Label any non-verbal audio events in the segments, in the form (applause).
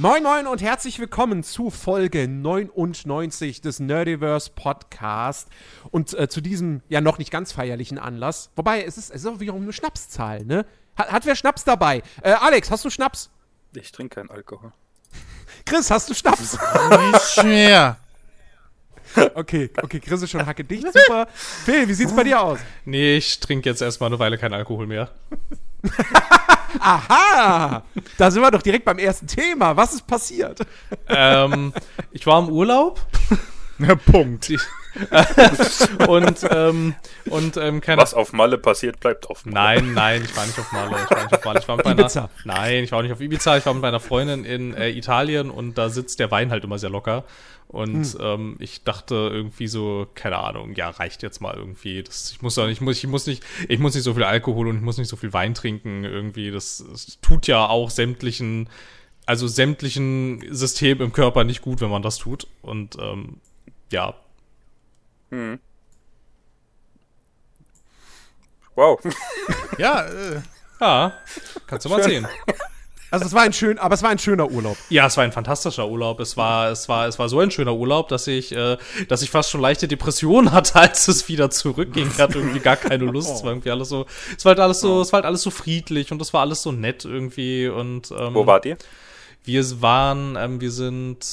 Moin Moin und herzlich willkommen zu Folge 99 des Nerdiverse Podcast und äh, zu diesem ja noch nicht ganz feierlichen Anlass. Wobei, es ist, es ist auch wiederum eine Schnapszahl, ne? Hat, hat wer Schnaps dabei? Äh, Alex, hast du Schnaps? Ich trinke keinen Alkohol. Chris, hast du Schnaps? Nicht mehr. Okay, okay, Chris ist schon hacke dicht, super. Phil, wie sieht's bei dir aus? Nee, ich trinke jetzt erstmal eine Weile keinen Alkohol mehr. (laughs) Aha! Da sind wir doch direkt beim ersten Thema. Was ist passiert? ähm, ich war im Urlaub. (laughs) Punkt. (laughs) und ähm, und ähm, keine Was auf Malle passiert, bleibt offen. Nein, nein, ich war nicht auf Malle. Ich war nicht auf Malle. Ich war mit meiner, Ibiza. Nein, ich war auch nicht auf Ibiza. Ich war mit meiner Freundin in äh, Italien und da sitzt der Wein halt immer sehr locker. Und ähm, ich dachte irgendwie so, keine Ahnung, ja, reicht jetzt mal irgendwie. Das, ich muss doch nicht, ich muss, ich muss nicht, ich muss nicht so viel Alkohol und ich muss nicht so viel Wein trinken. Irgendwie, das, das tut ja auch sämtlichen, also sämtlichen Systemen im Körper nicht gut, wenn man das tut. Und ähm, ja, Hm. Wow. (laughs) Ja, äh, ja, kannst du mal sehen. Also es war ein schön, aber es war ein schöner Urlaub. Ja, es war ein fantastischer Urlaub. Es war, es war, es war so ein schöner Urlaub, dass ich, äh, dass ich fast schon leichte Depressionen (laughs) hatte, als es wieder zurückging. Ich hatte irgendwie gar keine Lust. Es war irgendwie alles so, es war halt alles so, es war halt alles so friedlich und es war alles so nett irgendwie und ähm, Wo wart ihr? Wir waren, ähm, wir sind,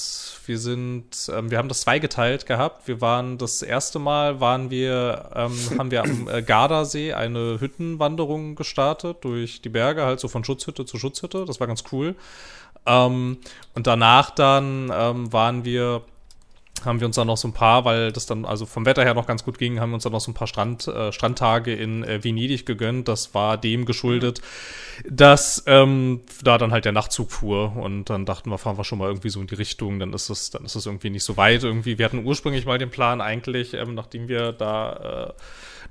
wir sind, ähm, wir haben das zweigeteilt gehabt. Wir waren das erste Mal, waren wir, ähm, (clears throat) haben wir am äh, Gardasee eine Hüttenwanderung gestartet durch die Berge, halt so von Schutzhütte zu Schutzhütte. Das war ganz cool. Ähm, und danach dann ähm, waren wir haben wir uns dann noch so ein paar, weil das dann also vom Wetter her noch ganz gut ging, haben wir uns dann noch so ein paar Strand, äh, Strandtage in äh, Venedig gegönnt. Das war dem geschuldet, dass ähm, da dann halt der Nachtzug fuhr und dann dachten wir, fahren wir schon mal irgendwie so in die Richtung, dann ist es, dann ist es irgendwie nicht so weit irgendwie. Wir hatten ursprünglich mal den Plan eigentlich, ähm, nachdem wir da, äh,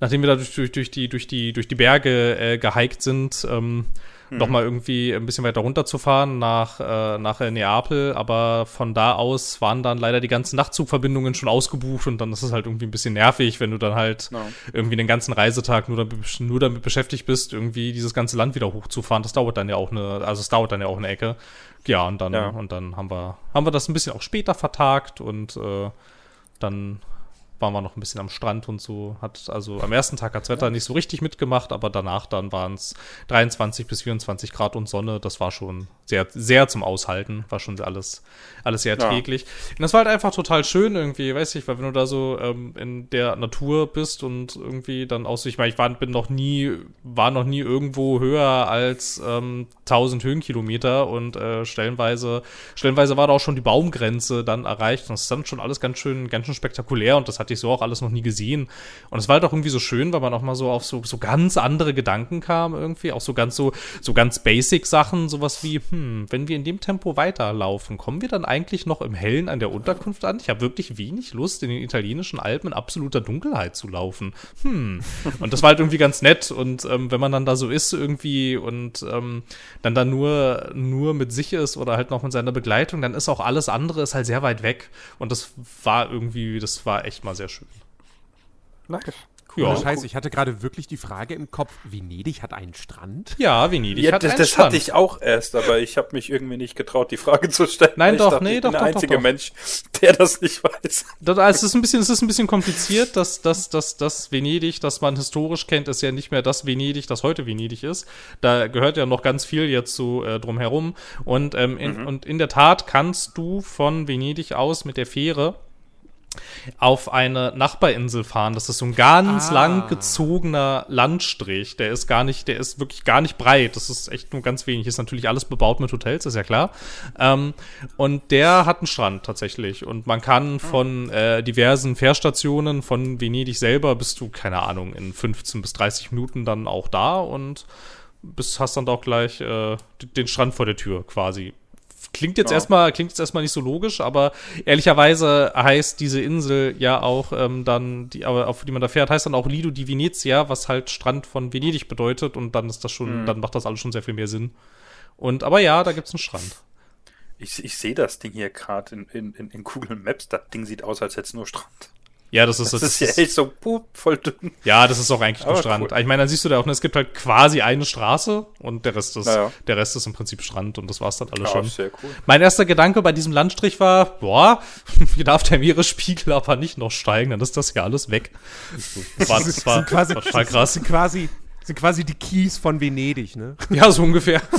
nachdem wir da durch, durch, durch die, durch die, durch die Berge äh, gehiked sind, ähm, noch mal irgendwie ein bisschen weiter runterzufahren nach, äh, nach äh, Neapel, aber von da aus waren dann leider die ganzen Nachtzugverbindungen schon ausgebucht und dann ist es halt irgendwie ein bisschen nervig, wenn du dann halt Ja. irgendwie den ganzen Reisetag nur damit, nur damit beschäftigt bist, irgendwie dieses ganze Land wieder hochzufahren. Das dauert dann ja auch eine, also es dauert dann ja auch eine Ecke. Ja, und dann, Ja. und dann haben wir, haben wir das ein bisschen auch später vertagt und äh, dann waren wir noch ein bisschen am Strand und so. Hat, also am ersten Tag hat's Wetter nicht so richtig mitgemacht, aber danach dann waren es 23 bis 24 Grad und Sonne. Das war schon sehr, sehr zum Aushalten. War schon alles, alles sehr Ja. erträglich. Und das war halt einfach total schön irgendwie, weiß ich, weil wenn du da so ähm, in der Natur bist und irgendwie dann auch so, ich meine, ich war, bin noch nie, war noch nie irgendwo höher als ähm, 1000 Höhenkilometer und äh, stellenweise, stellenweise war da auch schon die Baumgrenze dann erreicht. Und das ist dann schon alles ganz schön, ganz schön spektakulär und das hatte ich so auch alles noch nie gesehen. Und es war halt auch irgendwie so schön, weil man auch mal so auf so, so ganz andere Gedanken kam irgendwie, auch so ganz so, so ganz basic Sachen, sowas wie, hm, wenn wir in dem Tempo weiterlaufen, kommen wir dann eigentlich noch im Hellen an der Unterkunft an? Ich habe wirklich wenig Lust, in den italienischen Alpen in absoluter Dunkelheit zu laufen. Hm. Und das war halt irgendwie ganz nett. Und ähm, wenn man dann da so ist irgendwie und ähm, dann da nur, nur mit sich ist oder halt noch mit seiner Begleitung, dann ist auch alles andere ist halt sehr weit weg. Und das war irgendwie, das war echt mal sehr schön. Nice. Ja, Ja, Scheiße, ich hatte gerade wirklich die Frage im Kopf, Venedig hat einen Strand? ja Venedig Ja, hat das einen das Strand. hatte ich auch erst, aber ich habe mich irgendwie nicht getraut, die Frage zu stellen. Nein, ich doch, dachte, nee, ich doch, bin der doch, doch, einzige doch. Mensch, der das nicht weiß. Das, also es ist ein bisschen, es ist ein bisschen kompliziert, dass dass dass das Venedig, das man historisch kennt, ist ja nicht mehr das Venedig, das heute Venedig ist. Da gehört ja noch ganz viel jetzt so äh, drumherum. Und ähm, in, und in der Tat kannst du von Venedig aus mit der Fähre auf eine Nachbarinsel fahren. Das ist so ein ganz Ah. lang gezogener Landstrich. Der ist gar nicht, der ist wirklich gar nicht breit. Das ist echt nur ganz wenig. Ist natürlich alles bebaut mit Hotels, ist ja klar. Ähm, und der hat einen Strand tatsächlich. Und man kann von äh, diversen Fährstationen von Venedig selber bist du, keine Ahnung, in 15 bis 30 Minuten dann auch da und bist, hast dann auch gleich äh, den Strand vor der Tür quasi. Klingt jetzt Ja. erstmal, klingt jetzt erstmal nicht so logisch, aber ehrlicherweise heißt diese Insel ja auch ähm, dann, die, aber auf die man da fährt, heißt dann auch Lido di Venezia, was halt Strand von Venedig bedeutet und dann ist das schon, dann macht das alles schon sehr viel mehr Sinn. Und aber ja, da gibt's einen Strand. Ich, ich sehe das Ding hier gerade in, in, in, in Google Maps. Das Ding sieht aus, als hätte es nur Strand. Ja, das ist Das ist ja echt so puh, voll dünn. Ja, das ist auch eigentlich nur Strand. cool. Ich meine, dann siehst du da auch, ne, es gibt halt quasi eine Straße und der Rest ist, Naja. der Rest ist im Prinzip Strand und das war's dann alles Ja, schon. sehr cool. Mein erster Gedanke bei diesem Landstrich war, boah, (laughs) wie darf der Meeresspiegel aber nicht noch steigen, dann ist das ja alles weg. Das war, das (laughs) war, sind quasi, war total krass. Sind quasi, sind quasi die Keys von Venedig, ne? Ja, so ungefähr. (laughs)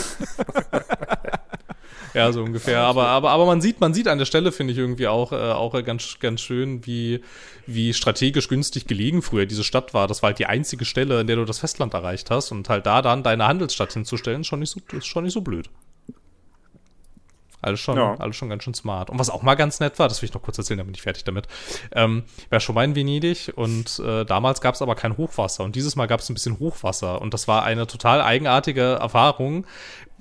ja, so ungefähr. Aber, aber, aber man sieht, man sieht an der Stelle, finde ich irgendwie auch, äh, auch ganz, ganz schön, wie, wie strategisch günstig gelegen früher diese Stadt war. Das war halt die einzige Stelle, in der du das Festland erreicht hast. Und halt da dann deine Handelsstadt hinzustellen, ist schon nicht so, ist schon nicht so blöd. Alles schon, Ja. alles schon ganz schön smart. Und was auch mal ganz nett war, das will ich noch kurz erzählen, dann bin ich fertig damit. Ähm, war schon mal in Venedig und äh, damals gab es aber kein Hochwasser. Und dieses Mal gab es ein bisschen Hochwasser. Und das war eine total eigenartige Erfahrung.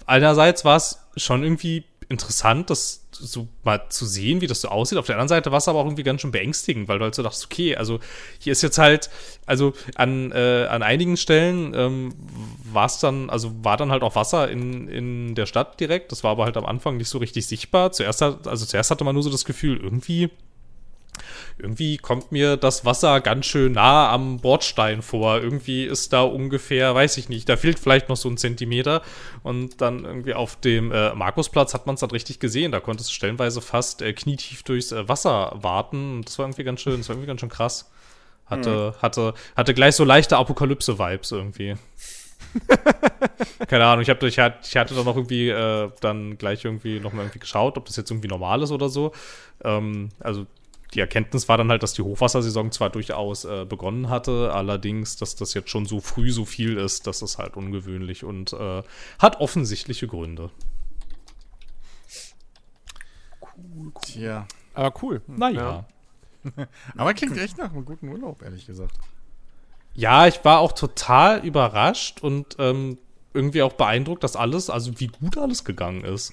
Einerseits war es schon irgendwie interessant, das so mal zu sehen, wie das so aussieht. Auf der anderen Seite war es aber auch irgendwie ganz schön beängstigend, weil du halt so dachtest, okay, also hier ist jetzt halt, also an, äh, an einigen Stellen ähm, war es dann, also war dann halt auch Wasser in, in der Stadt direkt. Das war aber halt am Anfang nicht so richtig sichtbar. Zuerst, hat, also zuerst hatte man nur so das Gefühl, irgendwie irgendwie kommt mir das Wasser ganz schön nah am Bordstein vor. Irgendwie ist da ungefähr, weiß ich nicht, da fehlt vielleicht noch so ein Zentimeter. Und dann irgendwie auf dem äh, Markusplatz hat man es dann richtig gesehen. Da konntest du stellenweise fast äh, knietief durchs äh, Wasser warten. Und das war irgendwie ganz schön, das war irgendwie ganz schön krass. Hatte, hatte, hatte gleich so leichte Apokalypse-Vibes irgendwie. Keine Ahnung, ich, hab, ich, hatte, ich hatte dann noch irgendwie äh, dann gleich irgendwie noch mal irgendwie geschaut, ob das jetzt irgendwie normal ist oder so. Ähm, also die Erkenntnis war dann halt, dass die Hochwassersaison zwar durchaus äh, begonnen hatte, allerdings, dass das jetzt schon so früh so viel ist, das ist halt ungewöhnlich und äh, hat offensichtliche Gründe. Tja. Aber cool. Naja. (laughs) Aber klingt echt nach einem guten Urlaub, ehrlich gesagt. Ja, ich war auch total überrascht und ähm, irgendwie auch beeindruckt, dass alles, also wie gut alles gegangen ist.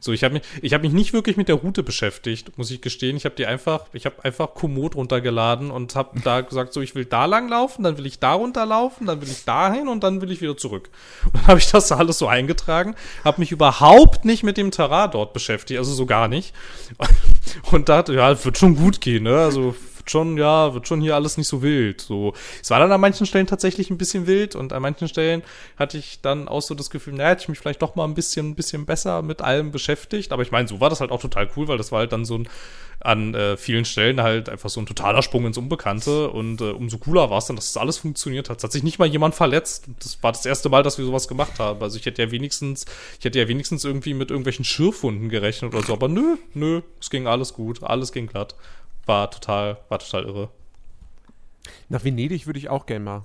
So, ich habe mich, ich habe mich nicht wirklich mit der Route beschäftigt, muss ich gestehen. Ich habe die einfach, ich habe einfach Komoot runtergeladen und habe da gesagt, so, ich will da lang laufen, dann will ich da runterlaufen, dann will ich dahin und dann will ich wieder zurück. Und dann habe ich das alles so eingetragen, habe mich überhaupt nicht mit dem Terrain dort beschäftigt, also so gar nicht. (laughs) Und dachte, ja, wird schon gut gehen, ne? Also schon, ja, wird schon hier alles nicht so wild. So, es war dann an manchen Stellen tatsächlich ein bisschen wild und an manchen Stellen hatte ich dann auch so das Gefühl, naja, hätte ich mich vielleicht doch mal ein bisschen, ein bisschen besser mit allem beschäftigt. Aber ich meine, so war das halt auch total cool, weil das war halt dann so ein an äh, vielen Stellen halt einfach so ein totaler Sprung ins Unbekannte und äh, umso cooler war es dann, dass das alles funktioniert hat. Es hat sich nicht mal jemand verletzt. Das war das erste Mal, dass wir sowas gemacht haben. Also ich hätte ja wenigstens, ich hätte ja wenigstens irgendwie mit irgendwelchen Schürfwunden gerechnet oder so, aber nö, nö, es ging alles gut, alles ging glatt. War total, war total irre. Nach Venedig würde ich auch gerne mal.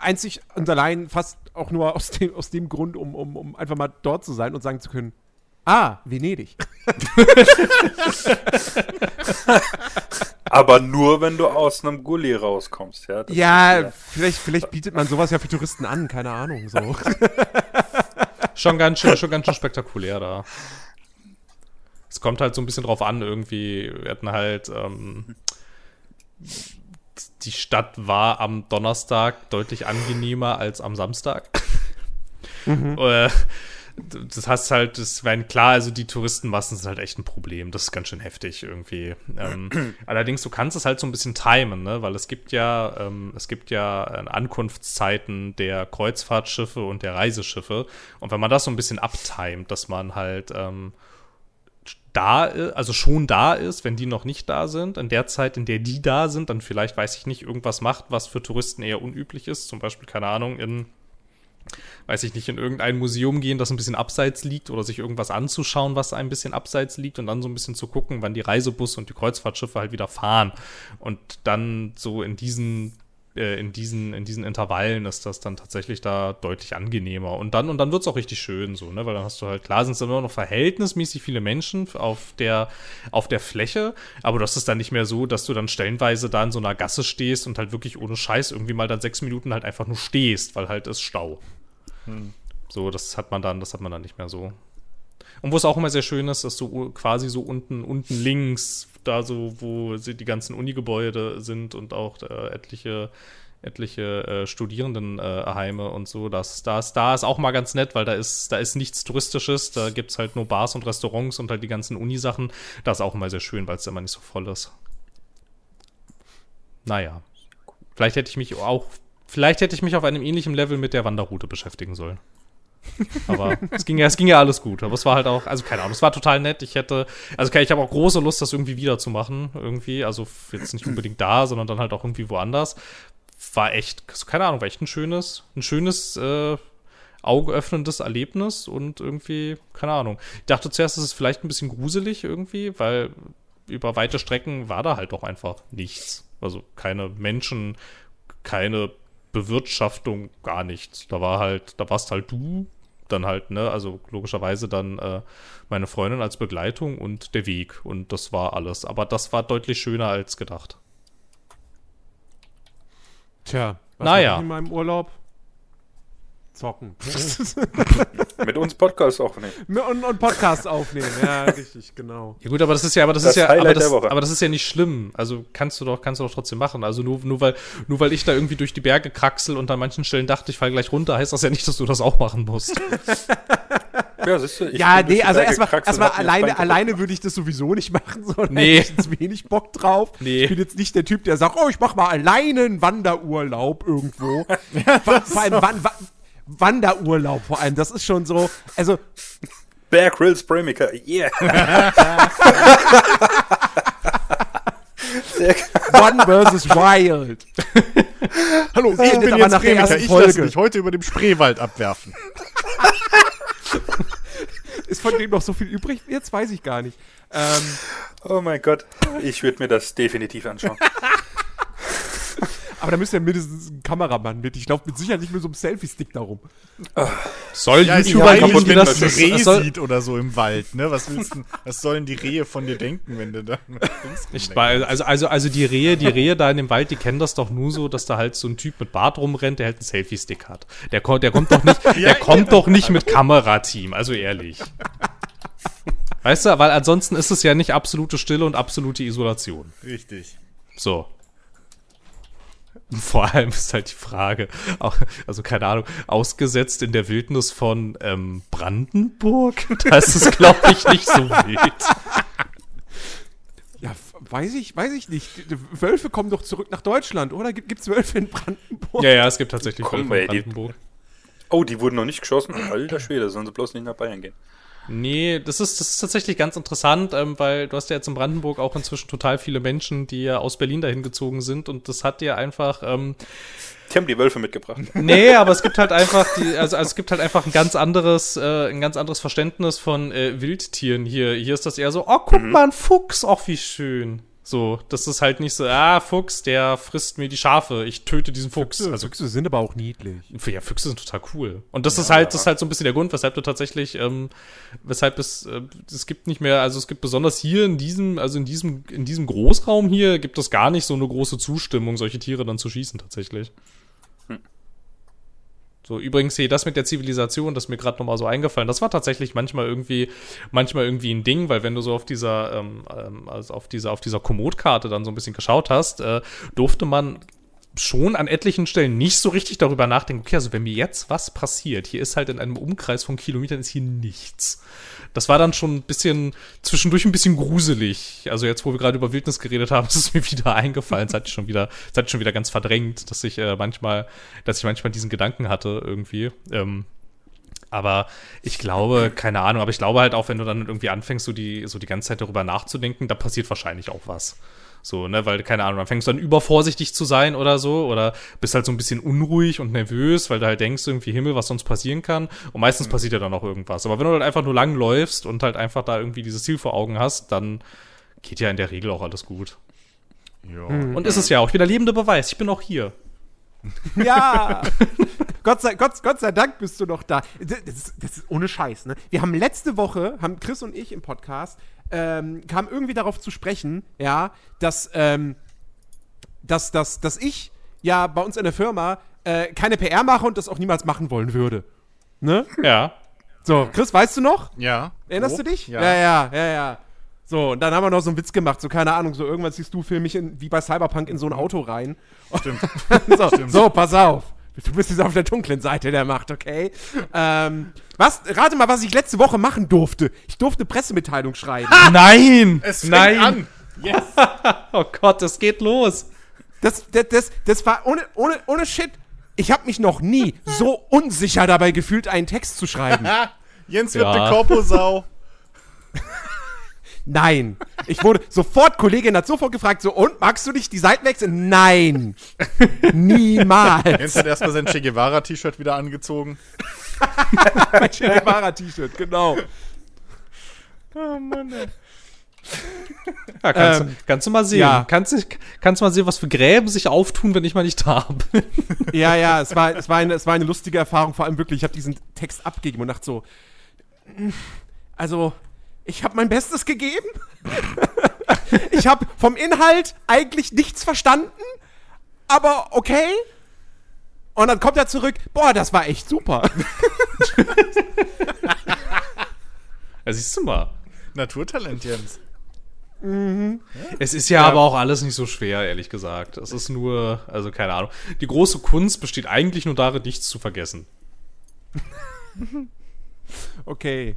Einzig und allein fast auch nur aus dem, aus dem Grund, um, um, um einfach mal dort zu sein und sagen zu können, ah, Venedig. Aber nur, wenn du aus einem Gully rauskommst, ja. Das Ja, ist vielleicht, vielleicht bietet man sowas ja für Touristen an, keine Ahnung. So. (laughs) Schon ganz schön, schon ganz schön spektakulär da. Es kommt halt so ein bisschen drauf an, irgendwie. Wir hatten halt, ähm, die Stadt war am Donnerstag deutlich angenehmer als am Samstag. (laughs) Äh, das heißt halt, das war klar, also die Touristenmassen sind halt echt ein Problem. Das ist ganz schön heftig irgendwie. Ähm, (clears throat) allerdings, du kannst es halt so ein bisschen timen, ne? weil es gibt ja, ähm, es gibt ja äh, Ankunftszeiten der Kreuzfahrtschiffe und der Reiseschiffe. Und wenn man das so ein bisschen abtimet, dass man halt ähm, da, also schon da ist, wenn die noch nicht da sind, in der Zeit, in der die da sind, dann vielleicht, weiß ich nicht, irgendwas macht, was für Touristen eher unüblich ist. Zum Beispiel, keine Ahnung, in weiß ich nicht, in irgendein Museum gehen, das ein bisschen abseits liegt oder sich irgendwas anzuschauen, was ein bisschen abseits liegt und dann so ein bisschen zu gucken, wann die Reisebusse und die Kreuzfahrtschiffe halt wieder fahren. Und dann so in diesen äh, in diesen, in diesen Intervallen ist das dann tatsächlich da deutlich angenehmer. Und dann, und dann wird's auch richtig schön so, ne? Weil dann hast du halt, klar sind es dann immer noch verhältnismäßig viele Menschen auf der, auf der Fläche, aber das ist dann nicht mehr so, dass du dann stellenweise da in so einer Gasse stehst und halt wirklich ohne Scheiß irgendwie mal dann sechs Minuten halt einfach nur stehst, weil halt ist Stau. So, das hat man dann, das hat man dann nicht mehr so. Und wo es auch immer sehr schön ist, ist so u- quasi so unten, unten links, da so, wo die ganzen Unigebäude sind und auch äh, etliche, etliche äh, Studierendenheime und so. Das, das, da ist auch mal ganz nett, weil da ist, da ist nichts Touristisches, da gibt's halt nur Bars und Restaurants und halt die ganzen Unisachen. Das ist auch immer sehr schön, weil es immer nicht so voll ist. naja. Vielleicht hätte ich mich auch, vielleicht hätte ich mich auf einem ähnlichen Level mit der Wanderroute beschäftigen sollen. Aber es ging ja, es ging ja alles gut. Aber es war halt auch, also keine Ahnung, es war total nett. Ich hätte, also okay, ich habe auch große Lust, das irgendwie wieder zu machen. Irgendwie. Also jetzt nicht unbedingt da, sondern dann halt auch irgendwie woanders. War echt, keine Ahnung, war echt ein schönes, ein schönes, äh, augenöffnendes Erlebnis und irgendwie, keine Ahnung. Ich dachte zuerst, es ist vielleicht ein bisschen gruselig irgendwie, weil über weite Strecken war da halt doch einfach nichts. Also keine Menschen, keine Bewirtschaftung, gar nichts. Da war halt, da warst halt du, dann halt, ne, also logischerweise dann äh, meine Freundin als Begleitung und der Weg und das war alles. Aber das war deutlich schöner als gedacht. Tja, was Naja. in meinem Urlaub? Zocken. (laughs) Mit uns Podcast aufnehmen. und, und Podcast aufnehmen. Ja, richtig, genau. Ja gut, aber das ist ja, aber das, Das ist ja, aber das, aber das ist ja nicht schlimm. Also kannst du doch, kannst du doch trotzdem machen. Also nur, nur weil, nur weil ich da irgendwie durch die Berge kraxel und an manchen Stellen dachte, ich falle gleich runter, heißt das ja nicht, dass du das auch machen musst. (laughs) Ja, siehst du, ich ja, nee, also erstmal erstmal alleine, alleine würde ich das sowieso nicht machen, sondern Nee. hätte ich jetzt wenig Bock drauf. Nee. Ich bin jetzt nicht der Typ, der sagt, oh, ich mach mal alleine einen Wanderurlaub irgendwo. (laughs) Wa- vor allem Wan Wa Wanderurlaub vor allem, das ist schon so, also Bear Grylls Braymaker, yeah. (laughs) One versus Wild. Hallo, ich bin jetzt nach ersten Ich Folge. lasse mich heute über dem Spreewald abwerfen. (laughs) Ist von dem noch so viel übrig? Jetzt weiß ich gar nicht. Ähm, Oh mein Gott, ich würde mir das definitiv anschauen. (laughs) aber da müsste ja mindestens ein Kameramann mit. Ich laufe mit Sicherheit nicht mit so einem Selfie-Stick darum. Soll Ja, YouTuber egal, geben, die wenn das, das ein Reh sieht oder so im Wald, ne? Was willst du, was sollen die Rehe von dir denken, wenn du da Ich also, also, also die Rehe, die Rehe da in dem Wald, die kennen das doch nur so, dass da halt so ein Typ mit Bart rumrennt, der halt einen Selfie-Stick hat. Der, der kommt doch nicht, (laughs) der kommt doch nicht mit Kamerateam, also ehrlich. Weißt du, weil ansonsten ist es ja nicht absolute Stille und absolute Isolation. Richtig. So. (laughs) Vor allem ist halt die Frage, auch, also keine Ahnung, ausgesetzt in der Wildnis von ähm, Brandenburg, (laughs) da ist es, glaube ich, nicht so wild. Ja, weiß ich, weiß ich nicht. Wölfe kommen doch zurück nach Deutschland, oder? Gibt es Wölfe in Brandenburg? Ja, ja, es gibt tatsächlich Komm, Wölfe in ey, die- Brandenburg. Oh, die wurden noch nicht geschossen. Alter Schwede, sollen sie bloß nicht nach Bayern gehen. Nee, das ist, das ist tatsächlich ganz interessant, ähm, weil du hast ja jetzt in Brandenburg auch inzwischen total viele Menschen, die ja aus Berlin dahin gezogen sind und das hat dir einfach, ähm, Die haben die Wölfe mitgebracht. (laughs) nee, aber es gibt halt einfach, die, also, also es gibt halt einfach ein ganz anderes, äh, ein ganz anderes Verständnis von äh, Wildtieren hier. Hier ist das eher so, oh, guck mal, ein Fuchs, ach, wie schön. So, das ist halt nicht so, ah, Fuchs, der frisst mir die Schafe, ich töte diesen Fuchs. Also, Also, Füchse sind aber auch niedlich. ja, Füchse sind total cool. Und das ist halt, das ist halt so ein bisschen der Grund, weshalb du tatsächlich, ähm, weshalb es, äh, es gibt nicht mehr, also es gibt besonders hier in diesem, also in diesem, in diesem Großraum hier gibt es gar nicht so eine große Zustimmung, solche Tiere dann zu schießen tatsächlich. So, übrigens hier, das mit der Zivilisation, das ist mir gerade nochmal so eingefallen, das war tatsächlich manchmal irgendwie, manchmal irgendwie ein Ding, weil wenn du so auf dieser, ähm, ähm, also auf dieser, auf dieser Komoot-Karte dann so ein bisschen geschaut hast, äh, durfte man schon an etlichen Stellen nicht so richtig darüber nachdenken, okay, also wenn mir jetzt was passiert, hier ist halt in einem Umkreis von Kilometern ist hier nichts. Das war dann schon ein bisschen, zwischendurch ein bisschen gruselig. Also jetzt, wo wir gerade über Wildnis geredet haben, (laughs) ist es mir wieder eingefallen. Es hat schon wieder, es hat schon wieder ganz verdrängt, dass ich äh, manchmal, dass ich manchmal diesen Gedanken hatte irgendwie. Ähm, aber ich glaube, keine Ahnung, aber ich glaube halt auch, wenn du dann irgendwie anfängst, so die, so die ganze Zeit darüber nachzudenken, da passiert wahrscheinlich auch was. So, ne, weil, keine Ahnung, dann fängst du dann übervorsichtig zu sein oder so, oder bist halt so ein bisschen unruhig und nervös, weil du halt denkst, irgendwie Himmel, was sonst passieren kann. Und meistens passiert ja dann auch irgendwas. Aber wenn du halt einfach nur lang läufst und halt einfach da irgendwie dieses Ziel vor Augen hast, dann geht ja in der Regel auch alles gut. Ja. Und ist es ja auch. Ich bin der lebende Beweis. Ich bin auch hier. (laughs) Ja! Gott, sei, Gott, Gott sei Dank bist du noch da. Das ist, das ist ohne Scheiß, ne? Wir haben letzte Woche, haben Chris und ich im Podcast, ähm, kam irgendwie darauf zu sprechen, ja, dass, ähm, dass, dass, dass ich ja bei uns in der Firma äh, keine PR mache und das auch niemals machen wollen würde. Ne? Ja. So, Chris, weißt du noch? Ja. Erinnerst Grob? du dich? Ja. ja, ja, ja. ja. So, und dann haben wir noch so einen Witz gemacht, so keine Ahnung, so irgendwann ziehst du, film mich in, wie bei Cyberpunk in so ein Auto rein. Stimmt. (laughs) so, so, pass auf. Du bist jetzt auf der dunklen Seite der Macht, okay? Ähm, was, rate mal, was ich letzte Woche machen durfte. Ich durfte Pressemitteilung schreiben. Nein! Es fängt Nein! an. (laughs) Oh Gott, es geht los. Das, das, das, das war ohne, ohne, ohne Shit. Ich habe mich noch nie so unsicher dabei gefühlt, einen Text zu schreiben. (laughs) Jens wird Ja. eine Korposau. (laughs) Nein. Ich wurde sofort, Kollegin hat sofort gefragt, so, und magst du nicht die Seiten wechseln? Nein. (laughs) Niemals. Jens hat erstmal sein Che Guevara-T-Shirt wieder angezogen. (laughs) Mein Che Guevara-T-Shirt, genau. Oh Mann, ey. Ja, kannst, Ähm, du, kannst du mal sehen. ja. Kannst, du- kannst du mal sehen, was für Gräben sich auftun, wenn ich mal nicht da bin. (laughs) Ja, ja, es war, es war, eine, es war eine lustige Erfahrung, vor allem wirklich, ich habe diesen Text abgegeben und dachte so, also, ich habe mein Bestes gegeben. (laughs) ich habe vom Inhalt eigentlich nichts verstanden, aber okay. Und dann kommt er zurück, boah, das war echt super. (laughs) Ja, siehst du mal. Naturtalent, Jens. Es ist ja, aber auch alles nicht so schwer, ehrlich gesagt. Es ist nur, also keine Ahnung. Die große Kunst besteht eigentlich nur darin, nichts zu vergessen. Okay.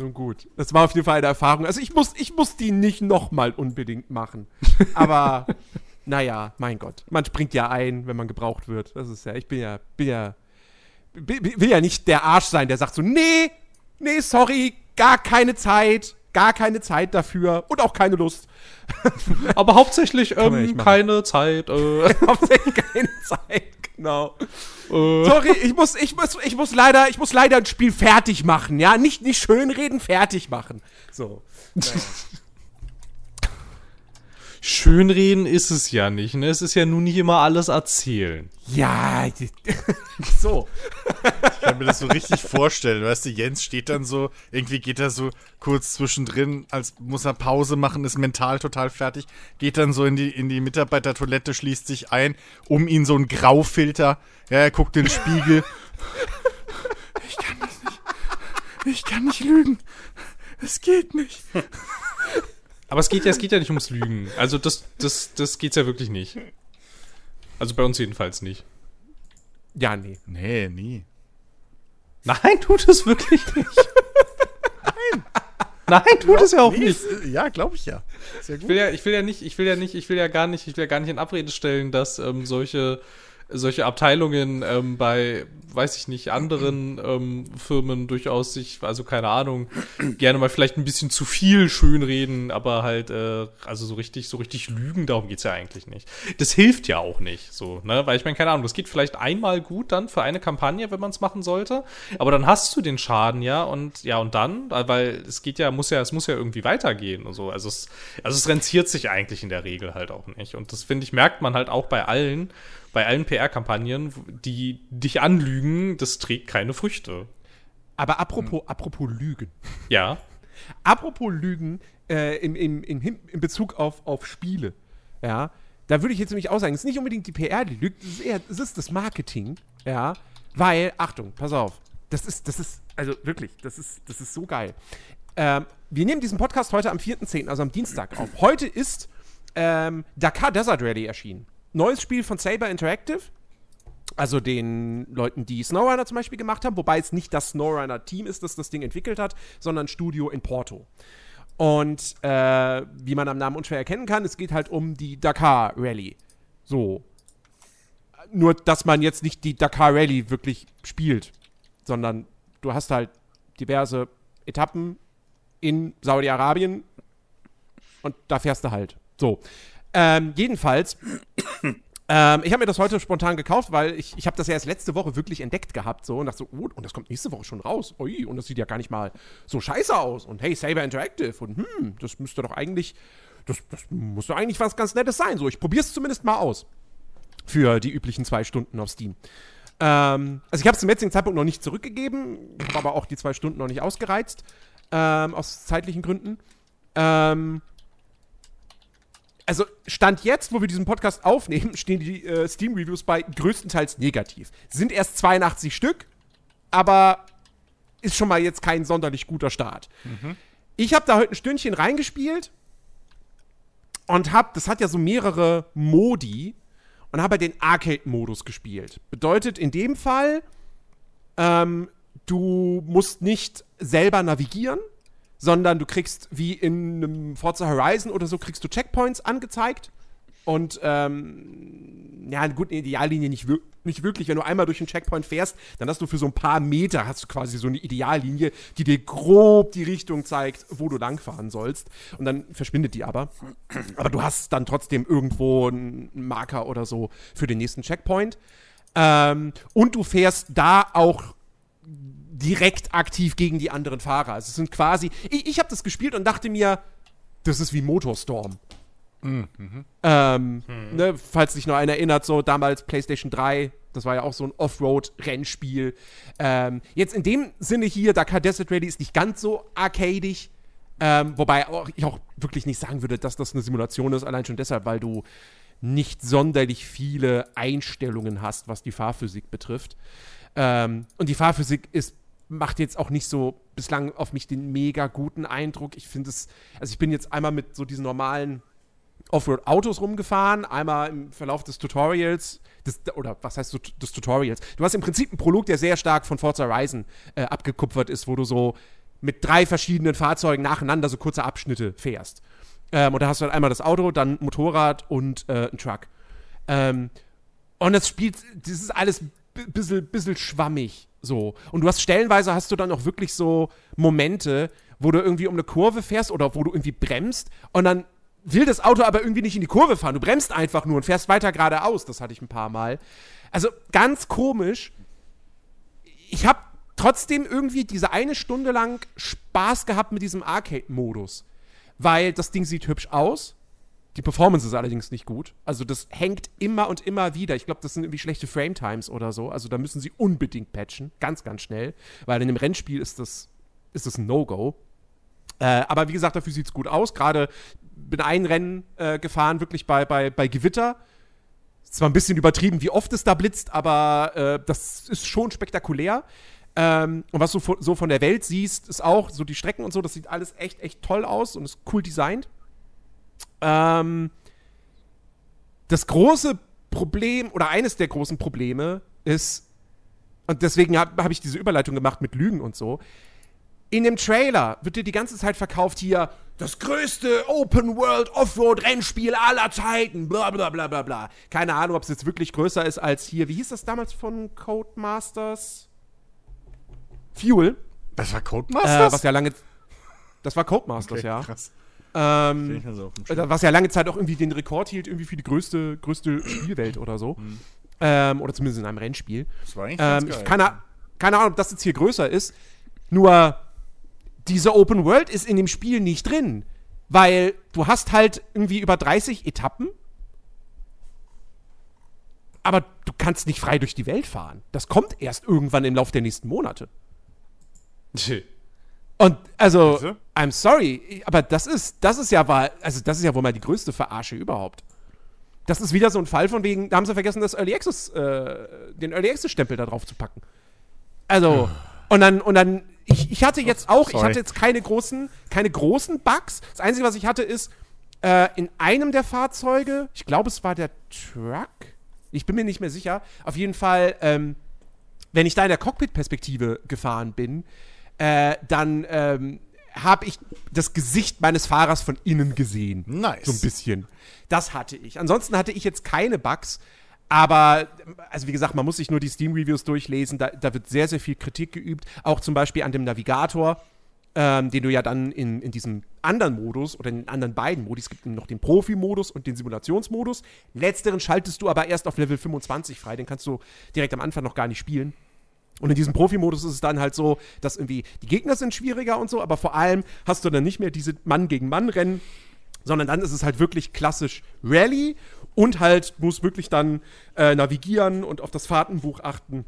Nun gut. Das war auf jeden Fall eine Erfahrung. Also ich muss, ich muss die nicht nochmal unbedingt machen. Aber (laughs) naja, mein Gott. Man springt ja ein, wenn man gebraucht wird. Das ist ja, ich bin ja, bin ja, bi- bi- will ja nicht der Arsch sein, der sagt so, nee, nee, sorry, gar keine Zeit, gar keine Zeit dafür und auch keine Lust. (laughs) Aber hauptsächlich ähm, keine Zeit. Äh, (laughs) Hauptsächlich keine Zeit, genau. äh, Sorry, ich muss, ich muss, ich muss leider, ich muss leider ein Spiel fertig machen, ja? Nicht, nicht schönreden, fertig machen. So. (laughs) Schönreden ist es ja nicht, ne? Es ist ja nun nicht immer alles erzählen. Ja, (laughs) so. Ich kann mir das so richtig vorstellen. Weißt du, Jens steht dann so, irgendwie geht er so kurz zwischendrin, als muss er Pause machen, ist mental total fertig, geht dann so in die, in die Mitarbeitertoilette, schließt sich ein, um ihn so ein Graufilter. Ja, er guckt in den Spiegel. Ich kann das nicht. Ich kann nicht lügen. Es geht nicht. Aber es geht ja, es geht ja nicht ums Lügen. Also das, das, das geht's ja wirklich nicht. Also bei uns jedenfalls nicht. Ja, nee. Nee, nie. Nein, tut es wirklich nicht. Nein. Nein, tut es ja auch Nee, nicht. ist, ja, glaube ich ja. Sehr Ich gut. will ja, ich will ja nicht, ich will ja nicht, ich will ja gar nicht, ich will ja gar nicht in Abrede stellen, dass ähm, solche solche Abteilungen ähm, bei, weiß ich nicht, anderen ähm, Firmen durchaus sich, also keine Ahnung, gerne mal vielleicht ein bisschen zu viel schönreden, aber halt, äh, also so richtig, so richtig lügen, darum geht's ja eigentlich nicht. Das hilft ja auch nicht, so, ne, weil ich meine, keine Ahnung, das geht vielleicht einmal gut dann für eine Kampagne, wenn man es machen sollte, aber dann hast du den Schaden ja und ja und dann, weil es geht ja, muss ja, es muss ja irgendwie weitergehen und so, also es, also es rentiert sich eigentlich in der Regel halt auch nicht. Und das finde ich merkt man halt auch bei allen, bei allen PR-Kampagnen, die dich anlügen, das trägt keine Früchte. Aber apropos, apropos Lügen. Ja. Apropos Lügen äh, im, im, im, in Bezug auf, auf Spiele. Ja, da würde ich jetzt nämlich auch sagen, es ist nicht unbedingt die PR, die lügt, es ist eher es ist das Marketing. Ja, weil, Achtung, pass auf, das ist, das ist, also wirklich, das ist, das ist so geil. Ähm, wir nehmen diesen Podcast heute am 4.10., also am Dienstag auf. Heute ist ähm, Dakar Desert Rally erschienen. Neues Spiel von Saber Interactive. Also den Leuten, die SnowRunner zum Beispiel gemacht haben, wobei es nicht das SnowRunner-Team ist, das das Ding entwickelt hat, sondern Studio in Porto. Und äh, wie man am Namen unschwer erkennen kann, es geht halt um die Dakar Rally. So. Nur, dass man jetzt nicht die Dakar Rally wirklich spielt, sondern du hast halt diverse Etappen in Saudi-Arabien und da fährst du halt. So. Ähm, jedenfalls, ähm, ich habe mir das heute spontan gekauft, weil ich, ich habe das ja erst letzte Woche wirklich entdeckt gehabt. So, und dachte so, oh, und das kommt nächste Woche schon raus. Ui, und das sieht ja gar nicht mal so scheiße aus. Und hey, Saber Interactive. Und hm, das müsste doch eigentlich, das, das muss doch eigentlich was ganz Nettes sein. So, ich probiere es zumindest mal aus. Für die üblichen zwei Stunden auf Steam. Ähm, also ich habe es zum jetzigen Zeitpunkt noch nicht zurückgegeben, aber auch die zwei Stunden noch nicht ausgereizt. Ähm, aus zeitlichen Gründen. Ähm, also Stand jetzt, wo wir diesen Podcast aufnehmen, stehen die äh, Steam-Reviews bei größtenteils negativ. Sind erst 82 Stück, aber ist schon mal jetzt kein sonderlich guter Start. Ich habe da heute ein Stündchen reingespielt und habe, das hat ja so mehrere Modi und habe den Arcade-Modus gespielt. Bedeutet in dem Fall, ähm, du musst nicht selber navigieren, sondern du kriegst wie in einem Forza Horizon oder so, kriegst du Checkpoints angezeigt Und ähm, ja, gut, eine Ideallinie nicht, nicht wirklich. Wenn du einmal durch den Checkpoint fährst, dann hast du für so ein paar Meter hast du quasi so eine Ideallinie, die dir grob die Richtung zeigt, wo du langfahren sollst. Und dann verschwindet die aber. Aber du hast dann trotzdem irgendwo einen Marker oder so für den nächsten Checkpoint. Ähm, und du fährst da auch direkt aktiv gegen die anderen Fahrer. Also es sind quasi. Ich, ich habe das gespielt und dachte mir, das ist wie Motorstorm. Mhm. Ähm, mhm. ne, falls sich noch einer erinnert, so damals PlayStation 3, das war ja auch so ein Offroad-Rennspiel. Ähm, jetzt in dem Sinne hier, Dakar Desert Rally ist nicht ganz so arcadig. Ähm, wobei auch, ich auch wirklich nicht sagen würde, dass das eine Simulation ist, allein schon deshalb, weil du nicht sonderlich viele Einstellungen hast, was die Fahrphysik betrifft. Ähm, und die Fahrphysik ist macht jetzt auch nicht so bislang auf mich den mega guten Eindruck. Ich finde es, also ich bin jetzt einmal mit so diesen normalen Offroad-Autos rumgefahren, einmal im Verlauf des Tutorials, des, oder was heißt des Tutorials? Du hast im Prinzip einen Prolog, der sehr stark von Forza Horizon äh, abgekupfert ist, wo du so mit drei verschiedenen Fahrzeugen nacheinander so kurze Abschnitte fährst. Ähm, und da hast du halt einmal das Auto, dann Motorrad und äh, ein Truck. Ähm, und das spielt, das ist alles ein bisschen, bisschen schwammig so. Und du hast stellenweise hast du dann auch wirklich so Momente, wo du irgendwie um eine Kurve fährst oder wo du irgendwie bremst und dann will das Auto aber irgendwie nicht in die Kurve fahren. Du bremst einfach nur und fährst weiter geradeaus. Das hatte ich ein paar Mal. Also ganz komisch. Ich habe trotzdem irgendwie diese eine Stunde lang Spaß gehabt mit diesem Arcade-Modus. Weil das Ding sieht hübsch aus. Die Performance ist allerdings nicht gut. Also das hängt immer und immer wieder. Ich glaube, das sind irgendwie schlechte Frame-Times oder so. Also da müssen sie unbedingt patchen. Ganz, ganz schnell. Weil in einem Rennspiel ist das, ist das ein No-Go. Äh, aber wie gesagt, dafür sieht es gut aus. Gerade bin ein Rennen äh, gefahren, wirklich bei, bei, bei Gewitter. Ist zwar ein bisschen übertrieben, wie oft es da blitzt, aber äh, das ist schon spektakulär. Ähm, und was du so von der Welt siehst, ist auch so die Strecken und so, das sieht alles echt, echt toll aus und ist cool designt. Ähm, das große Problem oder eines der großen Probleme ist, und deswegen habe hab ich diese Überleitung gemacht mit Lügen und so, in dem Trailer wird dir die ganze Zeit verkauft hier das größte Open World Offroad Rennspiel aller Zeiten, bla bla bla bla bla. Keine Ahnung, ob es jetzt wirklich größer ist als hier. Wie hieß das damals von Codemasters? Fuel. Das war Codemasters? Äh, was ja lange. Das war Codemasters, okay, ja. Krass. Ähm, so was ja lange Zeit auch irgendwie den Rekord hielt, irgendwie für die größte, größte (clears throat) Spielwelt oder so. Hm. Ähm, oder zumindest in einem Rennspiel. Das war eigentlich ähm, geil. Keine, keine Ahnung, ob das jetzt hier größer ist. Nur diese Open World ist in dem Spiel nicht drin. Weil du hast halt irgendwie über 30 Etappen. Aber du kannst nicht frei durch die Welt fahren. Das kommt erst irgendwann im Laufe der nächsten Monate. (laughs) Und also, Bitte? I'm sorry, aber das ist, das ist ja mal, also das ist ja wohl mal die größte Verarsche überhaupt. Das ist wieder so ein Fall von wegen, da haben sie vergessen, das Early Access, äh, den Early Access Stempel da drauf zu packen. Also, und dann, und dann, ich, ich hatte jetzt auch, ich hatte jetzt keine großen, keine großen Bugs. Das Einzige, was ich hatte, ist, äh, in einem der Fahrzeuge, ich glaube, es war der Truck, ich bin mir nicht mehr sicher, auf jeden Fall, ähm, wenn ich da in der Cockpit-Perspektive gefahren bin, äh, dann ähm, habe ich das Gesicht meines Fahrers von innen gesehen. Nice. So ein bisschen. Das hatte ich. Ansonsten hatte ich jetzt keine Bugs. Aber, also wie gesagt, man muss sich nur die Steam-Reviews durchlesen. Da, da, wird sehr, sehr viel Kritik geübt. Auch zum Beispiel an dem Navigator, ähm, den du ja dann in, in diesem anderen Modus oder in den anderen beiden Modus, es gibt noch den Profi-Modus und den Simulationsmodus. Letzteren schaltest du aber erst auf Level 25 frei. Den kannst du direkt am Anfang noch gar nicht spielen. Und in diesem Profi-Modus ist es dann halt so, dass irgendwie die Gegner sind schwieriger und so, aber vor allem hast du dann nicht mehr diese Mann gegen Mann-Rennen, sondern dann ist es halt wirklich klassisch Rally und halt muss wirklich dann äh, navigieren und auf das Fahrtenbuch achten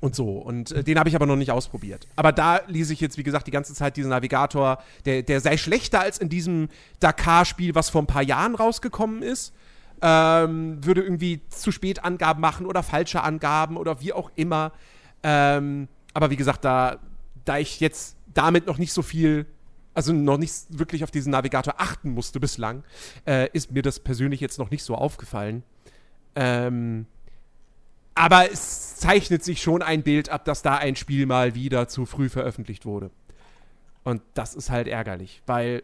und so. Und äh, den habe ich aber noch nicht ausprobiert. Aber da lese ich jetzt, wie gesagt, die ganze Zeit diesen Navigator, der, der sei schlechter als in diesem Dakar-Spiel, was vor ein paar Jahren rausgekommen ist. Ähm, würde irgendwie zu spät Angaben machen oder falsche Angaben oder wie auch immer. Ähm, aber wie gesagt, da, da ich jetzt damit noch nicht so viel, also noch nicht wirklich auf diesen Navigator achten musste bislang, äh, ist mir das persönlich jetzt noch nicht so aufgefallen. Ähm, aber es zeichnet sich schon ein Bild ab, dass da ein Spiel mal wieder zu früh veröffentlicht wurde. Und das ist halt ärgerlich, weil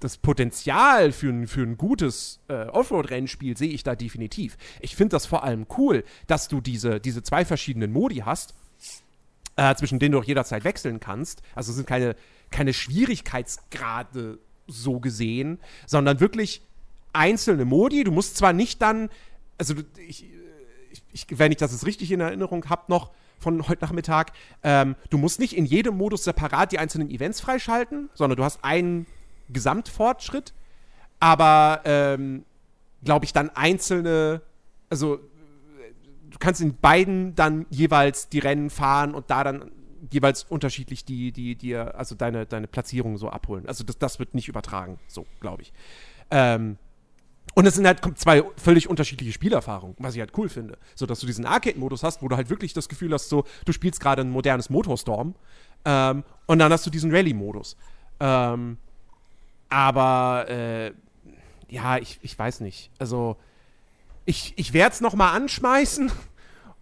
das Potenzial für ein, für ein gutes äh, Offroad-Rennspiel sehe ich da definitiv. Ich finde das vor allem cool, dass du diese, diese zwei verschiedenen Modi hast, äh, zwischen denen du auch jederzeit wechseln kannst. Also es sind keine, keine Schwierigkeitsgrade so gesehen, sondern wirklich einzelne Modi. Du musst zwar nicht dann, also ich, ich, wenn ich das jetzt richtig in Erinnerung habe, noch von heute Nachmittag, ähm, du musst nicht in jedem Modus separat die einzelnen Events freischalten, sondern du hast einen Gesamtfortschritt, aber ähm, glaube ich dann einzelne, also du kannst in beiden dann jeweils die Rennen fahren und da dann jeweils unterschiedlich die, die, die, also deine, deine Platzierung so abholen. Also das, das wird nicht übertragen, so, glaube ich. Ähm, und es sind halt zwei völlig unterschiedliche Spielerfahrungen, was ich halt cool finde. So, dass du diesen Arcade-Modus hast, wo du halt wirklich das Gefühl hast, so, du spielst gerade ein modernes Motorstorm. Ähm, und dann hast du diesen Rallye-Modus. Ähm, aber, äh, ja, ich, ich weiß nicht. Also, ich, ich werde es nochmal anschmeißen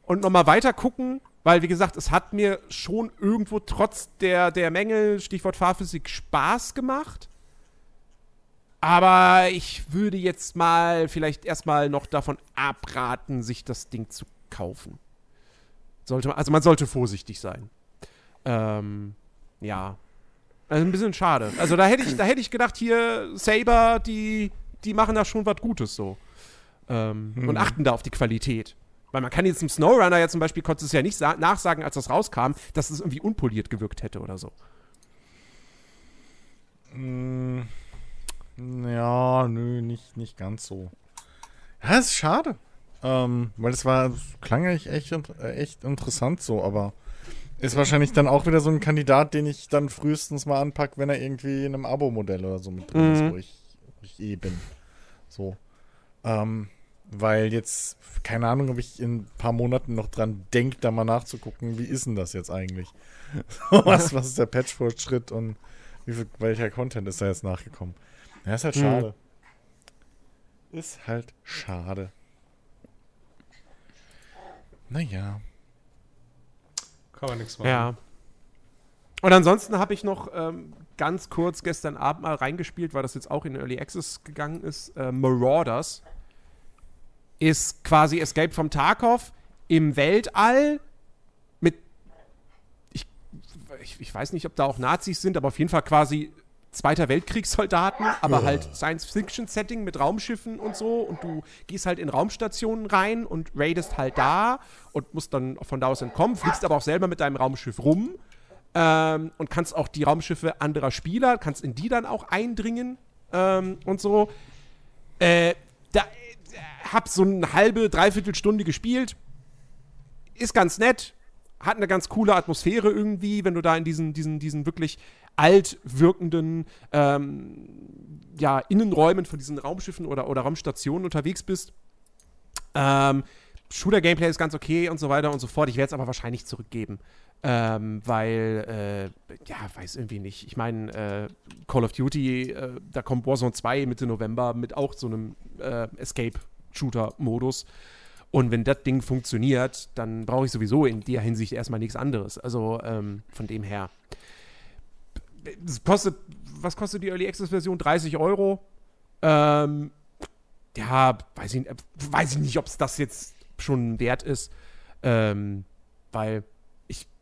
und nochmal weiter gucken, weil, wie gesagt, es hat mir schon irgendwo trotz der, der Mängel, Stichwort Fahrphysik, Spaß gemacht. Aber ich würde jetzt mal vielleicht erstmal noch davon abraten, sich das Ding zu kaufen. Sollte man, also man sollte vorsichtig sein. Ähm, ja. Also ein bisschen schade. Also da hätte ich, da hätte ich gedacht, hier, Saber, die, die machen da schon was Gutes so. Ähm, hm. Und achten da auf die Qualität. Weil man kann jetzt im SnowRunner ja zum Beispiel, konnte es ja nicht nachsagen, als das rauskam, dass es irgendwie unpoliert gewirkt hätte oder so. Hm. Ja, nö, nicht, nicht ganz so. Ja, ist schade. Ähm, weil es war, klang eigentlich echt, äh, echt interessant so, aber ist wahrscheinlich dann auch wieder so ein Kandidat, den ich dann frühestens mal anpacke, wenn er irgendwie in einem Abo-Modell oder so mit drin mhm. ist, wo ich, wo ich eh bin. So. Ähm, weil jetzt, keine Ahnung, ob ich in ein paar Monaten noch dran denke, da mal nachzugucken, wie ist denn das jetzt eigentlich? (laughs) was, was ist der Patch-Fortschritt und wie viel, welcher Content ist da jetzt nachgekommen? Ja, ist halt hm. schade. Ist halt schade. Naja. Kann man nichts machen. Ja. Und ansonsten habe ich noch ähm, ganz kurz gestern Abend mal reingespielt, weil das jetzt auch in Early Access gegangen ist. Äh, Marauders ist quasi Escape from Tarkov im Weltall mit. Ich, ich, ich weiß nicht, ob da auch Nazis sind, aber auf jeden Fall quasi Zweiter Weltkriegssoldaten, aber halt Science-Fiction-Setting mit Raumschiffen und so. Und du gehst halt in Raumstationen rein und raidest halt da und musst dann von da aus entkommen, fliegst aber auch selber mit deinem Raumschiff rum ähm, und kannst auch die Raumschiffe anderer Spieler, kannst in die dann auch eindringen ähm, und so. Äh, da hab so eine halbe, dreiviertel Stunde gespielt. Ist ganz nett, hat eine ganz coole Atmosphäre irgendwie, wenn du da in diesen, diesen, diesen wirklich alt wirkenden ähm, ja, Innenräumen von diesen Raumschiffen oder, oder Raumstationen unterwegs bist. Ähm, Shooter-Gameplay ist ganz okay und so weiter und so fort. Ich werde es aber wahrscheinlich zurückgeben. Ähm, weil, äh, ja, weiß irgendwie nicht. Ich meine, äh, Call of Duty, äh, da kommt Warzone 2 Mitte November mit auch so einem äh, Escape-Shooter-Modus. Und wenn das Ding funktioniert, dann brauche ich sowieso in der Hinsicht erstmal nichts anderes. Also ähm, von dem her es kostet, was kostet die Early Access Version? 30 Euro. Ähm, ja, weiß ich, weiß ich nicht, ob es das jetzt schon wert ist. Ähm, weil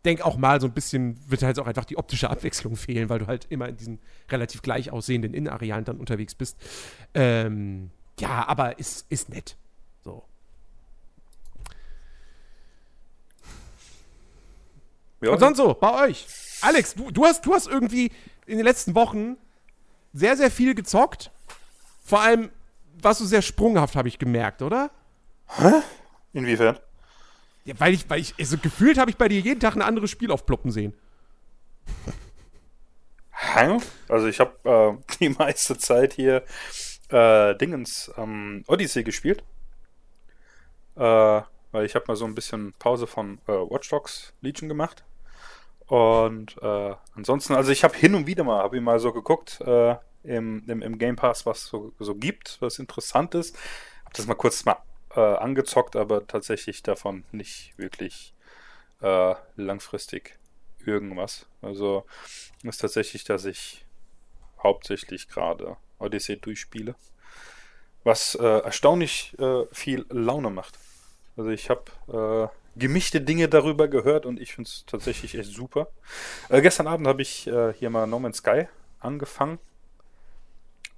denke auch mal, so ein bisschen wird halt auch einfach die optische Abwechslung fehlen, weil du halt immer in diesen relativ gleich aussehenden Innenarealen dann unterwegs bist. Ähm, ja, aber ist, ist nett. So. Ja. Und sonst so, bei euch. Alex, du, du, hast, du hast irgendwie in den letzten Wochen sehr, sehr viel gezockt. Vor allem warst du sehr sprunghaft, habe ich gemerkt, oder? Hä? Inwiefern? Ja, weil ich, weil ich, also gefühlt habe ich bei dir jeden Tag ein anderes Spiel aufploppen sehen. Also ich habe äh, (laughs) die meiste Zeit hier äh, Dingens ähm, Odyssey gespielt. Äh, weil ich habe mal so ein bisschen Pause von äh, Watch Dogs Legion gemacht. Und äh, ansonsten, also ich habe hin und wieder mal, habe ich mal so geguckt äh, im, im, im, Game Pass, was so, so gibt, was interessant ist. Habe das mal kurz mal äh, angezockt, aber tatsächlich davon nicht wirklich äh, langfristig irgendwas. Also ist tatsächlich, dass ich hauptsächlich gerade Odyssey durchspiele. Was äh, erstaunlich äh, viel Laune macht. Also ich habe äh, gemischte Dinge darüber gehört und ich finde es tatsächlich echt super. Äh, gestern Abend habe ich hier mal No Man's Sky angefangen.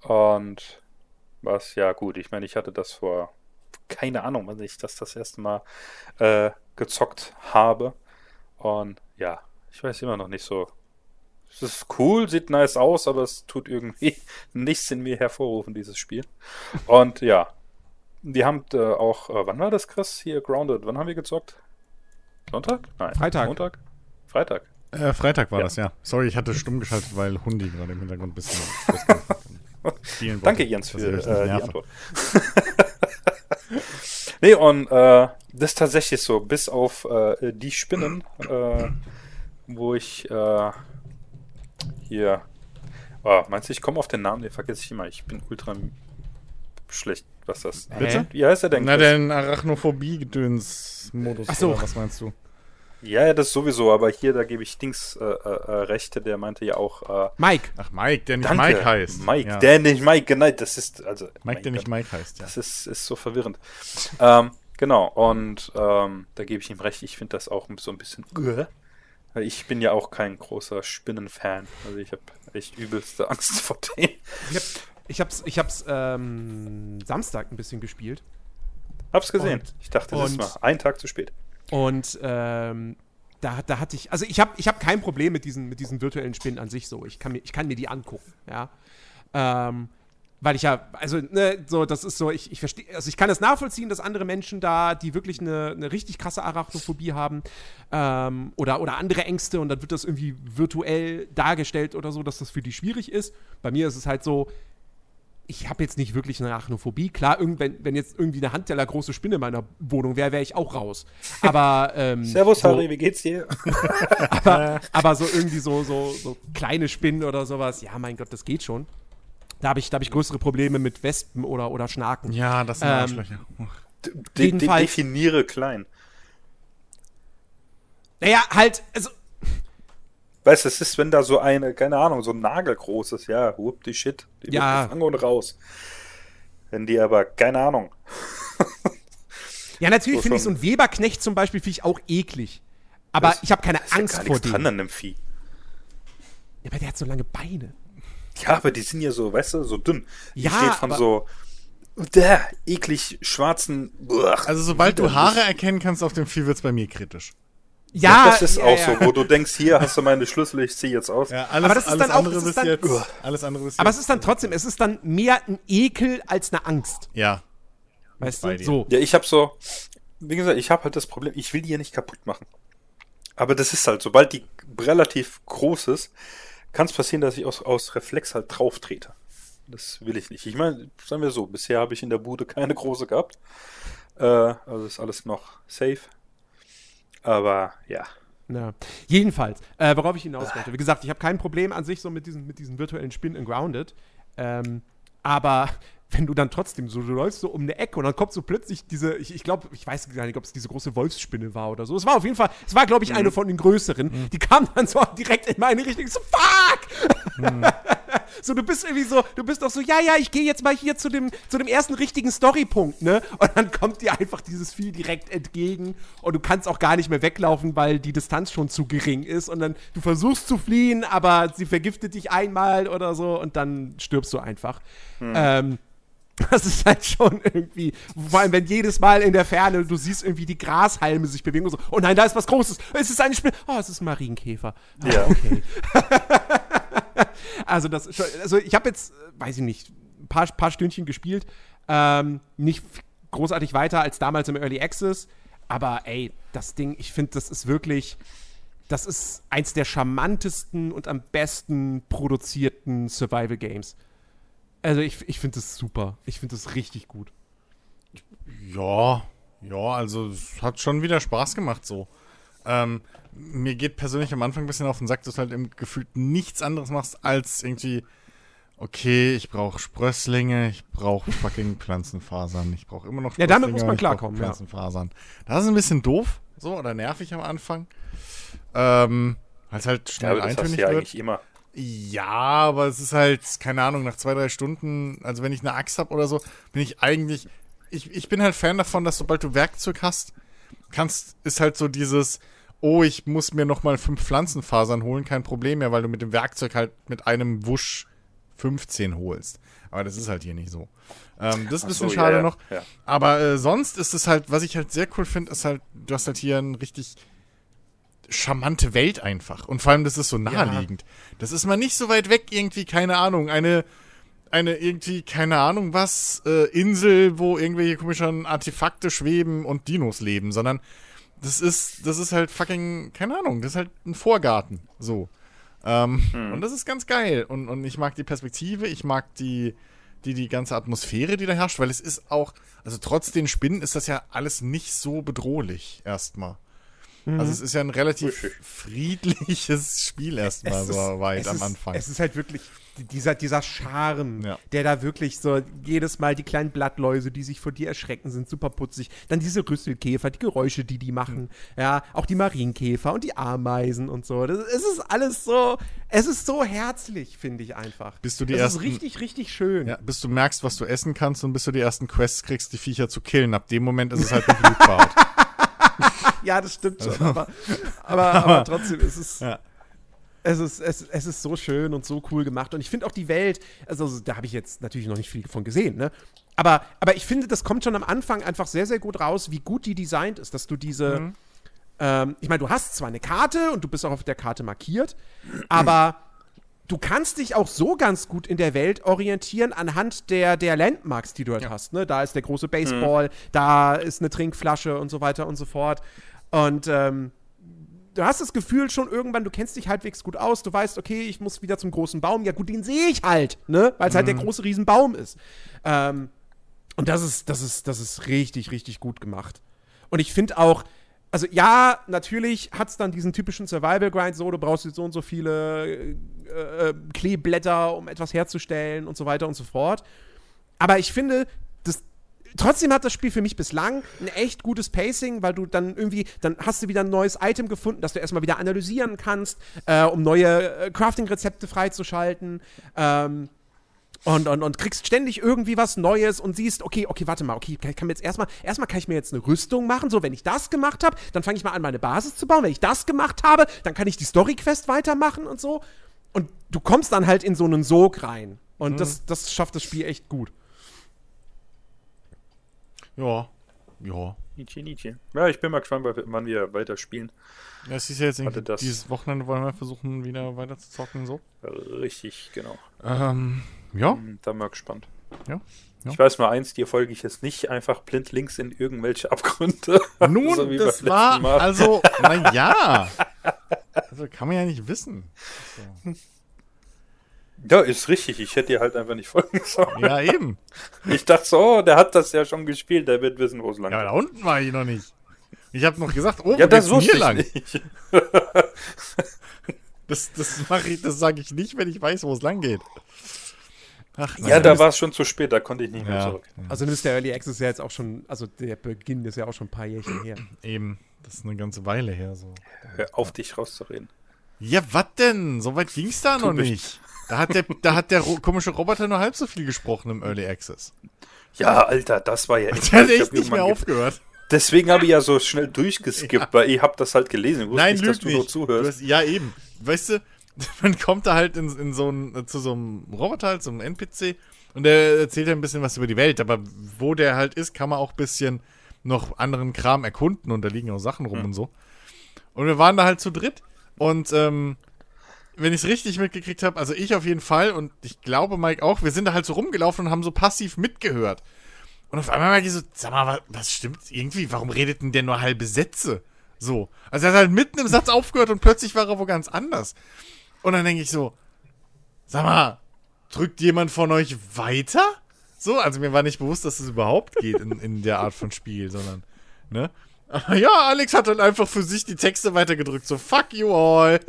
Und was, ja gut, ich meine, ich hatte das vor, keine Ahnung, wann ich das das erste Mal äh, gezockt habe. Und ja, ich weiß immer noch nicht so. Es ist cool, sieht nice aus, aber es tut irgendwie (laughs) nichts in mir hervorrufen, dieses Spiel. (laughs) Und ja, die haben äh, auch, äh, wann war das, Chris? Hier, Grounded, wann haben wir gezockt? Sonntag? Nein. Freitag. Montag? Freitag. Äh, Freitag war Ja. das, ja. Sorry, ich hatte stumm geschaltet, weil Hundi gerade im Hintergrund ein bisschen (laughs) Danke, Jens, für äh, die. Antwort. (laughs) nee, und äh, das ist tatsächlich so, bis auf äh, die Spinnen, äh, wo ich äh, hier. Oh, meinst du, ich komme auf den Namen? Den vergesse ich immer. Ich bin ultra schlecht, was das. Bitte? Wie heißt er denn? Na, den Arachnophobie-Gedöns-Modus. Ach so. oder Was meinst du? Ja, ja, das sowieso, aber hier, da gebe ich Dings äh, äh, äh, Rechte, der meinte ja auch. Äh, Mike, Ach, Mike, der nicht danke, Mike heißt. Mike, ja. der nicht Mike, genau, das ist. Also, Mike, der nicht Gott. Mike heißt, ja. Das ist, ist so verwirrend. ähm, genau, und ähm, da gebe ich ihm recht, ich finde das auch so ein bisschen. Ich bin ja auch kein großer Spinnenfan. Also ich habe echt übelste Angst vor denen. ich, hab, ich hab's, ich hab's ähm, Samstag ein bisschen gespielt. Hab's gesehen. Und- ich dachte, das ist mal ein Tag zu spät. Und ähm, da, da hatte ich, also ich habe ich hab kein Problem mit diesen, mit diesen virtuellen Spinnen an sich so. Ich kann mir, ich kann mir die angucken, ja. Ähm, weil ich ja, also, ne, so, das ist so, ich, ich verstehe, also ich kann das nachvollziehen, dass andere Menschen da, die wirklich eine, eine richtig krasse Arachnophobie haben, ähm, oder, oder andere Ängste und dann wird das irgendwie virtuell dargestellt oder so, dass das für die schwierig ist. Bei mir ist es halt so, ich habe jetzt nicht wirklich eine Arachnophobie. Klar, irgend, wenn, jetzt irgendwie eine Handteller große Spinne in meiner Wohnung wäre, wäre ich auch raus. (laughs) Aber ähm, Servus, so, Harry, wie geht's dir? (laughs) aber, aber so irgendwie so, so, so kleine Spinnen oder sowas, ja, mein Gott, das geht schon. Da habe ich, da hab ich größere Probleme mit Wespen oder, oder Schnaken. Ja, das sind Ähm, Arschlöcher. De de definiere klein. Naja, halt, also, Weißt du, es ist, wenn da so eine, keine Ahnung, so ein Nagel groß ist, ja, whoop die Shit. Die Ja. wird gefangen und raus. Wenn die aber, keine Ahnung. ja, natürlich So finde ich so einen Weberknecht zum Beispiel finde ich auch eklig. Aber Das- ich habe keine ja Angst gar vor dem. dran an dem Vieh. Ja, aber der hat so lange Beine. Ja, aber die sind ja so, weißt du, so dünn. Die Ja, steht von aber- so der eklig schwarzen. Uah, Also, sobald du. Haare erkennen kannst auf dem Vieh, wird's bei mir kritisch. Ja, das ist ja, auch ja. so, wo du denkst, hier hast du meine Schlüssel, ich ziehe jetzt aus. Ja, alles, Aber das ist dann auch- andere das ist dann- jetzt. Alles andere Aber jetzt. es ist dann trotzdem, es ist dann mehr ein Ekel als eine Angst. Ja. Weißt bei du? dir. So. Ja, ich habe so, wie gesagt, ich habe halt das Problem, ich will die ja nicht kaputt machen. Aber das ist halt, sobald die relativ groß ist, kann es passieren, dass ich aus, aus Reflex halt drauf trete. Das will ich nicht. Ich meine, sagen wir so, bisher habe ich in der Bude keine große gehabt. Äh, also ist alles noch safe. Aber ja. Ja. Jedenfalls, äh, worauf ich hinaus wollte. Wie gesagt, ich habe kein Problem an sich so mit diesen, mit diesen virtuellen Spinnen in Grounded. Ähm, aber (laughs) wenn du dann trotzdem so, du läufst so um eine Ecke und dann kommt so plötzlich diese, ich, ich glaube, ich weiß gar nicht, ob es diese große Wolfsspinne war oder so. Es war auf jeden Fall, es war, glaube ich, eine von den größeren. Die kam dann so (laughs) direkt in meine Richtung. Ich so, fuck! (laughs) so, du bist irgendwie so, du bist doch so, ja, ja, ich gehe jetzt mal hier zu dem, zu dem ersten richtigen Storypunkt, ne? Und dann kommt dir einfach dieses Vieh direkt entgegen und du kannst auch gar nicht mehr weglaufen, weil die Distanz schon zu gering ist und dann, du versuchst zu fliehen, aber sie vergiftet dich einmal oder so und dann stirbst du einfach. Ähm, das ist halt schon irgendwie, vor allem wenn jedes Mal in der Ferne du siehst irgendwie die Grashalme sich bewegen und so, oh nein, da ist was Großes, es ist eine Spinne, oh, es ist ein Marienkäfer. Ah, Ja. (laughs) Okay. (laughs) also das, also ich habe jetzt, weiß ich nicht, ein paar, paar Stündchen gespielt, ähm, nicht großartig weiter als damals im Early Access, aber ey, das Ding, ich finde, das ist wirklich, das ist eins der charmantesten und am besten produzierten Survival Games. Also ich, ich finde das super. Ich finde das richtig gut. Ja, ja, also es hat schon wieder Spaß gemacht so. Ähm, mir geht persönlich am Anfang ein bisschen auf den Sack, dass du halt im Gefühl nichts anderes machst als irgendwie, okay, ich brauche Sprösslinge, ich brauche fucking Pflanzenfasern, ich brauche immer noch Ja, damit Sprösslinge, muss man klarkommen, ja. Pflanzenfasern. Das ist ein bisschen doof, so, oder nervig am Anfang. Ähm, weil es halt Ja, schnell du eintönig ja wird. eigentlich immer. Ja, aber es ist halt, keine Ahnung, nach zwei, drei Stunden, also wenn ich eine Axt habe oder so, bin ich eigentlich. Ich, ich bin halt Fan davon, dass sobald du Werkzeug hast, kannst, ist halt so dieses, oh, ich muss mir nochmal fünf Pflanzenfasern holen, kein Problem mehr, weil du mit dem Werkzeug halt mit einem Wusch 15 holst. Aber das ist halt hier nicht so. Ähm, das ist ein bisschen so, schade ja, ja, noch. ja. Aber äh, sonst ist es halt, was ich halt sehr cool finde, ist halt, du hast halt hier ein richtig charmante Welt einfach. Und vor allem, das ist so naheliegend. Das ist mal nicht so weit weg, irgendwie, keine Ahnung, eine, eine irgendwie, keine Ahnung was, äh, Insel, wo irgendwelche komischen Artefakte schweben und Dinos leben, sondern das ist, das ist halt fucking, keine Ahnung, das ist halt ein Vorgarten. So. Ähm, Und das ist ganz geil. Und, und ich mag die Perspektive, ich mag die, die, die ganze Atmosphäre, die da herrscht, weil es ist auch, also trotz den Spinnen ist das ja alles nicht so bedrohlich erstmal. Also es ist ja ein relativ Richtig. friedliches Spiel erstmal so weit es am ist, Anfang. Es ist halt wirklich dieser, dieser Charme, Ja. der da wirklich so jedes Mal die kleinen Blattläuse, die sich vor dir erschrecken, sind super putzig. Dann diese Rüsselkäfer, die Geräusche, die die machen. Ja, auch die Marienkäfer und die Ameisen und so. Das, es ist alles so, es ist so herzlich, finde ich einfach. Bis du die das ersten- ist richtig, richtig schön. Ja, bis du merkst, was du essen kannst und bis du die ersten Quests kriegst, die Viecher zu killen. Ab dem Moment ist es halt ein Blutbad. (laughs) (laughs) Ja, das stimmt schon. Aber, aber, aber trotzdem ist es. Ja. Es ist, es, es ist so schön und so cool gemacht. Und ich finde auch die Welt, also da habe ich jetzt natürlich noch nicht viel von gesehen, ne? Aber, aber ich finde, das kommt schon am Anfang einfach sehr, sehr gut raus, wie gut die designt ist, dass du diese. Ähm, ich meine, du hast zwar eine Karte und du bist auch auf der Karte markiert, aber du kannst dich auch so ganz gut in der Welt orientieren anhand der, der Landmarks, die du halt hast. Ne? Da ist der große Baseball, da ist eine Trinkflasche und so weiter und so fort. Und ähm, du hast das Gefühl schon irgendwann, du kennst dich halbwegs gut aus, du weißt, okay, ich muss wieder zum großen Baum. Ja, gut, den sehe ich halt, ne? Weil es halt der große Riesenbaum ist. Ähm, und das ist, das ist, das ist richtig, richtig gut gemacht. Und ich finde auch, also ja, natürlich hat es dann diesen typischen Survival-Grind, so, du brauchst jetzt so und so viele äh, äh, Kleeblätter, um etwas herzustellen und so weiter und so fort. Aber ich finde, das, trotzdem hat das Spiel für mich bislang ein echt gutes Pacing, weil du dann irgendwie, dann hast du wieder ein neues Item gefunden, das du erstmal wieder analysieren kannst, äh, um neue äh, Crafting-Rezepte freizuschalten. Ähm, und, und, und kriegst ständig irgendwie was Neues und siehst, okay, okay, warte mal, okay, kann, kann mir jetzt erstmal, erstmal kann ich mir jetzt eine Rüstung machen. So, wenn ich das gemacht habe, dann fange ich mal an, meine Basis zu bauen. Wenn ich das gemacht habe, dann kann ich die Story-Quest weitermachen und so. Und du kommst dann halt in so einen Sog rein. Und das, das schafft das Spiel echt gut. ja. Ja. Nietzsche, Nietzsche. Ja, ich bin mal gespannt, wann wir weiter spielen. Ja, Es ist ja jetzt irgendwie, dieses Wochenende wollen wir versuchen, wieder weiter zu zocken, so. Richtig, genau. Ähm, ja. Hm, Da ich gespannt. Ja, ja. Ich weiß mal eins, dir folge ich jetzt nicht einfach blind links in irgendwelche Abgründe. (laughs) Nun, So das war, Mal. also, (laughs) naja. Also kann man ja nicht wissen. Ja, ist richtig. Ich hätte dir halt einfach nicht folgen (laughs) sollen. Ja, eben. Ich dachte so, oh, der hat das ja schon gespielt, der wird wissen, wo es lang Ja, geht. aber da unten war ich noch nicht. Ich habe noch gesagt, oh, Ja, das geht's ich lang? nicht. Das, das mache ich, das sage ich nicht, wenn ich weiß, wo es lang geht. Ach, Ja, da war es schon zu spät, da konnte ich nicht mehr ja, zurück. Also nimmst der Early Access ja jetzt auch schon, also der Beginn ist ja auch schon ein paar Jährchen her. (clears throat) eben. Das ist eine ganze Weile her so. Hör auf, dich rauszureden. Ja, was denn? So weit ging's da noch nicht. Da hat der, da hat der komische Roboter nur halb so viel gesprochen im Early Access. Ja, Alter, das war ja echt. (laughs) Der hat ich echt nicht mehr aufgehört. Deswegen habe ich ja so schnell durchgeskippt, weil ich habe das halt gelesen. Ich wusste Nein, nicht, dass du nicht. noch Du zuhörst. hast, ja, eben. Weißt du, (laughs) man kommt da halt in, in so ein, zu so einem Roboter, halt, so einem NPC, und der erzählt ja ein bisschen was über die Welt. Aber wo der halt ist, kann man auch ein bisschen noch anderen Kram erkunden und da liegen auch Sachen rum und so. Und wir waren da halt zu dritt. Und ähm, wenn ich es richtig mitgekriegt habe, also ich auf jeden Fall und ich glaube Mike auch, wir sind da halt so rumgelaufen und haben so passiv mitgehört. Und auf einmal merke ich so, sag mal, was, was stimmt irgendwie? Warum redet denn der nur halbe Sätze? So. Also er hat halt mitten im Satz aufgehört und plötzlich war er wo ganz anders. Und dann denke ich so, sag mal, drückt jemand von euch weiter? So, also mir war nicht bewusst, dass es überhaupt geht in, in der Art von Spiel, sondern, ne? Aber ja, Alex hat dann einfach für sich die Texte weitergedrückt, so fuck you all.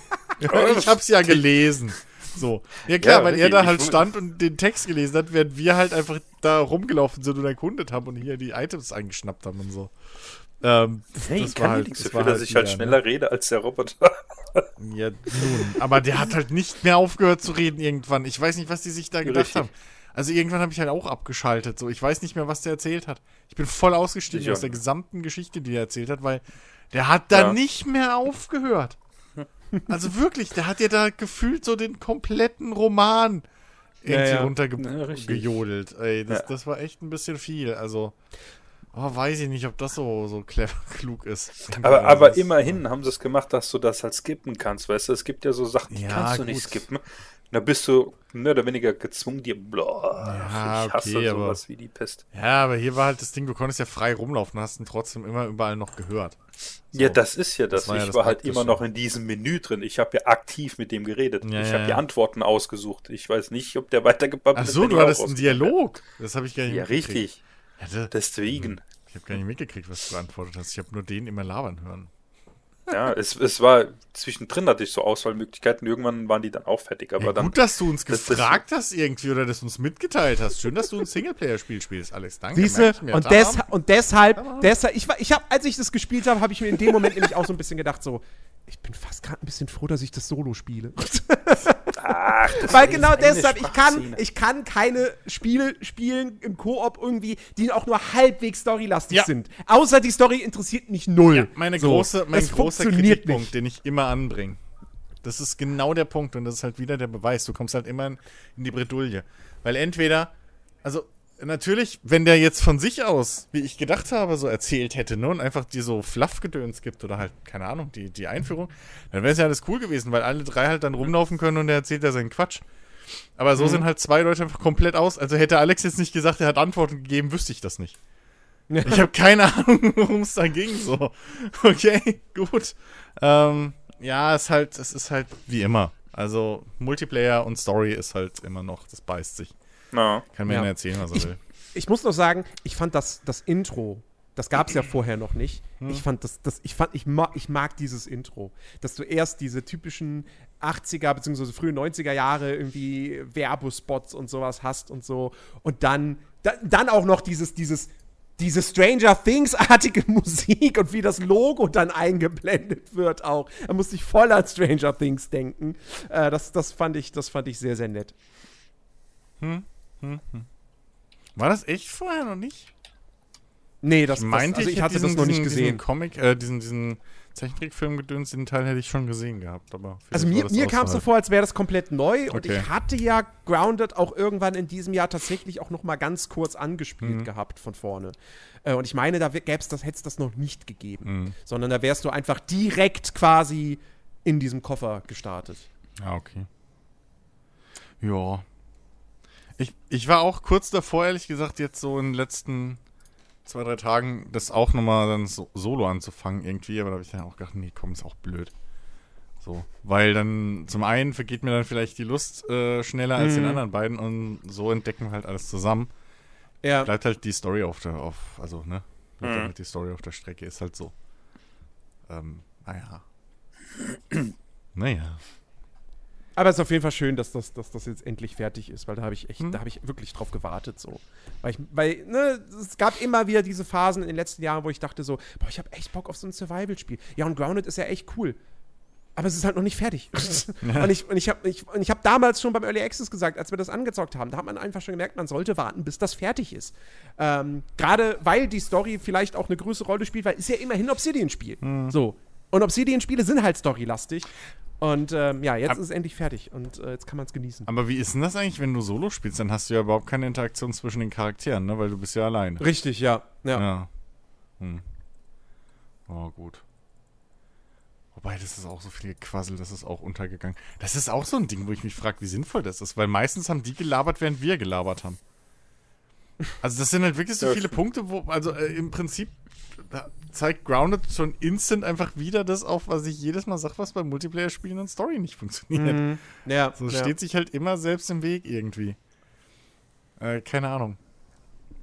(laughs) ich hab's ja gelesen. So. Ja klar, Ja, weil er da halt stand und den Text gelesen hat, während wir halt einfach da rumgelaufen sind und erkundet haben und hier die Items eingeschnappt haben und so. Ähm, Nee, das ich war kann halt- nichts das dafür, war dass ich halt wieder, schneller ne? rede als der Roboter. Ja, nun. Aber der hat halt nicht mehr aufgehört zu reden irgendwann. Ich weiß nicht, was die sich da gedacht Richtig. haben. Also irgendwann habe ich halt auch abgeschaltet. So, ich weiß nicht mehr, was der erzählt hat. Ich bin voll ausgestiegen Ich aus der gesamten Geschichte, die er erzählt hat, weil der hat da Ja. nicht mehr aufgehört. Also wirklich, der hat ja da gefühlt so den kompletten Roman irgendwie Ja, ja. Runtergejodelt. Ey, das, das war echt ein bisschen viel. Also, oh, weiß ich nicht, ob das so, so clever (laughs) klug ist. Aber, aber das- immerhin haben sie es gemacht, dass du das halt skippen kannst, weißt du? Es gibt ja so Sachen, die Ja, kannst du nicht gut. skippen. Da bist du mehr oder weniger gezwungen, dir, boah, Ja, ich hasse okay, aber- sowas wie die Pest. Ja, aber hier war halt das Ding, du konntest ja frei rumlaufen, hast ihn trotzdem immer überall noch gehört. So. Ja, das ist ja das. Das war ja ich das war halt immer noch in diesem Menü drin. Ich habe ja aktiv mit dem geredet. Ja, ich ja, habe die ja. Antworten ausgesucht. Ich weiß nicht, ob der weitergebabbelt Ach so, du hattest einen Dialog. Das habe ich gar nicht Ja, richtig. Ja, da- Deswegen. Ich habe gar nicht mitgekriegt, was du beantwortet hast. Ich habe nur den immer labern hören. Ja, es, es war zwischendrin hatte ich so Auswahlmöglichkeiten. Irgendwann waren die dann auch fertig. Aber Ja, dann. gut, dass du uns das- das- gefragt hast irgendwie oder dass du uns mitgeteilt hast. Schön, dass du ein Singleplayer-Spiel spielst, Alex. Danke. Siehste, und, des, und deshalb, deshalb, ich, war- ich habe, als ich das gespielt habe, habe ich mir in dem Moment nämlich auch so ein bisschen gedacht, so, ich bin fast gerade ein bisschen froh, dass ich das Solo spiele. (laughs) Ach, Weil genau deshalb, ich kann, ich kann keine Spiele spielen im Koop irgendwie, die auch nur halbwegs storylastig Ja. sind. Außer die Story interessiert mich null. Ja, meine So, große, mein das großer Kritikpunkt, nicht. den ich immer anbringe. Das ist genau der Punkt und das ist halt wieder der Beweis. Du kommst halt immer in, in die Bredouille. Weil entweder, also natürlich, wenn der jetzt von sich aus, wie ich gedacht habe, so erzählt hätte, ne, und einfach dir so Fluffgedöns gibt oder halt, keine Ahnung, die, die Einführung, dann wäre es ja alles cool gewesen, weil alle drei halt dann rumlaufen können und der erzählt ja seinen Quatsch. Aber Mhm. so sind halt zwei Leute einfach komplett aus. Also hätte Alex jetzt nicht gesagt, er hat Antworten gegeben, wüsste ich das nicht. Ich habe keine (laughs) Ahnung, worum es da ging. So, okay, gut. Ähm, ja, es ist halt, es ist halt wie immer. Also Multiplayer und Story ist halt immer noch, das beißt sich. Na, Kann mir Ja. erzählen, was er Ich- will. Ich muss noch sagen, ich fand das, das Intro, das gab es ja vorher noch nicht. Ich fand das, das ich fand, ich mag, ich mag dieses Intro. Dass du erst diese typischen 80er bzw. frühe 90er Jahre irgendwie Werbespots und sowas hast und so. Und dann, da, dann auch noch dieses, dieses, diese Stranger Things-artige (laughs) Musik und wie das Logo dann eingeblendet wird auch. Da musste ich voll an Stranger Things denken. Äh, das, das, fand ich, das fand ich sehr, sehr nett. War das echt vorher noch nicht? Nee, das, Ich meinte, das also ich, hätte hatte diesen, das noch nicht gesehen. Diesen Comic, äh, diesen, diesen Zeichentrickfilm gedöns, den Teil hätte ich schon gesehen gehabt. Aber Also mir, mir kam es so vor, als wäre das komplett neu und Okay. ich hatte ja Grounded auch irgendwann in diesem Jahr tatsächlich auch noch mal ganz kurz angespielt Mhm. gehabt von vorne. Äh, und ich meine, da gäbe es das, hätte es das noch nicht gegeben, Mhm. sondern da wärst du einfach direkt quasi in diesem Koffer gestartet. Ah, okay. Ja. Ich, ich war auch kurz davor, ehrlich gesagt, jetzt so in den letzten zwei, drei Tagen das auch nochmal dann so, solo anzufangen irgendwie, aber da habe ich dann auch gedacht, nee, komm, ist auch blöd. So, weil dann zum einen vergeht mir dann vielleicht die Lust äh, schneller als den Mhm. anderen beiden und so entdecken wir halt alles zusammen. Ja. Bleibt halt die Story auf der, auf, also, ne? Bleibt Mhm. halt die Story auf der Strecke, ist halt so. Ähm, naja. (clears throat) naja. Aber es ist auf jeden Fall schön, dass das, dass das jetzt endlich fertig ist, weil da habe ich echt, Hm. da habe ich wirklich drauf gewartet so. Weil, ich, weil ne, es gab immer wieder diese Phasen in den letzten Jahren, wo ich dachte so, boah, ich habe echt Bock auf so ein Survival-Spiel. Ja, und Grounded ist ja echt cool. Aber es ist halt noch nicht fertig. (laughs) Und ich, und ich habe ich, und ich hab damals schon beim Early Access gesagt, als wir das angezockt haben, da hat man einfach schon gemerkt, man sollte warten, bis das fertig ist. Ähm, Gerade weil die Story vielleicht auch eine größere Rolle spielt, weil ist ja immerhin Obsidian-Spiel. So. Und Obsidian-Spiele sind halt storylastig. Und ähm, ja, jetzt Ab- ist es endlich fertig und äh, jetzt kann man es genießen. Aber wie ist denn das eigentlich, wenn du Solo spielst? Dann hast du ja überhaupt keine Interaktion zwischen den Charakteren, ne? Weil du bist ja alleine. Richtig, ja. ja. Ja. Hm. Oh, gut. Wobei, das ist auch so viel Quassel, das ist auch untergegangen. Das ist auch so ein Ding, wo ich mich frage, wie sinnvoll das ist, weil meistens haben die gelabert, während wir gelabert haben. Also das sind halt wirklich so viele Punkte, wo, also äh, im Prinzip da zeigt Grounded schon instant einfach wieder das auf, was ich jedes Mal sage, was bei Multiplayer-Spielen und Story nicht funktioniert. Mhm. Ja, So ja. steht sich halt immer selbst im Weg irgendwie. Äh, keine Ahnung.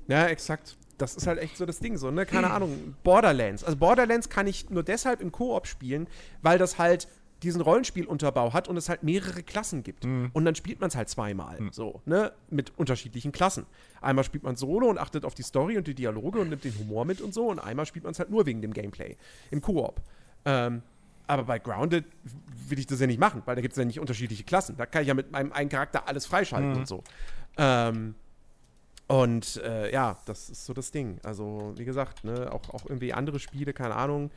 Ja, exakt. Das ist halt echt so das Ding, so, ne? Keine Ahnung. Borderlands. Also Borderlands kann ich nur deshalb im Koop spielen, weil das halt diesen Rollenspielunterbau hat und es halt mehrere Klassen gibt. Und dann spielt man es halt zweimal. So, ne? Mit unterschiedlichen Klassen. Einmal spielt man solo und achtet auf die Story und die Dialoge und nimmt den Humor mit und so. Und einmal spielt man es halt nur wegen dem Gameplay. Im Koop. Ähm, Aber bei Grounded will ich das ja nicht machen, weil da gibt es ja nicht unterschiedliche Klassen. Da kann ich ja mit meinem einen Charakter alles freischalten Mhm. und so. Ähm, und äh, ja, das ist so das Ding. Also, wie gesagt, ne, auch, auch irgendwie andere Spiele, keine Ahnung,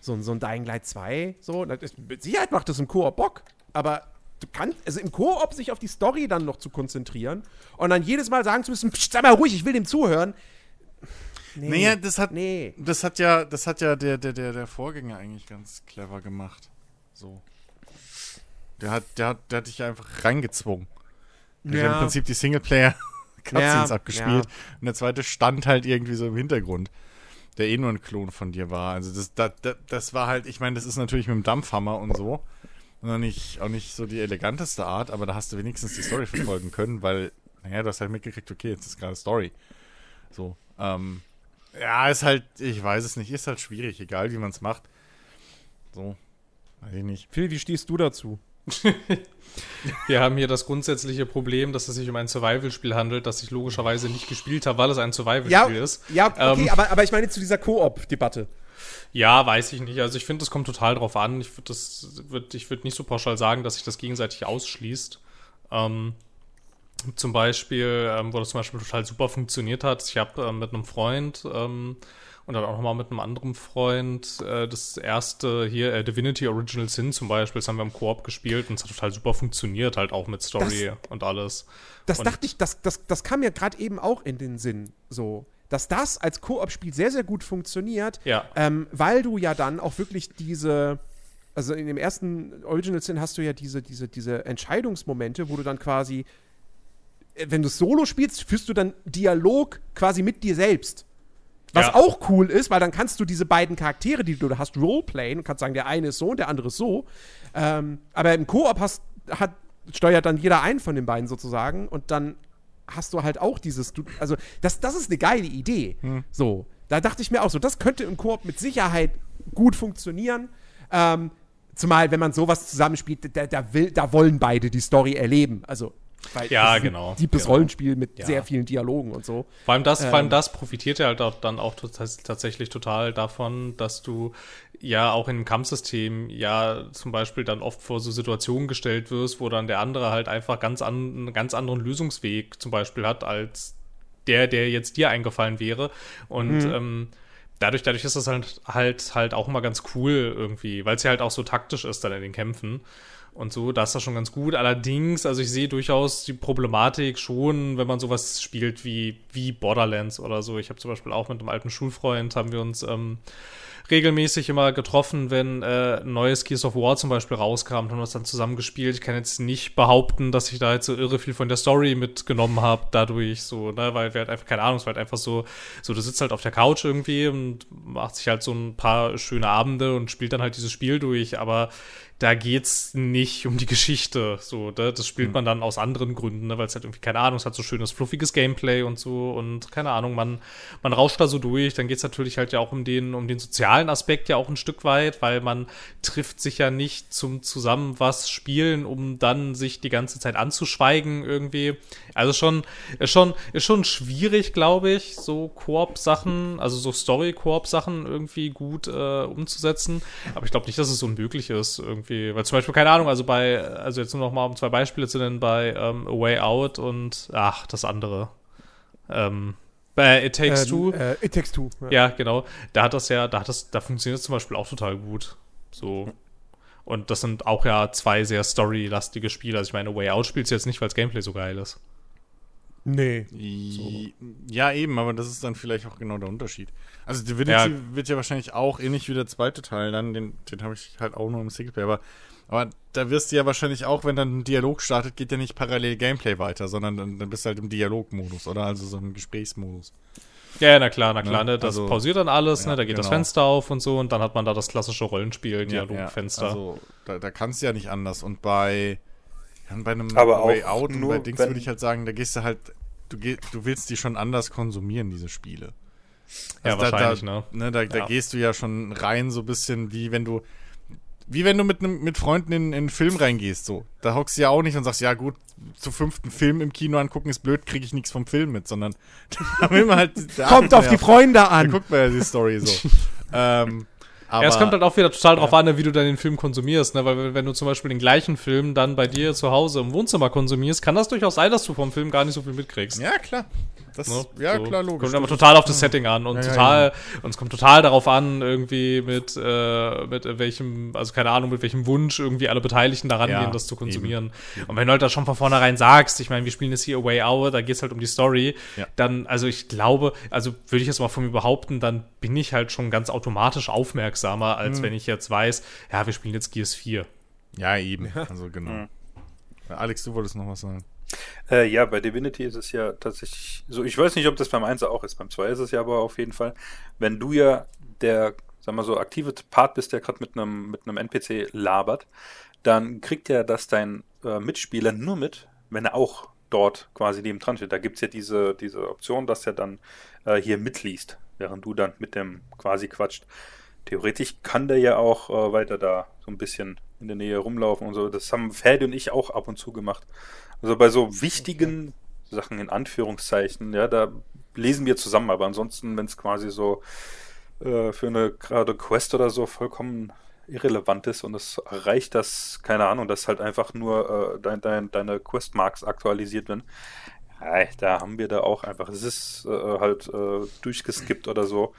so, ein- so ein Dying Light 2, so, ist, mit Sicherheit macht das im Koop Bock, aber du kannst, also im Koop sich auf die Story dann noch zu konzentrieren und dann jedes Mal sagen zu müssen, "Psst, sei mal ruhig, ich will dem zuhören. Nee, Naja, das hat, nee. das hat ja, das hat ja der, der, der, der Vorgänger eigentlich ganz clever gemacht. So. Der hat, der hat, der hat dich ja einfach reingezwungen. Der hat im Prinzip die Singleplayer Cutscenes Ja, abgespielt. ja. Und der zweite stand halt irgendwie so im Hintergrund, der eh nur ein Klon von dir war. Also das, das, das, war halt, ich meine, das ist natürlich mit dem Dampfhammer und so. Und nicht, auch nicht so die eleganteste Art, aber da hast du wenigstens die Story verfolgen können, weil, naja, du hast halt mitgekriegt, okay, jetzt ist gerade Story. So, ähm, ja, ist halt, ich weiß es nicht, ist halt schwierig, egal wie man es macht. So, weiß ich nicht. Phil, wie stehst du dazu? (laughs) Wir haben hier das grundsätzliche Problem, dass es sich um ein Survival-Spiel handelt, das ich logischerweise nicht gespielt habe, weil es ein Ja, Survival-Spiel ist. ja okay, Ähm, aber, aber ich meine zu dieser Koop-Debatte. Ja, weiß ich nicht. Also ich finde, es kommt total drauf an. Ich würde das, würd, ich würde nicht so pauschal sagen, dass sich das gegenseitig ausschließt. Ähm, zum Beispiel, ähm, wo das zum Beispiel total super funktioniert hat. Ich habe ähm, mit einem Freund ähm, und dann auch nochmal mit einem anderen Freund äh, das erste hier, äh, Divinity Original Sin zum Beispiel, das haben wir im Koop gespielt und es hat total super funktioniert, halt auch mit Story und alles. Das Und- dachte ich, das, das, das kam mir gerade eben auch in den Sinn, so. Dass das als Koop-Spiel sehr, sehr gut funktioniert, Ja. ähm, weil du ja dann auch wirklich diese, also in dem ersten Original Sin hast du ja diese, diese, diese Entscheidungsmomente, wo du dann quasi, äh, wenn du Solo spielst, führst du dann Dialog quasi mit dir selbst. Was Ja. auch cool ist, weil dann kannst du diese beiden Charaktere, die du hast, roleplayen und kannst sagen, der eine ist so und der andere ist so. Ähm, aber im Koop hast, hat, steuert dann jeder einen von den beiden sozusagen und dann hast du halt auch dieses, du, also das, das ist eine geile Idee. So, da dachte ich mir auch so, das könnte im Koop mit Sicherheit gut funktionieren. Ähm, zumal, wenn man sowas zusammenspielt, da, da, will, da wollen beide die Story erleben. Also, weil Ja, genau, Ein deepes genau. Rollenspiel mit Ja. sehr vielen Dialogen und so. Vor allem das, vor allem Ähm. das profitiert ja halt auch dann auch tats- tatsächlich total davon, dass du ja auch in einem Kampfsystem ja zum Beispiel dann oft vor so Situationen gestellt wirst, wo dann der andere halt einfach ganz an, einen ganz anderen Lösungsweg zum Beispiel hat als der, der jetzt dir eingefallen wäre. Und ähm, dadurch, dadurch ist das halt halt halt auch immer ganz cool irgendwie, weil es ja halt auch so taktisch ist dann in den Kämpfen. Und so, da ist das schon ganz gut. Allerdings, also ich sehe durchaus die Problematik schon, wenn man sowas spielt wie, wie Borderlands oder so. Ich habe zum Beispiel auch mit einem alten Schulfreund, haben wir uns ähm, regelmäßig immer getroffen, wenn äh, ein neues Gears of War zum Beispiel rauskam, haben wir das dann zusammen gespielt. Ich kann jetzt nicht behaupten, dass ich da jetzt so irre viel von der Story mitgenommen habe, dadurch so, ne, weil wir halt einfach, keine Ahnung, es war halt einfach so, so, du sitzt halt auf der Couch irgendwie und macht sich halt so ein paar schöne Abende und spielt dann halt dieses Spiel durch, aber da geht's nicht um die Geschichte. So, ne? das spielt man dann aus anderen Gründen, ne? weil es halt irgendwie, keine Ahnung, es hat so schönes, fluffiges Gameplay und so und keine Ahnung, man, man rauscht da so durch. Dann geht's natürlich halt ja auch um den, um den sozialen Aspekt ja auch ein Stück weit, weil man trifft sich ja nicht zum zusammen was spielen, um dann sich die ganze Zeit anzuschweigen irgendwie. Also schon, ist schon, ist schon schwierig, glaube ich, so Koop-Sachen, also so Story-Koop-Sachen irgendwie gut äh, umzusetzen. Aber ich glaube nicht, dass es unmöglich ist irgendwie. Weil zum Beispiel, keine Ahnung, also bei, also jetzt nur noch mal um zwei Beispiele zu nennen, bei ähm, A Way Out und, ach, das andere. Ähm, bei It Takes Two. Äh, It Takes Two. Ja, genau. Da hat das ja, da hat das, da funktioniert es zum Beispiel auch total gut. So. Und das sind auch ja zwei sehr storylastige Spiele. Also ich meine, A Way Out spielt jetzt nicht, weil das Gameplay so geil ist. Nee. I- Ja, eben, aber das ist dann vielleicht auch genau der Unterschied. Also Divinity Ja. wird ja wahrscheinlich auch ähnlich wie der zweite Teil, dann den, den habe ich halt auch nur im Singleplayer, aber, aber da wirst du ja wahrscheinlich auch, wenn dann ein Dialog startet, geht ja nicht parallel Gameplay weiter, sondern dann, dann bist du halt im Dialogmodus, oder? Also so im Gesprächsmodus. Ja, na klar, na klar, Ja, ne? Das also- pausiert dann alles, Ja, ne? Da geht das genau. Fenster auf und so und dann hat man da das klassische Rollenspiel, Dialogfenster. also da, da kannst du ja nicht anders. Und bei, ja, und bei einem Aber Way auch Out und bei Dings würde ich halt sagen, da gehst du halt, du, geh, du willst die schon anders konsumieren, diese Spiele. ja, Also da- wahrscheinlich, da, ne? ne? Da, da Ja. gehst du ja schon rein so ein bisschen wie wenn du wie wenn du mit nem, mit Freunden in, in einen Film reingehst, so. Da hockst du ja auch nicht und sagst, ja gut, zu fünften Film im Kino angucken ist blöd, kriege ich nichts vom Film mit, sondern (laughs) da will man halt. da Kommt auf die ja Freunde Da an. guckt man ja die Story so. (laughs) ähm, Aber ja, es kommt halt auch wieder total drauf an, wie du dann den Film konsumierst, ne? Weil wenn du zum Beispiel den gleichen Film dann bei dir zu Hause im Wohnzimmer konsumierst, kann das durchaus sein, dass du vom Film gar nicht so viel mitkriegst. ja, klar. Das, Ne? Ja, So. klar, logisch. Kommt aber total auf das Setting an und Ja, ja, total, und es kommt total darauf an, irgendwie mit, äh, mit welchem, also keine Ahnung, mit welchem Wunsch irgendwie alle Beteiligten daran Ja, gehen, das zu konsumieren. Und wenn du halt das schon von vornherein sagst, ich meine, wir spielen jetzt hier A Way Out, da geht's halt um die Story, Ja. dann, also ich glaube, also würde ich jetzt mal von mir behaupten, dann bin ich halt schon ganz automatisch aufmerksamer, als Mhm. wenn ich jetzt weiß, ja, wir spielen jetzt Gears 4. Ja, eben. Also genau. Ja, Alex, du wolltest noch was sagen. Äh, ja, bei Divinity ist es ja tatsächlich so. Ich weiß nicht, ob das beim 1 auch ist. Beim 2 ist es ja aber auf jeden Fall. Wenn du ja der, sag mal so, aktive Part bist, der gerade mit einem mit NPC labert, dann kriegt ja das dein äh, Mitspieler nur mit, wenn er auch dort quasi neben dran steht. Da gibt's ja diese, diese Option, dass er dann äh, hier mitliest, während du dann mit dem quasi quatscht. Theoretisch kann der ja auch äh, weiter da so ein bisschen in der Nähe rumlaufen und so. Das haben Fadi und ich auch ab und zu gemacht. Also bei so wichtigen Sachen in Anführungszeichen, ja, da lesen wir zusammen, aber ansonsten, wenn es quasi so äh, für eine gerade Quest oder so vollkommen irrelevant ist und es reicht, dass, keine Ahnung, dass halt einfach nur äh, dein, dein, deine Questmarks aktualisiert werden. Ja, da haben wir da auch einfach, es ist äh, halt äh, durchgeskippt oder so.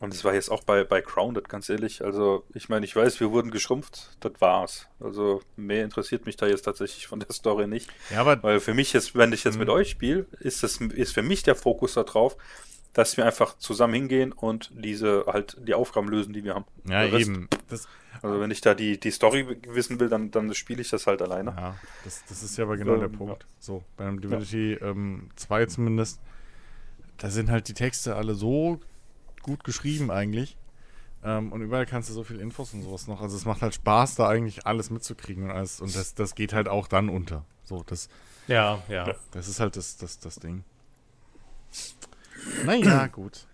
Und es war jetzt auch bei, bei Grounded, ganz ehrlich. Also, ich meine, ich weiß, wir wurden geschrumpft, das war's. Also, mehr interessiert mich da jetzt tatsächlich von der Story nicht. Ja, aber Weil für mich jetzt, wenn ich jetzt mit euch spiele, ist das ist für mich der Fokus darauf, dass wir einfach zusammen hingehen und diese halt die Aufgaben lösen, die wir haben. ja, Rest- eben. Das, Also wenn ich da die, die Story wissen will, dann, dann spiele ich das halt alleine. ja, das, das ist ja aber genau Ähm, der Punkt. So, beim Divinity ähm, 2 zumindest, da sind halt die Texte alle so gut geschrieben eigentlich. Ähm, und überall kannst du so viel Infos und sowas noch. Also es macht halt Spaß, da eigentlich alles mitzukriegen und alles. Und das, das geht halt auch dann unter. So, das, Ja, ja. das ist halt das, das, das Ding. Naja, (clears throat) gut.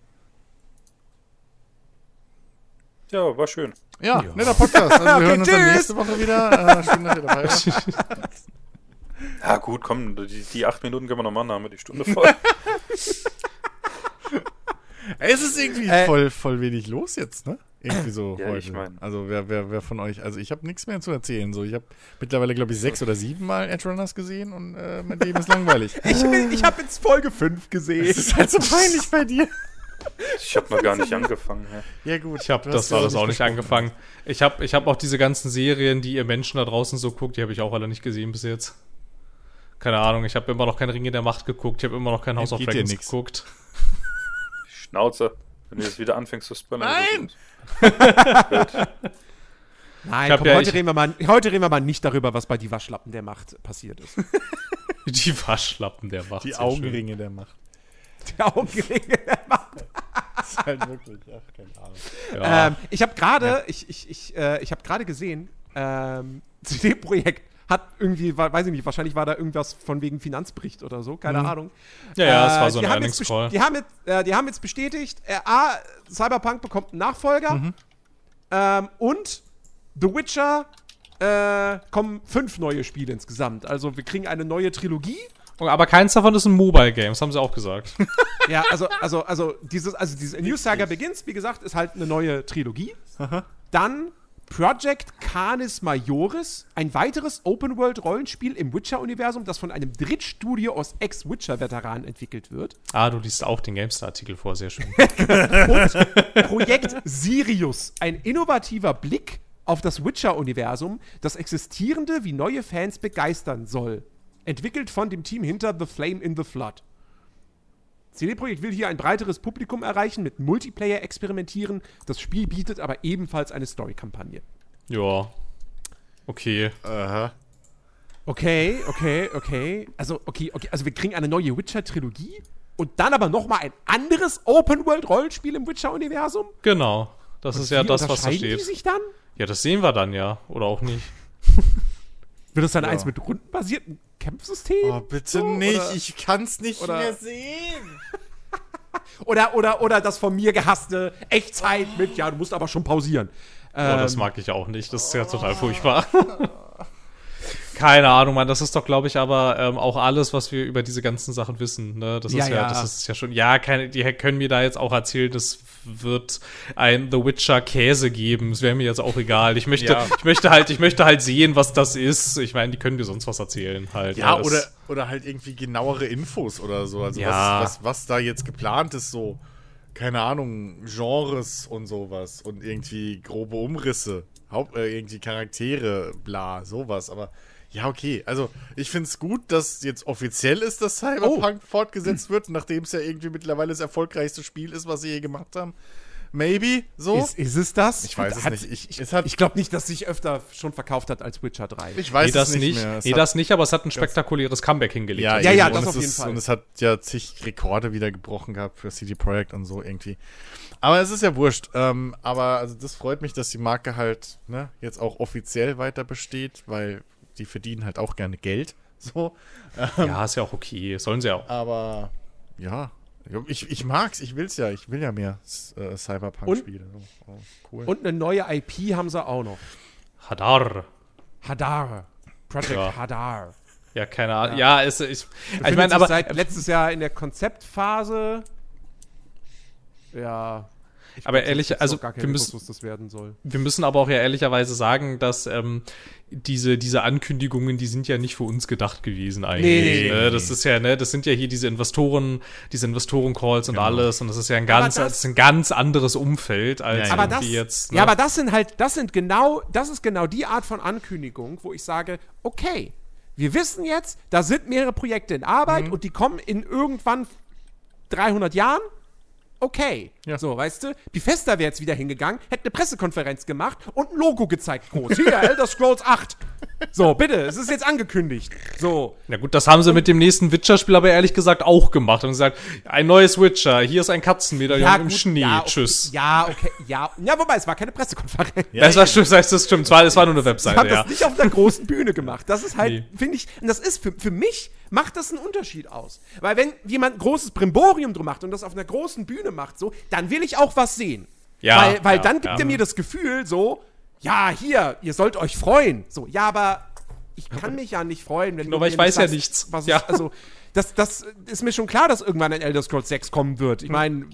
Ja, war schön. Ja, Ja. netter Podcast. Also wir (laughs) Okay, hören uns dann nächste Woche wieder. Äh, schön, dass ihr dabei wart. (laughs) Ja gut, komm, die, die acht Minuten können wir noch machen, dann haben wir die Stunde voll. (laughs) Es ist irgendwie Äh, voll, voll wenig los jetzt, ne? Irgendwie so (clears throat) Ja, heute. ich mein- also wer, wer, wer von euch, also ich habe nichts mehr zu erzählen. So, ich habe mittlerweile, glaube ich, sechs oder sieben Mal Edge Runners gesehen und äh, mein Leben ist langweilig. (laughs) Ich, ich habe jetzt Folge 5 gesehen. Es ist halt so peinlich bei dir. Ich habe noch gar nicht angefangen. Ja. Ja, gut. Ich habe das alles auch nicht angefangen. Ich habe ich hab auch diese ganzen Serien, die ihr Menschen da draußen so guckt, die habe ich auch alle nicht gesehen bis jetzt. Keine Ahnung, ich habe immer noch kein Ringe der Macht geguckt, ich habe immer noch kein House of Dragons geguckt. Schnauze. Wenn du jetzt wieder anfängst zu spoilern. Nein! Nein, komm, ja- heute, ich- reden wir mal, heute reden wir mal nicht darüber, was bei die Waschlappen der Macht passiert ist. (laughs) Die Waschlappen der Macht. Die sehr schön. Augenringe der Macht. Die Augenringe der Macht. (laughs) Das ist halt wirklich, ach, keine Ahnung. Ja. Ähm, ich habe gerade, ich, ich, ich, äh, ich habe gerade gesehen, ähm, zu dem Projekt hat irgendwie, weiß ich nicht, wahrscheinlich war da irgendwas von wegen Finanzbericht oder so, keine Ahnung. ja, ja, es Äh, war so ein Earnings Call. Die haben, jetzt, äh, die haben jetzt bestätigt, äh, A, Cyberpunk bekommt einen Nachfolger ähm, und The Witcher äh, kommen fünf neue Spiele insgesamt. Also wir kriegen eine neue Trilogie. Aber keins davon ist ein Mobile Game, das haben sie auch gesagt. (laughs) Ja, also, also, also dieses, also dieses A New Saga Begins, wie gesagt, ist halt eine neue Trilogie. Dann Project Canis Majoris, ein weiteres Open-World-Rollenspiel im Witcher-Universum, das von einem Drittstudio aus Ex-Witcher-Veteranen entwickelt wird. Ah, du liest auch den GameStar-Artikel vor, sehr schön. (laughs) Und Projekt Sirius, ein innovativer Blick auf das Witcher-Universum, das existierende wie neue Fans begeistern soll. Entwickelt von dem Team hinter The Flame in the Flood. CD Projekt will hier ein breiteres Publikum erreichen, mit Multiplayer experimentieren. Das Spiel bietet aber ebenfalls eine Story-Kampagne. ja. Okay. Aha. Okay, okay, okay. Also, okay, okay. Also, wir kriegen eine neue Witcher-Trilogie und dann aber nochmal ein anderes Open-World-Rollenspiel im Witcher-Universum? Genau. Das ist ja das, was da unterscheiden steht. die sich dann? Ja, das sehen wir dann ja. Oder auch nicht. Wird es dann Ja. eins mit rundenbasiertem Kampfsystem? Oh, bitte So, nicht. oder- ich kann's nicht oder- mehr sehen. (laughs) Oder, oder, oder das von mir gehasste Echtzeit mit, ja, du musst aber schon pausieren. Oh, das Ähm, mag ich auch nicht. Das ist ja total furchtbar. (laughs) (laughs) Keine Ahnung, Mann. Das ist doch, glaube ich, aber ähm, auch alles, was wir über diese ganzen Sachen wissen. Ne? Das Ja, ist ja, ja. das ist ja schon. Ja, keine, die können mir da jetzt auch erzählen, es wird ein The Witcher Käse geben. Es wäre mir jetzt auch egal. Ich möchte, Ja. ich möchte halt, ich möchte halt sehen, was das ist. Ich meine, die können mir sonst was erzählen halt. Ja, Das- oder, oder halt irgendwie genauere Infos oder so. Also Ja. was, was, was da jetzt geplant ist, so, keine Ahnung, Genres und sowas und irgendwie grobe Umrisse, Haupt, äh, irgendwie Charaktere, bla, sowas. Aber ja, okay. Also ich finde es gut, dass jetzt offiziell ist, dass Cyberpunk fortgesetzt wird, nachdem es ja irgendwie mittlerweile das erfolgreichste Spiel ist, was sie je gemacht haben. Maybe, so. Ist, ist es das? Ich weiß es Hat- nicht. Ich- Ich, ich glaube nicht, dass sich öfter schon verkauft hat als Witcher 3. ich weiß Nee, das es nicht, nicht. mehr. Es nee, das nicht, aber es hat ein spektakuläres Comeback hingelegt. Ja, Ja, ja, das auf jeden ist, Fall. Und es hat ja zig Rekorde wieder gebrochen gehabt für CD Projekt und so irgendwie. Aber es ist ja wurscht. Ähm, aber also das freut mich, dass die Marke halt ne, jetzt auch offiziell weiter besteht, weil die verdienen halt auch gerne Geld. (laughs) So. ja, ist ja auch okay. Sollen sie auch. Aber ja, ich, ich mag's, ich will's ja, ich will ja mehr äh, Cyberpunk-Spiele. Oh, oh, cool. Und eine neue IP haben sie auch noch. Hadar. Hadar. Project Ja. Hadar. Ja, keine Ahnung. Ja, ist, ich, ich meine, aber seit letztes Jahr in der Konzeptphase. Ja. Ich Aber ehrlich, also, wir müssen- was das werden soll. wir müssen aber auch ja ehrlicherweise sagen, dass ähm, diese, diese Ankündigungen, die sind ja nicht für uns gedacht gewesen eigentlich. Nee, nee, ne? Das ist ja, ne, das sind ja hier diese Investoren, diese Investoren-Calls und alles und das ist ja ein ganz, das, das- ist ein ganz anderes Umfeld als Ja. Aber das, jetzt. ne? ja, aber das sind halt, das sind genau, das ist genau die Art von Ankündigung, wo ich sage, okay, wir wissen jetzt, da sind mehrere Projekte in Arbeit Mhm. und die kommen in irgendwann 300 Jahren. Okay. Ja. So, weißt du? Bethesda wäre jetzt wieder hingegangen, hätte eine Pressekonferenz gemacht und ein Logo gezeigt groß. Hier, Elder Scrolls 8. So, bitte, es ist jetzt angekündigt. So. Na gut, das haben sie mit dem nächsten Witcher-Spiel aber ehrlich gesagt auch gemacht und gesagt, ein neues Witcher, hier ist ein Katzenmedaillon im gut, Schnee, ja, okay, tschüss. Ja, okay, ja. Ja, wobei, es war keine Pressekonferenz. Ja, das war stimmt, das, stimmt, es war, es war nur eine Ich Webseite, habe ja. das nicht auf einer großen Bühne gemacht. Das ist halt, Nee. finde ich, und das ist für, für mich macht das einen Unterschied aus. Weil wenn jemand ein großes Brimborium drum macht und das auf einer großen Bühne macht, so, dann will ich auch was sehen. Ja, weil weil ja, dann gibt ja. er mir das Gefühl, so, ja, hier, ihr sollt euch freuen. So, ja, aber ich kann mich ja nicht freuen, wenn weil mir ich weiß ja sagst, nichts. Was Ja. Ich, also, das, das ist mir schon klar, dass irgendwann ein Elder Scrolls 6 kommen wird. Ich meine,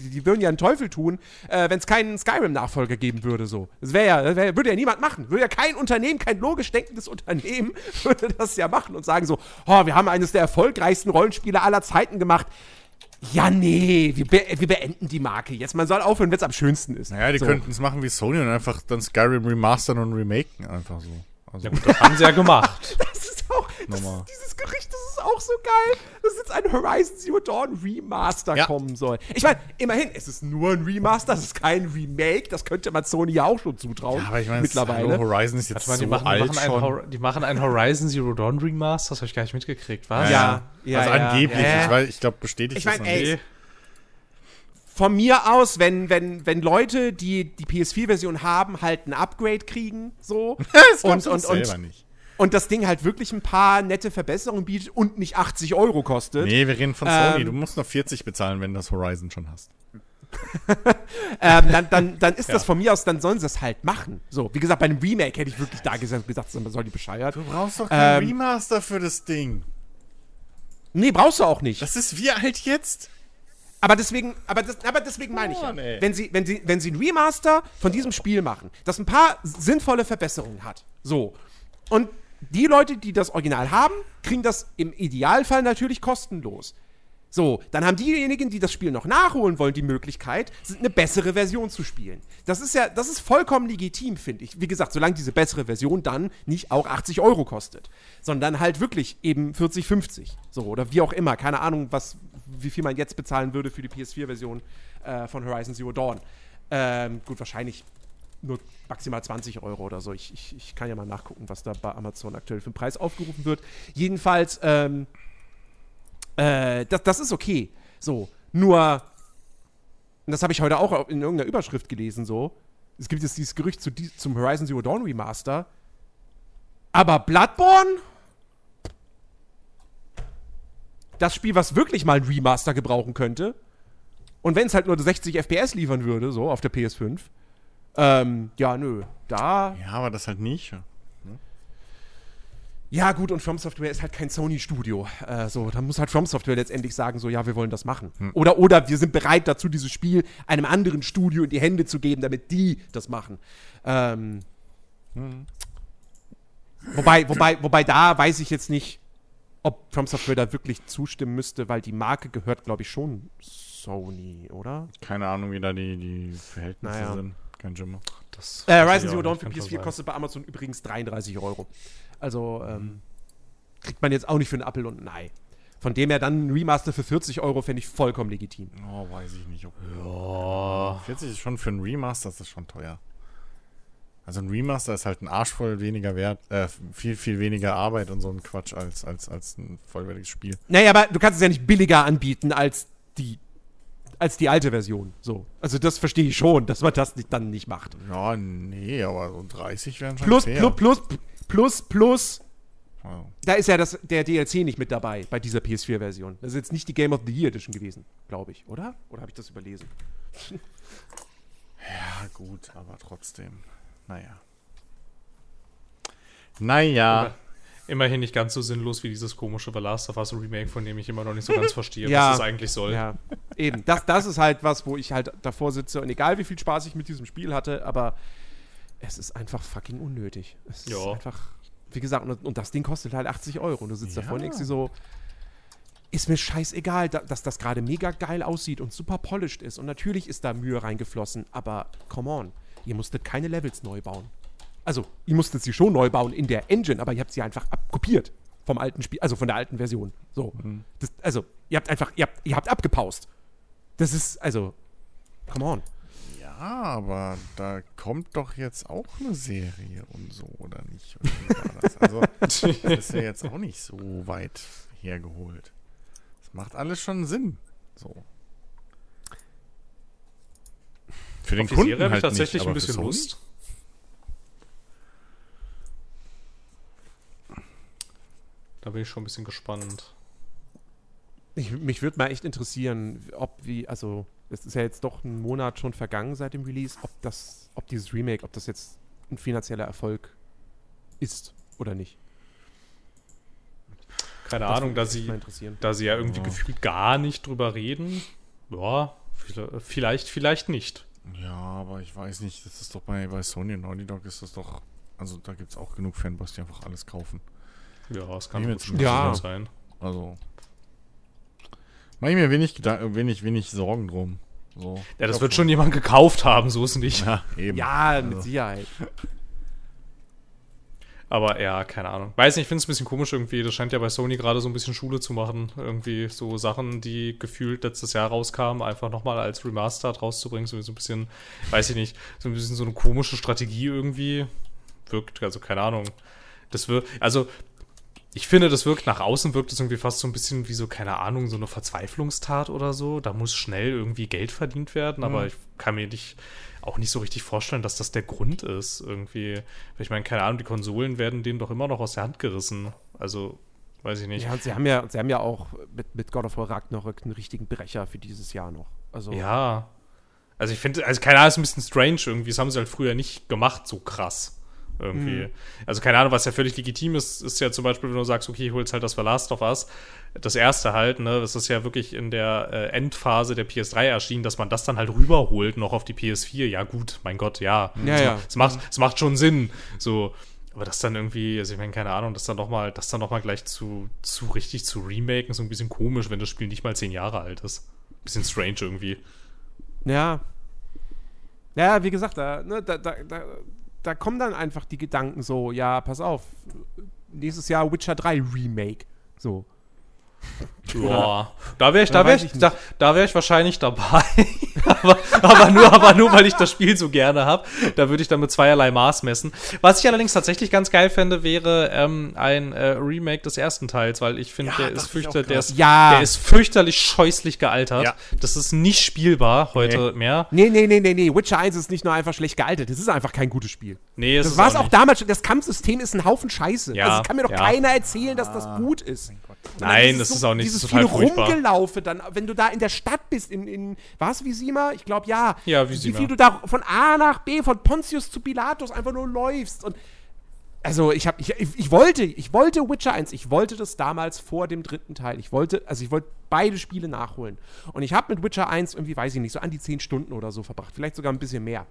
die, würden ja einen Teufel tun, äh, wenn es keinen Skyrim-Nachfolger geben würde. So. Das wäre ja, wär, würde ja niemand machen. Würde ja kein Unternehmen, kein logisch denkendes Unternehmen, (laughs) würde das ja machen und sagen so, oh, wir haben eines der erfolgreichsten Rollenspiele aller Zeiten gemacht. Ja, nee, wir, be wir beenden die Marke jetzt. Man soll aufhören, wenn es am schönsten ist. naja, die so. könnten es machen wie Sony und einfach dann Skyrim remastern und remaken. Einfach so. Also, Ja gut, das haben sie ja gemacht. (laughs) Das ist das dieses Gerücht, das ist auch so geil, dass jetzt ein Horizon Zero Dawn Remaster Ja. kommen soll. Ich meine, immerhin, es ist nur ein Remaster, es ist kein Remake, das könnte man Sony ja auch schon zutrauen. ja, aber ich meine, mittlerweile. Hallo, Horizon ist jetzt Warte mal, die, so machen, die, alt machen ein schon. Die machen ein Horizon Zero Dawn Remaster, das habe ich gar nicht mitgekriegt, was? Ja, ja, also ja. angeblich, ich, weiß, ich glaube, bestätigt Ich das mein, noch ey, nicht. Von mir aus, wenn, wenn, wenn Leute, die die PS4-Version haben, halt ein Upgrade kriegen, so. (laughs) Das und, und, selber und, nicht. Und das Ding halt wirklich ein paar nette Verbesserungen bietet und nicht 80 Euro kostet. Nee, wir reden von Ähm, Sony. Du musst noch 40 bezahlen, wenn du das Horizon schon hast. (laughs) ähm, dann, dann, dann ist das von mir aus, dann sollen sie es halt machen. So, wie gesagt, bei einem Remake hätte ich wirklich da gesagt, gesagt man soll die bescheuert. Du brauchst doch keinen kein Remaster für das Ding. Nee, brauchst du auch nicht. Das ist wie alt jetzt. aber deswegen, aber, das, aber deswegen meine ich ja, ey. wenn sie, wenn, sie, wenn sie ein Remaster von diesem Spiel machen, das ein paar sinnvolle Verbesserungen hat, so, und die Leute, die das Original haben, kriegen das im Idealfall natürlich kostenlos. So, dann haben diejenigen, die das Spiel noch nachholen wollen, die Möglichkeit, eine bessere Version zu spielen. Das ist ja, das ist vollkommen legitim, finde ich. Wie gesagt, solange diese bessere Version dann nicht auch 80 Euro kostet, sondern halt wirklich eben 40, 50. So, oder wie auch immer. Keine Ahnung, was, wie viel man jetzt bezahlen würde für die PS4-Version äh, von Horizon Zero Dawn. Ähm, gut, wahrscheinlich nur maximal 20 Euro oder so. Ich, ich, ich kann ja mal nachgucken, was da bei Amazon aktuell für einen Preis aufgerufen wird. Jedenfalls, ähm, äh, das, das ist okay. So, nur, das habe ich heute auch in irgendeiner Überschrift gelesen, so. Es gibt jetzt dieses Gerücht zu, zum Horizon Zero Dawn Remaster. Aber Bloodborne? Das Spiel, was wirklich mal ein Remaster gebrauchen könnte. Und wenn es halt nur 60 FPS liefern würde, so auf der PS5. Ähm, ja, nö. Da. Ja, aber das halt nicht. Ja, gut, und From Software ist halt kein Sony-Studio. Äh, so, dann muss halt From Software letztendlich sagen, so, ja, wir wollen das machen. Oder, oder wir sind bereit dazu, dieses Spiel einem anderen Studio in die Hände zu geben, damit die das machen. Ähm, wobei, wobei, wobei da weiß ich jetzt nicht, ob From Software da wirklich zustimmen müsste, weil die Marke gehört, glaube ich, schon Sony, oder? Keine Ahnung, wie da die, die Verhältnisse Naja. sind. Kein. Das Äh, auch Zero Dawn für kann schon PS4 sein. kostet bei Amazon übrigens 33 Euro. Also ähm, kriegt man jetzt auch nicht für einen Apple und ein Ei. Von dem her dann ein Remaster für 40 Euro fände ich vollkommen legitim. Oh, weiß ich nicht. Ob Ja. 40 ist schon für ein Remaster, das ist schon teuer. Also ein Remaster ist halt ein Arsch voll weniger wert, äh, viel, viel weniger Arbeit und so ein Quatsch als, als, als ein vollwertiges Spiel. Naja, aber du kannst es ja nicht billiger anbieten als die, als die alte Version. So. Also das verstehe ich schon, dass man das nicht, dann nicht macht. Ja, nee, aber so 30 wären schon Plus, plus, plus, plus, plus, Wow. da ist ja das, der DLC nicht mit dabei bei dieser PS4-Version. Das ist jetzt nicht die Game of the Year Edition gewesen, glaube ich, oder? Oder habe ich das überlesen? Ja, gut, aber trotzdem. Naja. Naja. Immerhin nicht ganz so sinnlos wie dieses komische The Last of Us Remake, von dem ich immer noch nicht so ganz (laughs) verstehe, Ja. was es eigentlich soll. Ja, eben. Das, das ist halt was, wo ich halt davor sitze und egal wie viel Spaß ich mit diesem Spiel hatte, aber es ist einfach fucking unnötig. Es ist Ja. einfach, wie gesagt, und, und das Ding kostet halt 80 Euro und du sitzt Ja. davor und denkst dir so, ist mir scheißegal, da, dass das gerade mega geil aussieht und super polished ist und natürlich ist da Mühe reingeflossen, aber come on, ihr musstet keine Levels neu bauen. Also, ihr musstet sie schon neu bauen in der Engine, aber ihr habt sie einfach abkopiert vom alten Spiel, also von der alten Version. So. Das, also, ihr habt einfach, ihr habt, ihr habt abgepaust. Das ist, also, come on. Ja, aber da kommt doch jetzt auch eine Serie und so, oder nicht? Oder das? (laughs) Also, das ist ja jetzt auch nicht so weit hergeholt. Das macht alles schon Sinn. So. Für den Kunden habe ich halt tatsächlich nicht, ein bisschen Sony? Lust. Da bin ich schon ein bisschen gespannt. Ich, mich würde mal echt interessieren, ob wie, also, es ist ja jetzt doch ein Monat schon vergangen seit dem Release, ob das, ob dieses Remake, ob das jetzt ein finanzieller Erfolg ist oder nicht. Keine Das Ahnung, da sie, da sie ja irgendwie Ja. gefühlt gar nicht drüber reden. Ja, vi- vielleicht, vielleicht nicht. Ja, aber ich weiß nicht, das ist doch bei, bei Sony und Naughty Dog ist das doch, also da gibt es auch genug Fanboys, die einfach alles kaufen. Ja, es kann mit- schon Ja. sein. Also. Mach ich mir wenig, Gedan- wenig, wenig Sorgen drum. So. Ja, das Ich wird schon jemand gekauft haben, so ist nicht. Ja, eben. Ja, mit Also, Sicherheit. Aber ja, keine Ahnung. Weiß nicht, ich finde es ein bisschen komisch irgendwie. Das scheint ja bei Sony gerade so ein bisschen Schule zu machen. Irgendwie so Sachen, die gefühlt letztes Jahr rauskamen, einfach nochmal als Remastered rauszubringen. So so ein bisschen, weiß ich nicht, so ein bisschen so eine komische Strategie irgendwie. Wirkt, also keine Ahnung. Das wird, also ich finde, das wirkt nach außen, wirkt es irgendwie fast so ein bisschen wie so, keine Ahnung, so eine Verzweiflungstat oder so. Da muss schnell irgendwie Geld verdient werden, aber ich kann mir nicht, auch nicht so richtig vorstellen, dass das der Grund ist. Irgendwie, ich meine, keine Ahnung, die Konsolen werden denen doch immer noch aus der Hand gerissen. Also, weiß ich nicht. Ja, und sie haben ja, sie haben ja auch mit, mit God of War Ragnarök einen richtigen Brecher für dieses Jahr noch. Also, Ja. Also ich finde, also keine Ahnung, ist ein bisschen strange irgendwie. Das haben sie halt früher nicht gemacht, so krass. Irgendwie. Also keine Ahnung, was ja völlig legitim ist, ist ja zum Beispiel, wenn du sagst, okay, holst halt das The Last of Us, das erste halt, ne, das ist ja wirklich in der äh, Endphase der PS3 erschienen, dass man das dann halt rüberholt noch auf die PS4. Ja, gut, mein Gott, ja. Ja, es, ja. Es macht, es macht schon Sinn. So. Aber das dann irgendwie, also ich meine, keine Ahnung, das dann nochmal, das dann noch mal gleich zu, zu richtig zu remaken, ist so ein bisschen komisch, wenn das Spiel nicht mal zehn Jahre alt ist. Bisschen strange irgendwie. Ja. Ja, wie gesagt, da, ne, da, da, da, da kommen dann einfach die Gedanken so, ja, pass auf, nächstes Jahr Witcher 3 Remake. So. Ja, da wäre ich, da wäre ich, ich da, da wäre ich wahrscheinlich dabei. (laughs) aber, aber nur, aber nur, weil ich das Spiel so gerne habe. Da würde ich dann mit zweierlei Maß messen. Was ich allerdings tatsächlich ganz geil fände, wäre ähm, ein äh, Remake des ersten Teils, weil ich finde, Ja, der ist auch der ist, Ja. der ist fürchterlich scheußlich gealtert. Ja. Das ist nicht spielbar heute mehr. Nee, nee, nee, nee, nee. Witcher 1 ist nicht nur einfach schlecht gealtert, das ist einfach kein gutes Spiel. Nee, es Das war es auch nicht. damals schon. Das Kampfsystem ist ein Haufen Scheiße. Ja, also es kann mir doch ja. keiner erzählen, dass das gut ist. Nein, das ist auch nicht Dieses total viele furchtbar. Rumgelaufe dann, wenn du da in der Stadt bist, in, in was, Visima? Ich glaube, ja. Ja, Visima. Wie viel du da von A nach B, von Pontius zu Pilatus einfach nur läufst und also ich habe, ich, ich wollte, ich wollte Witcher 1, ich wollte das damals vor dem dritten Teil. Ich wollte, also ich wollte beide Spiele nachholen. Und ich habe mit Witcher 1 irgendwie, weiß ich nicht, so an die 10 Stunden oder so verbracht. Vielleicht sogar ein bisschen mehr.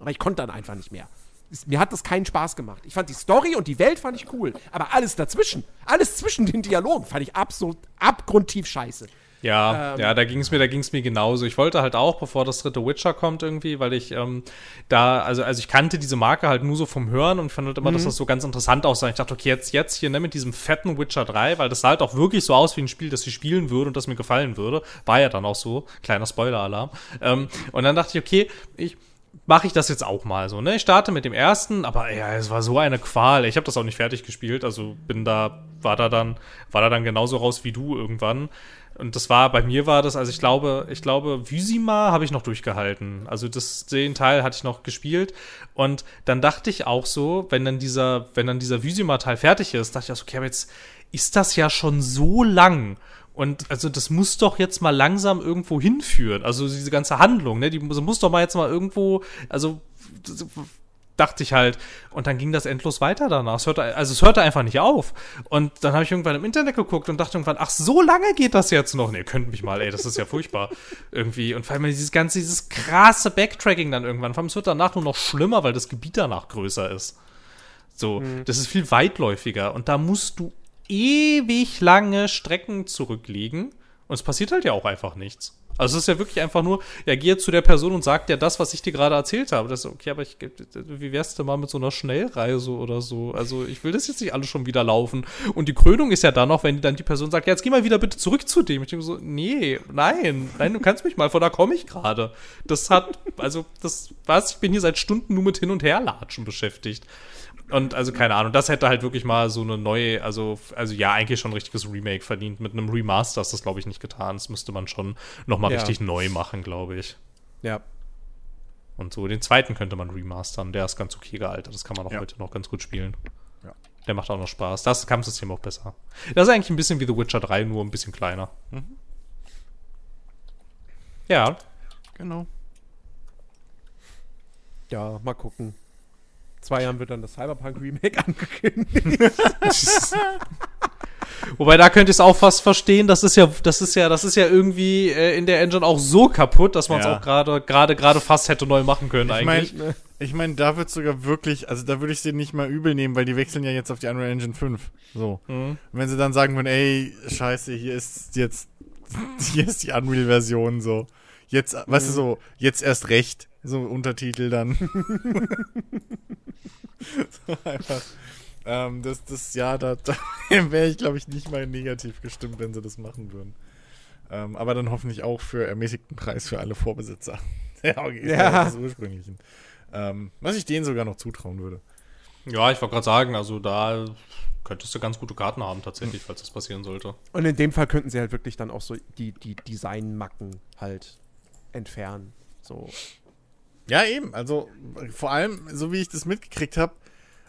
Aber ich konnte dann einfach nicht mehr. Es- Mir hat das keinen Spaß gemacht. Ich fand die Story und die Welt fand ich cool. Aber alles dazwischen, alles zwischen den Dialogen fand ich absolut abgrundtief scheiße. Ja, Ähm. ja, da ging es mir, da ging es mir genauso. Ich wollte halt auch, bevor das dritte Witcher kommt irgendwie, weil ich ähm, da, also, also ich kannte diese Marke halt nur so vom Hören und fand halt immer, dass das so ganz interessant aussah. Ich dachte, okay, jetzt, jetzt hier, ne, mit diesem fetten Witcher 3, weil das sah halt auch wirklich so aus wie ein Spiel, das ich spielen würde und das mir gefallen würde. War ja dann auch so. Kleiner Spoiler-Alarm. Ähm, und dann dachte ich, okay, ich mache ich das jetzt auch mal so, ne? Ich starte mit dem ersten, aber ja, es war so eine Qual. Ich habe das auch nicht fertig gespielt, also bin da, war da dann, war da dann genauso raus wie du irgendwann. Und das war, bei mir war das, also ich glaube, ich glaube, Vysima habe ich noch durchgehalten. Also das, den Teil hatte ich noch gespielt. Und dann dachte ich auch so, wenn dann dieser, wenn dann dieser Vysima-Teil fertig ist, dachte ich auch so, okay, aber jetzt ist das ja schon so lang. Und also das muss doch jetzt mal langsam irgendwo hinführen. Also diese ganze Handlung, ne, die muss, muss doch mal jetzt mal irgendwo, also dachte ich halt. Und dann ging das endlos weiter danach. Es hörte, also es hörte einfach nicht auf. Und dann habe ich irgendwann im Internet geguckt und dachte irgendwann, ach, so lange geht das jetzt noch? Nee, könnt mich mal, ey, das ist ja furchtbar. (laughs) Irgendwie. Und vor allem dieses ganze, dieses krasse Backtracking dann irgendwann. Vor allem, es wird danach nur noch schlimmer, weil das Gebiet danach größer ist. So, das ist viel weitläufiger. Und da musst du ewig lange Strecken zurücklegen. Und es passiert halt ja auch einfach nichts. Also es ist ja wirklich einfach nur, ja, geh zu der Person und sag dir das, was ich dir gerade erzählt habe. Das ist okay, aber ich, wie wär's denn mal mit so einer Schnellreise oder so? Also ich will das jetzt nicht alles schon wieder laufen. Und die Krönung ist ja dann noch, wenn dann die Person sagt, ja, jetzt geh mal wieder bitte zurück zu dem. Ich denke so, nee, nein, nein, du kannst mich mal, von da komme ich gerade. Das hat, also das, was, ich bin hier seit Stunden nur mit Hin- und Herlatschen beschäftigt. Und also keine Ahnung, das hätte halt wirklich mal so eine neue, also, also ja, eigentlich schon ein richtiges Remake verdient. Mit einem Remaster ist das, glaube ich, nicht getan. Das müsste man schon nochmal Ja. richtig neu machen, glaube ich. Ja. Und so, den zweiten könnte man remastern. Der ist ganz okay gealtert. Das kann man auch Ja. heute noch ganz gut spielen. Ja. Der macht auch noch Spaß. Das Kampfsystem auch besser. Das ist eigentlich ein bisschen wie The Witcher 3, nur ein bisschen kleiner. Mhm. Ja. Genau. Ja, mal gucken. Zwei Jahren wird dann das Cyberpunk-Remake (laughs) angekündigt. Wobei da könnte ich es auch fast verstehen, das ist ja, das ist ja, das ist ja irgendwie äh, in der Engine auch so kaputt, dass man es Ja. auch gerade, gerade, gerade fast hätte neu machen können Ich eigentlich. meine, ich mein, da wird sogar wirklich, also da würde ich sie nicht mal übel nehmen, weil die wechseln ja jetzt auf die Unreal Engine 5. So. Mhm. Und wenn sie dann sagen würden, ey, scheiße, hier ist jetzt, (laughs) hier ist die Unreal-Version so. Jetzt, weißt du, so, jetzt erst recht. So Untertitel dann. (laughs) so einfach. Ähm, das, das, ja, da, da (laughs) wäre ich, glaube ich, nicht mal negativ gestimmt, wenn sie das machen würden. Ähm, aber dann hoffentlich auch für ermäßigten Preis für alle Vorbesitzer. (laughs) ja, okay, Ja. des ursprünglichen. Ähm, was ich denen sogar noch zutrauen würde. Ja, ich wollte gerade sagen, also da könntest du ganz gute Karten haben tatsächlich, falls das passieren sollte. Und in dem Fall könnten sie halt wirklich dann auch so die, die Designmacken halt entfernen. So. Ja, eben. Also vor allem, so wie ich das mitgekriegt habe,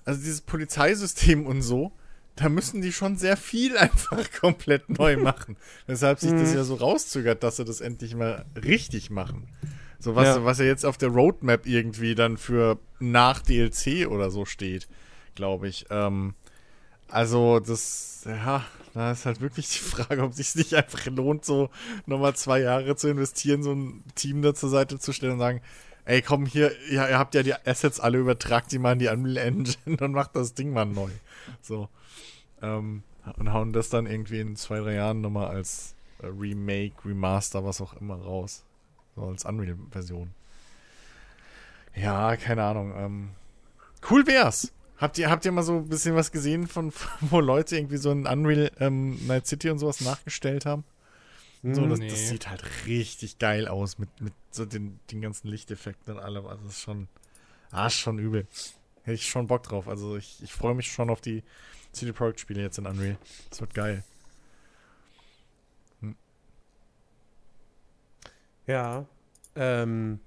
also dieses Polizeisystem und so, da müssen die schon sehr viel (laughs) einfach komplett neu (laughs) machen. Weshalb sich das ja so rauszögert, dass sie das endlich mal richtig machen. So was, Ja. was ja jetzt auf der Roadmap irgendwie dann für nach DLC oder so steht, glaube ich. Ähm, also das, ja, da ist halt wirklich die (laughs) Frage, ob sich nicht einfach lohnt, so nochmal zwei Jahre zu investieren, so ein Team da zur Seite zu stellen und sagen, ey, komm hier, ja, ihr habt ja die Assets alle, übertragt die mal in die Unreal Engine (laughs) und macht das Ding mal neu. So. Ähm, und hauen das dann irgendwie in zwei, drei Jahren nochmal als äh, Remake, Remaster, was auch immer raus. So als Unreal-Version. Ja, keine Ahnung. Ähm, cool wär's. Habt ihr, habt ihr mal so ein bisschen was gesehen von, (laughs) wo Leute irgendwie so ein Unreal ähm, Night City und sowas nachgestellt haben? So, das, Nee. das sieht halt richtig geil aus mit, mit so den, den ganzen Lichteffekten und allem. Also das ist schon, ah, ist schon übel. Hätte ich schon Bock drauf. Also ich, ich freue mich schon auf die CD Projekt Spiele jetzt in Unreal. Das wird geil. Ja. Ähm,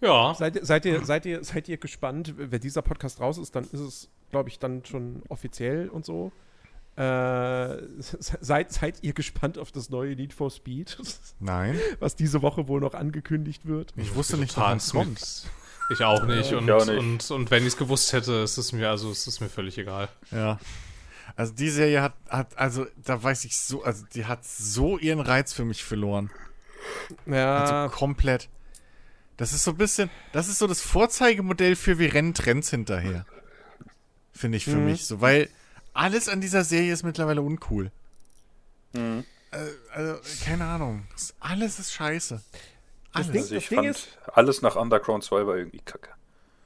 Ja. seid, ihr- seid, ihr, seid, ihr, seid ihr gespannt, wenn dieser Podcast raus ist, dann ist es, glaube ich, dann schon offiziell und so. Äh, se- seid, seid ihr gespannt auf das neue Need for Speed, (laughs) Nein. was diese Woche wohl noch angekündigt wird? Ich wusste nicht, dass das kommt. Ich auch nicht. Und, ich auch nicht. Und, und wenn ich es gewusst hätte, ist es mir, also es ist mir völlig egal. Ja. Also die Serie hat, hat, also da weiß ich so, also die hat so ihren Reiz für mich verloren. Ja, Also komplett. Das ist so ein bisschen, das ist so das Vorzeigemodell für wir rennen Trends hinterher. Finde ich für Mhm. mich so, weil alles an dieser Serie ist mittlerweile uncool. Mhm. Äh, also, keine Ahnung. Das- Alles ist scheiße. Alles. Ding- Also ich Ding fand, ist- alles nach Underground 2 war irgendwie kacke.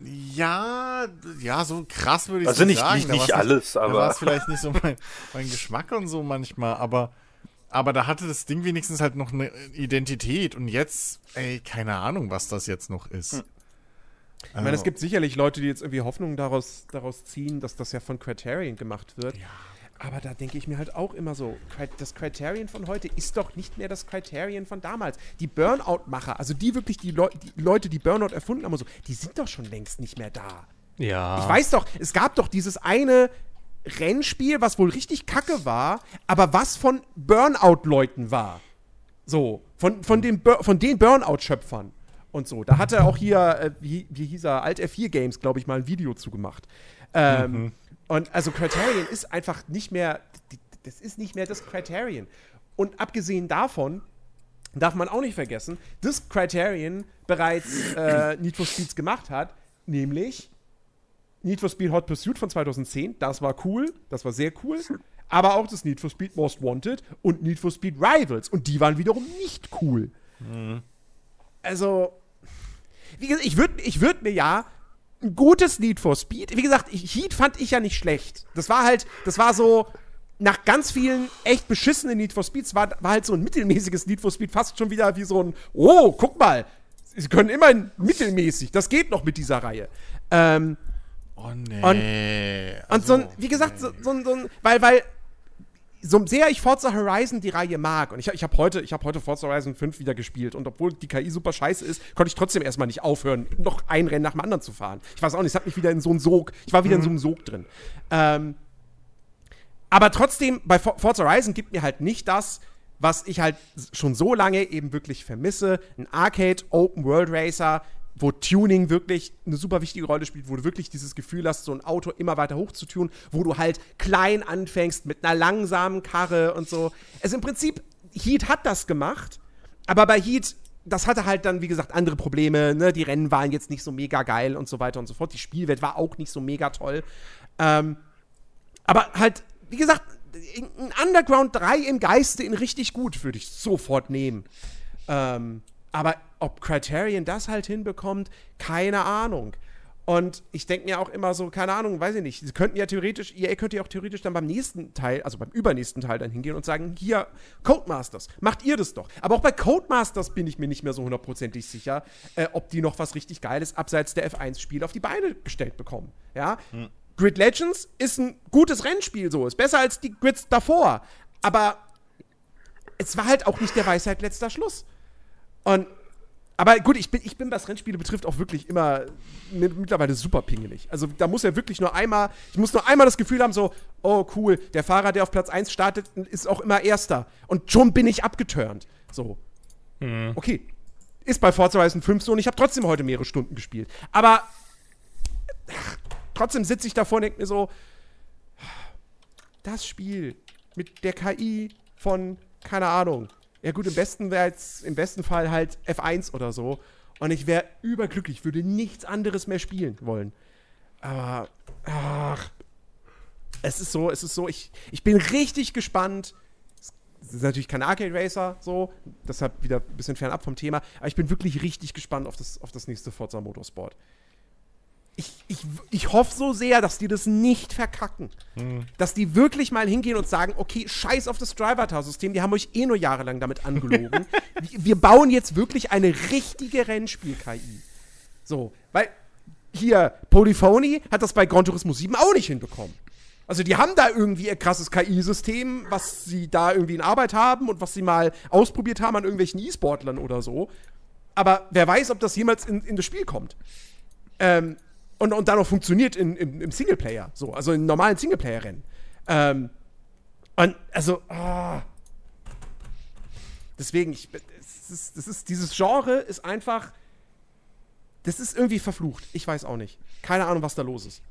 Ja, ja, so krass würde ich Also nicht, sagen. nicht, Da nicht war's alles, Da war aber es vielleicht nicht so mein, mein Geschmack und so manchmal, aber, aber da hatte das Ding wenigstens halt noch eine Identität und jetzt, ey, keine Ahnung, was das jetzt noch ist. Hm. ich meine, es gibt sicherlich Leute, die jetzt irgendwie Hoffnung daraus, daraus ziehen, dass das ja von Criterion gemacht wird. Aber da denke ich mir halt auch immer so, das Criterion von heute ist doch nicht mehr das Criterion von damals. Die Burnout-Macher, also die wirklich die, Leu die Leute, die Burnout erfunden haben und so, die sind doch schon längst nicht mehr da. Ja. Ich weiß doch, es gab doch dieses eine Rennspiel, was wohl richtig kacke war, aber was von Burnout-Leuten war. So, von, von, den, Bur von den Burnout-Schöpfern und so. Da hatte auch hier, äh, wie, wie hieß er, Alt F4 Games, glaube ich, mal ein Video zugemacht. Ähm, Und also Criterion ist einfach nicht mehr, das ist nicht mehr das Criterion. Und abgesehen davon, darf man auch nicht vergessen, dass Criterion bereits äh, Need for Speeds gemacht hat, nämlich Need for Speed Hot Pursuit von 2010. Das war cool, das war sehr cool. Aber auch das Need for Speed Most Wanted und Need for Speed Rivals. Und die waren wiederum nicht cool. Also, wie gesagt, ich würde ich würd mir ja ein gutes Need for Speed, wie gesagt, Heat fand ich ja nicht schlecht. Das war halt, das war so, nach ganz vielen echt beschissenen Need for Speeds war, war halt so ein mittelmäßiges Need for Speed fast schon wieder wie so ein, oh, guck mal, sie können immerhin mittelmäßig, das geht noch mit dieser Reihe. Ähm, Oh nee. Und Also, so ein, wie gesagt, so, so, ein- so ein, weil, weil, so sehr ich Forza Horizon die Reihe mag, und ich, ich habe heute, ich hab heute Forza Horizon 5 wieder gespielt, und obwohl die KI super scheiße ist, konnte ich trotzdem erstmal nicht aufhören, noch ein Rennen nach dem anderen zu fahren. Ich weiß auch nicht, es hat mich wieder in so einen Sog, ich war wieder in so einem Sog drin. Ähm, aber trotzdem, bei For- Forza Horizon gibt mir halt nicht das, was ich halt schon so lange eben wirklich vermisse. Ein Arcade Open World Racer, wo Tuning wirklich eine super wichtige Rolle spielt, wo du wirklich dieses Gefühl hast, so ein Auto immer weiter hoch zu tunen, wo du halt klein anfängst mit einer langsamen Karre und so. Also im Prinzip, Heat hat das gemacht, aber bei Heat, das hatte halt dann, wie gesagt, andere Probleme. Ne? Die Rennen waren jetzt nicht so mega geil und so weiter und so fort. Die Spielwelt war auch nicht so mega toll. Ähm, aber halt, wie gesagt, ein Underground 3 im Geiste in richtig gut würde ich sofort nehmen. Ähm, aber ob Criterion das halt hinbekommt, keine Ahnung. Und ich denke mir auch immer so, keine Ahnung, weiß ich nicht. Sie könnten ja theoretisch, EA könnte ja auch theoretisch dann beim nächsten Teil, also beim übernächsten Teil dann hingehen und sagen, hier, Codemasters, macht ihr das doch. Aber auch bei Codemasters bin ich mir nicht mehr so hundertprozentig sicher, äh, ob die noch was richtig Geiles abseits der F1-Spiele auf die Beine gestellt bekommen. Ja? Grid Legends ist ein gutes Rennspiel, so. Ist besser als die Grids davor. Aber es war halt auch nicht der Weisheit letzter Schluss. Und aber gut, ich bin, ich bin, was Rennspiele betrifft, auch wirklich immer mit, mittlerweile super pingelig. Also da muss ja wirklich nur einmal, ich muss nur einmal das Gefühl haben, so, oh cool, der Fahrer, der auf Platz 1 startet, ist auch immer Erster. Und schon bin ich abgeturnt. So. Okay. Ist bei Forza Horizon 5 so und ich habe trotzdem heute mehrere Stunden gespielt. Aber ach, trotzdem sitze ich davor und denke mir so, das Spiel mit der KI von, keine Ahnung. Ja gut, im besten im besten Fall halt F1 oder so. Und ich wäre überglücklich, würde nichts anderes mehr spielen wollen. Aber, ach, es ist so, es ist so, ich, ich bin richtig gespannt. Es ist natürlich kein Arcade Racer, so, deshalb wieder ein bisschen fernab vom Thema. Aber ich bin wirklich richtig gespannt auf das, auf das nächste Forza Motorsport. Ich, ich, ich hoffe so sehr, dass die das nicht verkacken. Dass die wirklich mal hingehen und sagen, okay, scheiß auf das Driver-System, die haben euch eh nur jahrelang damit angelogen. (laughs) wir, wir bauen jetzt wirklich eine richtige Rennspiel-KI. So, weil hier, Polyphony hat das bei Gran Turismo 7 auch nicht hinbekommen. Also die haben da irgendwie ihr krasses KI-System, was sie da irgendwie in Arbeit haben und was sie mal ausprobiert haben an irgendwelchen E-Sportlern oder so. Aber wer weiß, ob das jemals in, in das Spiel kommt. Ähm, und, und dann auch funktioniert in, im, im Singleplayer, so, also in normalen Singleplayer-Rennen. Ähm, und also, ah. deswegen, ich, es ist, das ist, dieses Genre ist einfach das ist irgendwie verflucht. Ich weiß auch nicht. Keine Ahnung, was da los ist.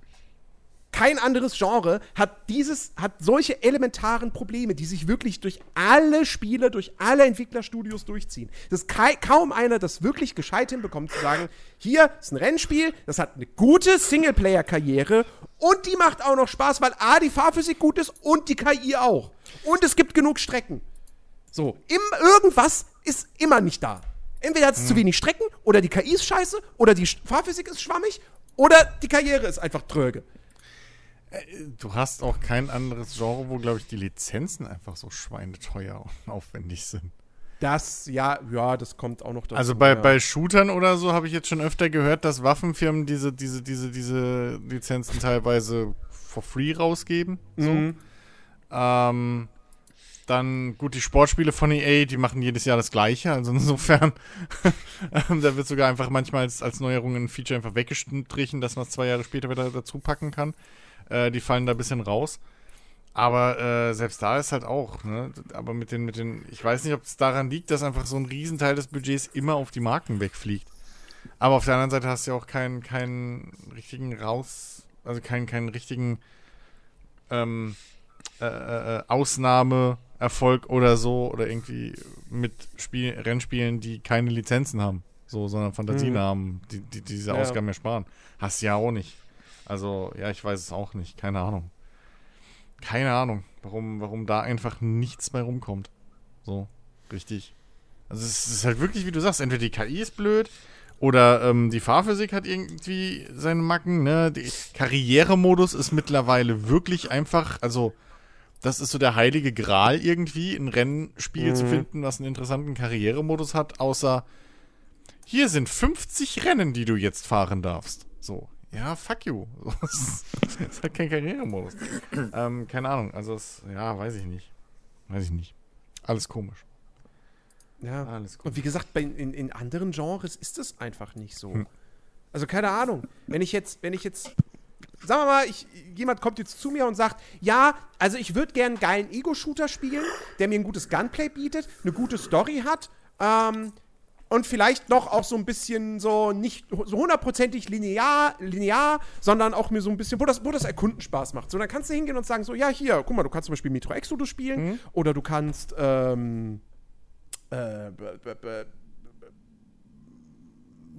Kein anderes Genre hat dieses, hat solche elementaren Probleme, die sich wirklich durch alle Spiele, durch alle Entwicklerstudios durchziehen. Das kaum einer, das wirklich gescheit hinbekommt, zu sagen, hier ist ein Rennspiel, das hat eine gute Singleplayer-Karriere und die macht auch noch Spaß, weil A, die Fahrphysik gut ist und die KI auch. Und es gibt genug Strecken. So, im, irgendwas ist immer nicht da. Entweder hat es zu wenig Strecken, oder die KI ist scheiße, oder die Fahrphysik ist schwammig, oder die Karriere ist einfach tröge. Du hast auch kein anderes Genre, wo, glaube ich, die Lizenzen einfach so schweineteuer und aufwendig sind. Das, ja, ja, das kommt auch noch dazu. Also bei, ja. bei Shootern oder so habe ich jetzt schon öfter gehört, dass Waffenfirmen diese, diese, diese, diese Lizenzen teilweise for free rausgeben. So. Mhm. Ähm, dann, gut, die Sportspiele von EA, die machen jedes Jahr das gleiche. Also insofern, (laughs) da wird sogar einfach manchmal als, als Neuerung ein Feature einfach weggestrichen, dass man es zwei Jahre später wieder dazu packen kann. Äh, die fallen da ein bisschen raus. Aber äh, selbst da ist halt auch, ne? Aber mit den, mit den, ich weiß nicht, ob es daran liegt, dass einfach so ein Riesenteil des Budgets immer auf die Marken wegfliegt. Aber auf der anderen Seite hast du ja auch keinen, keinen richtigen raus, also keinen, keinen richtigen ähm, äh, äh, Ausnahmeerfolg oder so oder irgendwie mit Spiel, Rennspielen, die keine Lizenzen haben, so, sondern Fantasienamen, die, die diese Ja. Ausgaben ersparen. Hast du ja auch nicht. Also, ja, ich weiß es auch nicht. Keine Ahnung. Keine Ahnung, warum, warum da einfach nichts bei rumkommt. So, richtig. Also es ist halt wirklich, wie du sagst, entweder die KI ist blöd oder ähm, die Fahrphysik hat irgendwie seine Macken, ne? Der Karrieremodus ist mittlerweile wirklich einfach, also das ist so der heilige Gral irgendwie, ein Rennspiel zu finden, was einen interessanten Karrieremodus hat, außer hier sind 50 Rennen, die du jetzt fahren darfst. So, ja, fuck you. (laughs) Das ist halt kein Karrieremodus. ähm, keine Ahnung, also es, ja, weiß ich nicht. Weiß ich nicht. Alles komisch. Ja. Alles gut. Und wie gesagt, bei, in, in anderen Genres ist es einfach nicht so. Hm. Also keine Ahnung. Wenn ich jetzt, wenn ich jetzt, sagen wir mal, ich, jemand kommt jetzt zu mir und sagt, ja, also ich würde gern einen geilen Ego-Shooter spielen, der mir ein gutes Gunplay bietet, eine gute Story hat, ähm, und vielleicht noch auch so ein bisschen so nicht so hundertprozentig linear, linear, sondern auch mir so ein bisschen, wo das, wo das Erkunden Spaß macht. So, dann kannst du hingehen und sagen so, ja, hier, guck mal, du kannst zum Beispiel Metro Exodus spielen oder du kannst, ähm, äh,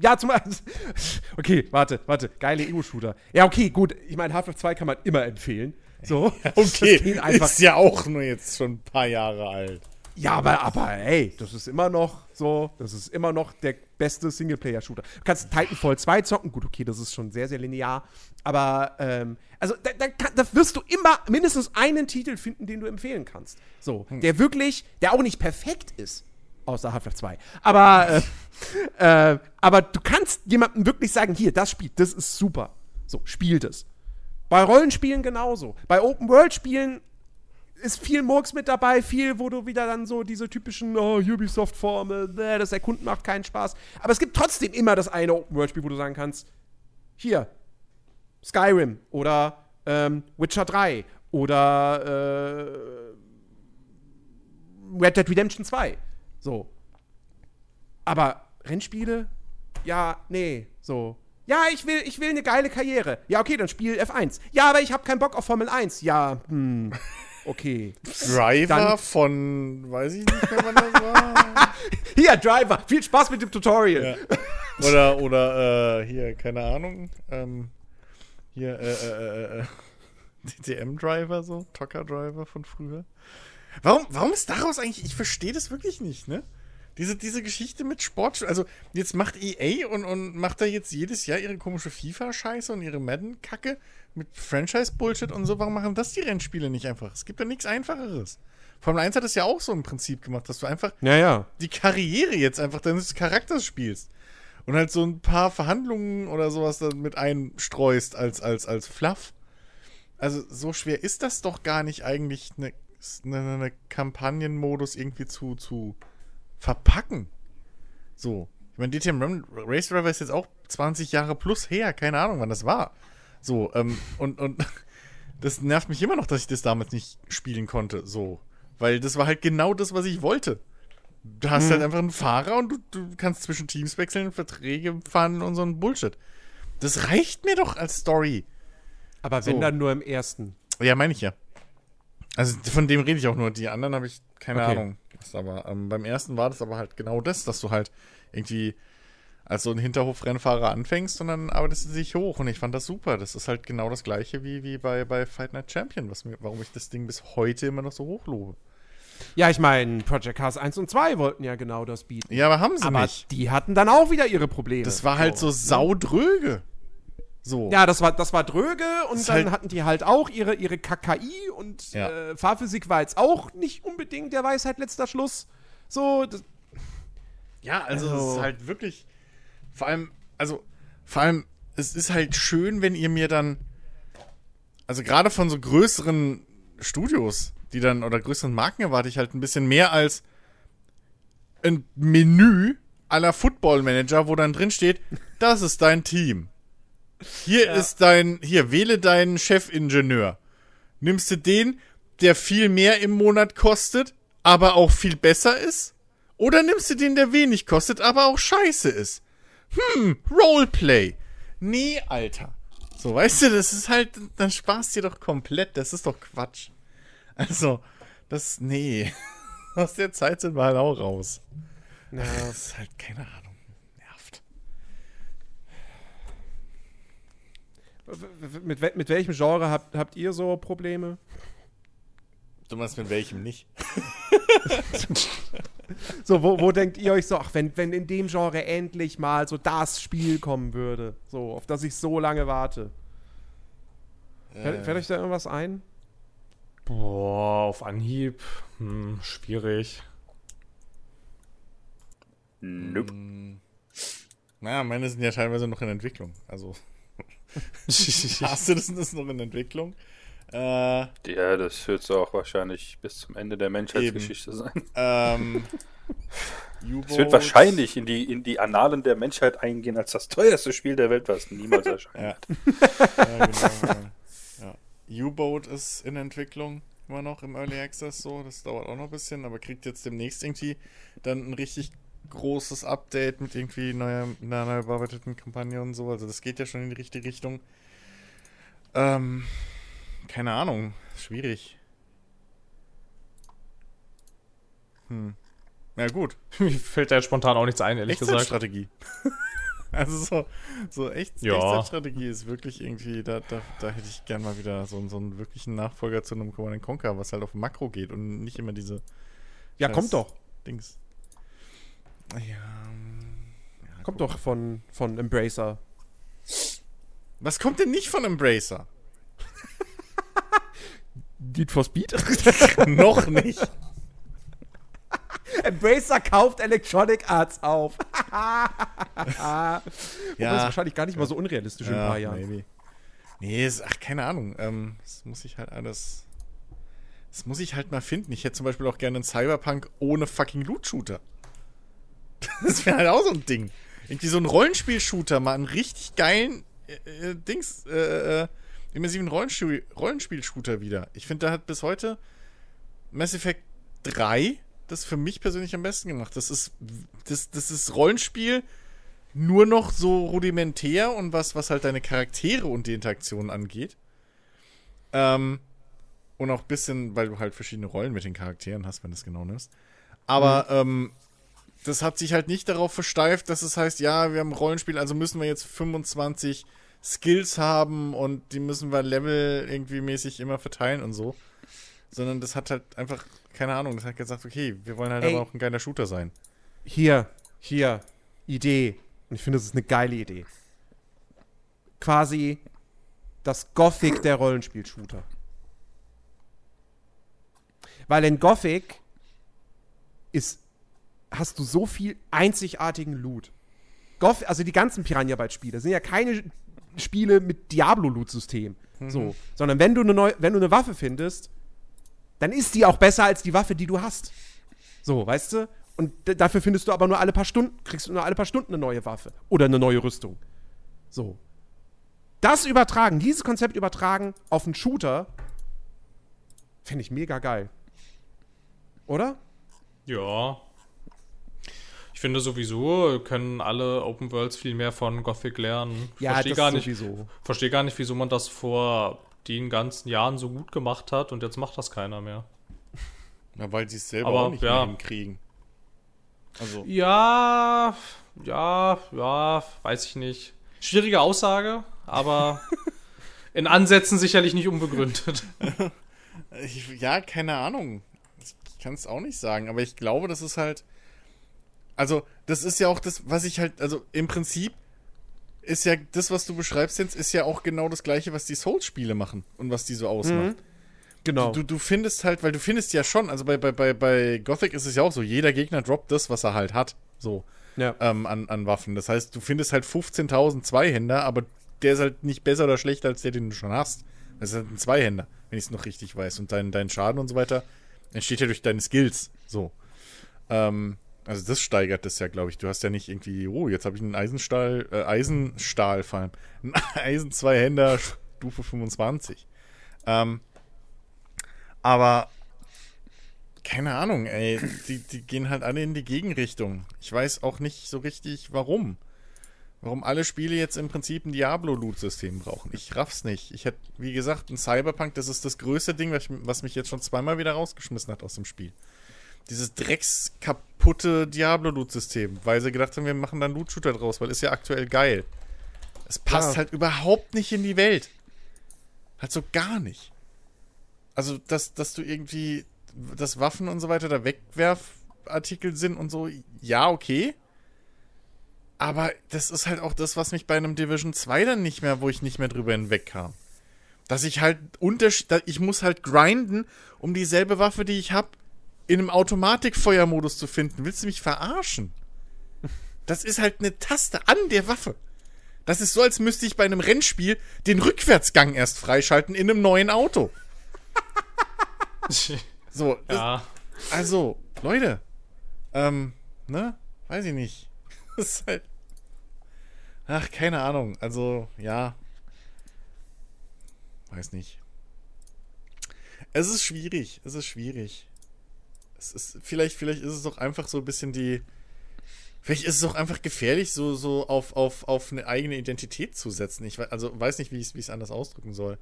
ja, zum Beispiel. (laughs) Okay, warte, warte. Geile Ego-Shooter. Ja, okay, gut. Ich meine, Half-Life 2 kann man immer empfehlen. So. (laughs) Das geht einfach. ist ja auch nur jetzt schon ein paar Jahre alt. Ja, aber, aber ey, das ist immer noch so, das ist immer noch der beste Singleplayer-Shooter. Du kannst Titanfall 2 zocken, gut, okay, das ist schon sehr, sehr linear, aber, ähm, also da, da, kann, da wirst du immer mindestens einen Titel finden, den du empfehlen kannst. So, der wirklich, der auch nicht perfekt ist, außer Half-Life 2, aber, äh, (laughs) äh, aber du kannst jemandem wirklich sagen, hier, das Spiel, das ist super. So, spiel das. Bei Rollenspielen genauso. Bei Open-World-Spielen ist viel Murks mit dabei, viel, wo du wieder dann so diese typischen oh, Ubisoft-Formel, das Erkunden macht keinen Spaß. Aber es gibt trotzdem immer das eine Open-World-Spiel, wo du sagen kannst, hier, Skyrim oder ähm, Witcher 3 oder äh, Red Dead Redemption 2. So. Aber Rennspiele? Ja, nee, so. Ja, ich will, ich will eine geile Karriere. Ja, okay, dann spiel F1. Ja, aber ich habe keinen Bock auf Formel 1. Ja, hm, (laughs) okay. Driver Dann- von, weiß ich nicht mehr, wann das war. (laughs) Hier, Driver, viel Spaß mit dem Tutorial. oder, oder, äh, hier, keine Ahnung, ähm, hier, äh, äh, äh, äh, (laughs) DTM-Driver so, Tocker-Driver von früher. Warum, warum ist daraus eigentlich, ich verstehe das wirklich nicht, ne? Diese, diese Geschichte mit Sport, also jetzt macht EA und, und macht da jetzt jedes Jahr ihre komische FIFA-Scheiße und ihre Madden-Kacke mit Franchise-Bullshit und so. Warum machen das die Rennspiele nicht einfach? Es gibt ja nichts Einfacheres. Formel 1 hat das ja auch so im Prinzip gemacht, dass du einfach Ja, ja. die Karriere jetzt einfach deines Charakters spielst. Und halt so ein paar Verhandlungen oder sowas dann mit einstreust als, als, als Fluff. Also so schwer ist das doch gar nicht eigentlich, eine, eine, eine Kampagnenmodus irgendwie zu, zu verpacken. So. Ich meine, DTM Ram- Race Driver ist jetzt auch 20 Jahre plus her, keine Ahnung, wann das war. So, ähm, und, und (laughs) das nervt mich immer noch, dass ich das damals nicht spielen konnte, so. Weil das war halt genau das, was ich wollte. Du hast halt einfach einen Fahrer und du, du kannst zwischen Teams wechseln, Verträge fahren und so ein Bullshit. Das reicht mir doch als Story. Aber wenn So. dann nur im ersten. Ja, meine ich ja. Also von dem rede ich auch nur. Die anderen habe ich keine Okay. Ahnung. Was aber ähm, beim ersten war das aber halt genau das, dass du halt irgendwie als so ein Hinterhofrennfahrer anfängst und dann arbeitest du dich hoch. Und ich fand das super. Das ist halt genau das gleiche wie, wie bei, bei Fight Night Champion, was mir, warum ich das Ding bis heute immer noch so hochlobe. Ja, ich meine, Project Cars 1 und 2 wollten ja genau das bieten. Ja, aber haben sie Aber nicht. die hatten dann auch wieder ihre Probleme. Das war halt so saudröge. So. Ja, das war, das war dröge und ist dann halt- hatten die halt auch ihre, ihre KKI und Ja. äh, Fahrphysik war jetzt auch nicht unbedingt der Weisheit letzter Schluss. So, Ja, also, Also- es ist halt wirklich. Vor allem, also, vor allem, es ist halt schön, wenn ihr mir dann. Also gerade von so größeren Studios, die dann, oder größeren Marken erwarte ich halt ein bisschen mehr als ein Menü aller Football Manager, wo dann drin steht, das ist dein Team. Hier ist dein, hier, wähle deinen Chefingenieur. Nimmst du den, der viel mehr im Monat kostet, aber auch viel besser ist? Oder nimmst du den, der wenig kostet, aber auch scheiße ist? Hm, Roleplay. Nee, Alter. So, weißt du, das ist halt, dann sparst dir doch komplett. Das ist doch Quatsch. Also, das, nee. (laughs) Aus der Zeit sind wir halt auch raus. ja, Das ist halt, keine Ahnung, mit, mit welchem Genre habt, habt ihr so Probleme? Du meinst mit welchem nicht? (laughs) So, wo, wo denkt ihr euch so, ach, wenn, wenn in dem Genre endlich mal so das Spiel kommen würde, so, auf das ich so lange warte? Fällt, fällt euch da irgendwas ein? Boah, auf Anhieb. Hm, schwierig. Nope. Naja, meine sind ja teilweise noch in Entwicklung. Also, (laughs) hast du das, das ist noch in Entwicklung? Äh, Ja, das wird so auch wahrscheinlich bis zum Ende der Menschheitsgeschichte sein. ähm, (laughs) Es wird wahrscheinlich in die, in die Annalen der Menschheit eingehen als das teuerste Spiel der Welt, was niemals (laughs) erscheint. Ja. ja, genau. ja. U-Boat ist in Entwicklung immer noch im Early Access so. Das dauert auch noch ein bisschen, aber kriegt jetzt demnächst irgendwie dann ein richtig großes Update mit irgendwie neuer, einer neu bearbeiteten Kampagne und so. Also das geht ja schon in die richtige Richtung. Ähm, keine Ahnung. Schwierig. Hm. Na gut. (laughs) Mir fällt da jetzt spontan auch nichts ein, ehrlich gesagt. Echtzeitstrategie. (laughs) also so, so echt, Ja. Echtzeitstrategie ist wirklich irgendwie, da, da, da hätte ich gern mal wieder so, so einen wirklichen Nachfolger zu einem Command Conquer, was halt auf Makro geht und nicht immer diese Ja, kommt doch. Dings. Ja. ja, Kommt doch von, von Embracer. Was kommt denn nicht von Embracer? (laughs) Need for Speed? (laughs) Noch nicht. (laughs) Embracer kauft Electronic Arts auf. ja. Das ist Ja, wahrscheinlich gar nicht mal so unrealistisch in ein paar Jahren. maybe. Nee, ist, ach, keine Ahnung. Ähm, das muss ich halt alles. Das muss ich halt mal finden. Ich hätte zum Beispiel auch gerne einen Cyberpunk ohne fucking Loot-Shooter. (laughs) Das wäre halt auch so ein Ding. Irgendwie so ein Rollenspiel-Shooter, mal einen richtig geilen äh, äh, Dings, äh, äh, immersiven Rollenspiel- Rollenspiel-Shooter wieder. Ich finde, da hat bis heute Mass Effect 3 das für mich persönlich am besten gemacht. Das ist, das, das ist Rollenspiel nur noch so rudimentär und was, was halt deine Charaktere und die Interaktion angeht. Ähm, und auch ein bisschen, weil du halt verschiedene Rollen mit den Charakteren hast, wenn du es genau nimmst. Aber ähm, das hat sich halt nicht darauf versteift, dass es heißt, ja, wir haben ein Rollenspiel, also müssen wir jetzt 25 Skills haben und die müssen wir Level irgendwie mäßig immer verteilen und so. Sondern das hat halt einfach, keine Ahnung, das hat gesagt, okay, wir wollen halt Ey. aber auch ein geiler Shooter sein. Hier, hier, Idee. Und ich finde, das ist eine geile Idee. Quasi das Gothic der Rollenspiel-Shooter. Weil in Gothic ist, hast du so viel einzigartigen Loot. Goth, also die ganzen Piranha Bytes Spiele sind ja keine Spiele mit Diablo Loot System, so, sondern wenn du eine neue, wenn du eine Waffe findest, dann ist die auch besser als die Waffe, die du hast. So, weißt du? Und dafür findest du aber nur alle paar Stunden, kriegst du nur alle paar Stunden eine neue Waffe oder eine neue Rüstung. So. Das übertragen, dieses Konzept übertragen auf einen Shooter, fände ich mega geil. Oder? Ja. Finde sowieso, können alle Open Worlds viel mehr von Gothic lernen. Ja, Verstehe gar nicht, sowieso. verstehe gar nicht, wieso man das vor den ganzen Jahren so gut gemacht hat und jetzt macht das keiner mehr. Na, weil sie es selber Aber, auch nicht ja. mehr hinkriegen. Also, Ja, ja, ja, weiß ich nicht. Schwierige Aussage, aber (laughs) in Ansätzen sicherlich nicht unbegründet. (laughs) ja, keine Ahnung. Ich kann es auch nicht sagen, aber ich glaube, das ist halt. Also, das ist ja auch das, was ich halt. Also, im Prinzip ist ja das, was du beschreibst, Jens, ist ja auch genau das Gleiche, was die Souls-Spiele machen und was die so ausmacht. Genau. Du, du findest halt, weil du findest ja schon, also bei, bei, bei, bei Gothic ist es ja auch so, jeder Gegner droppt das, was er halt hat. So. ja. ähm, an, an Waffen. Das heißt, du findest halt 15.000 Zweihänder, aber der ist halt nicht besser oder schlechter als der, den du schon hast. Das ist halt ein Zweihänder, wenn ich es noch richtig weiß. Und dein, dein Schaden und so weiter entsteht ja durch deine Skills. So. Ähm, also das steigert das ja, glaube ich. Du hast ja nicht irgendwie, oh, jetzt habe ich einen Eisenstahl, äh, Eisenstahl vor allem. (laughs) Ein Eisen-Zweihänder Stufe 25. Ähm, aber keine Ahnung, ey. Die, die gehen halt alle in die Gegenrichtung. Ich weiß auch nicht so richtig, warum. Warum alle Spiele jetzt im Prinzip ein Diablo-Loot-System brauchen. Ich raff's nicht. Ich hätte, wie gesagt, ein Cyberpunk, das ist das größte Ding, was, was mich jetzt schon zweimal wieder rausgeschmissen hat aus dem Spiel. Dieses dreckskaputte Diablo-Loot-System, weil sie gedacht haben, wir machen dann Loot-Shooter draus, weil ist ja aktuell geil. Es passt Ja. halt überhaupt nicht in die Welt. Halt so gar nicht. Also, dass, dass du irgendwie, dass Waffen und so weiter da Wegwerfartikel sind und so, ja, okay. Aber das ist halt auch das, was mich bei einem Division 2 dann nicht mehr, wo ich nicht mehr drüber hinwegkam. Dass ich halt unterschied, ich muss halt grinden, um dieselbe Waffe, die ich habe, in einem Automatikfeuermodus zu finden. Willst du mich verarschen? Das ist halt eine Taste an der Waffe. Das ist so, als müsste ich bei einem Rennspiel den Rückwärtsgang erst freischalten in einem neuen Auto. (laughs) So, das, ja. also, Leute, ähm, ne? Weiß ich nicht. (laughs) Das ist halt. Ach, keine Ahnung. Also, ja. Weiß nicht. Es ist schwierig. Es ist schwierig. Es ist, vielleicht, vielleicht ist es doch einfach so ein bisschen die. Vielleicht ist es auch einfach gefährlich, so, so auf, auf, auf eine eigene Identität zu setzen. Ich wei- also weiß nicht, wie ich es wie anders ausdrücken soll.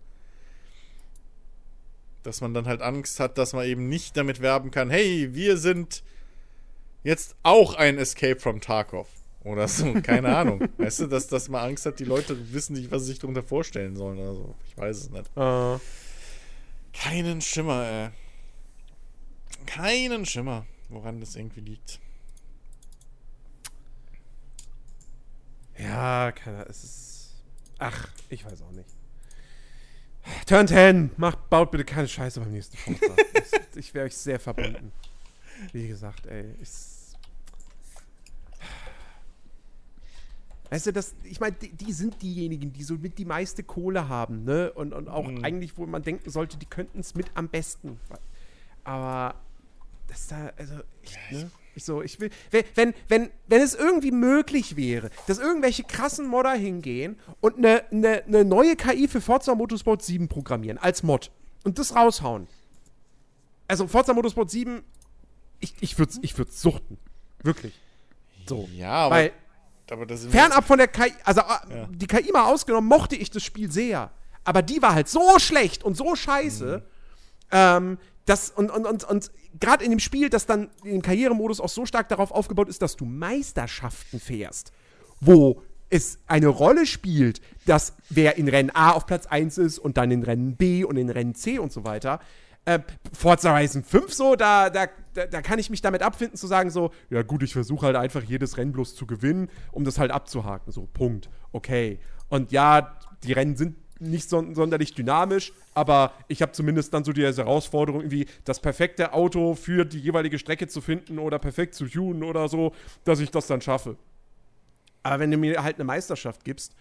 Dass man dann halt Angst hat, dass man eben nicht damit werben kann, hey, wir sind jetzt auch ein Escape from Tarkov. Oder so, keine (laughs) Ahnung. Weißt du, dass, dass man Angst hat, die Leute wissen nicht, was sie sich darunter vorstellen sollen oder so. Ich weiß es nicht. Äh, Keinen Schimmer, ey. Keinen Schimmer, woran das irgendwie liegt. ja, keine es ist. Ach, ich weiß auch nicht. Turn 10, macht, baut bitte keine Scheiße beim nächsten Forza. (laughs) ich ich wäre euch sehr verbunden. Wie gesagt, ey. Ich, weißt du, das, ich meine, die, die sind diejenigen, die so mit die meiste Kohle haben, ne? Und, und auch eigentlich, wo man denken sollte, die könnten es mit am besten. Aber das da, also, ich, ne? Ich so, ich will, wenn, wenn, wenn, es irgendwie möglich wäre, dass irgendwelche krassen Modder hingehen und eine, eine, eine neue KI für Forza Motorsport 7 programmieren, als Mod, und das raushauen. Also Forza Motorsport 7, ich, ich würde ich würd's suchten. Wirklich. So. Ja, aber, Weil, aber fernab von der KI, also äh, Ja. die KI mal ausgenommen, mochte ich das Spiel sehr. Aber die war halt so schlecht und so scheiße, ähm, dass, und, und, und, und gerade in dem Spiel, das dann im Karrieremodus auch so stark darauf aufgebaut ist, dass du Meisterschaften fährst, wo es eine Rolle spielt, dass wer in Rennen A auf Platz 1 ist und dann in Rennen B und in Rennen C und so weiter. Äh, Forza Horizon 5 so, da, da, da kann ich mich damit abfinden zu sagen so, ja gut, ich versuche halt einfach jedes Rennen bloß zu gewinnen, um das halt abzuhaken. So, Punkt. Okay. Und ja, die Rennen sind nicht son sonderlich dynamisch, aber ich habe zumindest dann so die Herausforderung, irgendwie das perfekte Auto für die jeweilige Strecke zu finden oder perfekt zu tunen oder so, dass ich das dann schaffe. Aber wenn du mir halt eine Meisterschaft gibst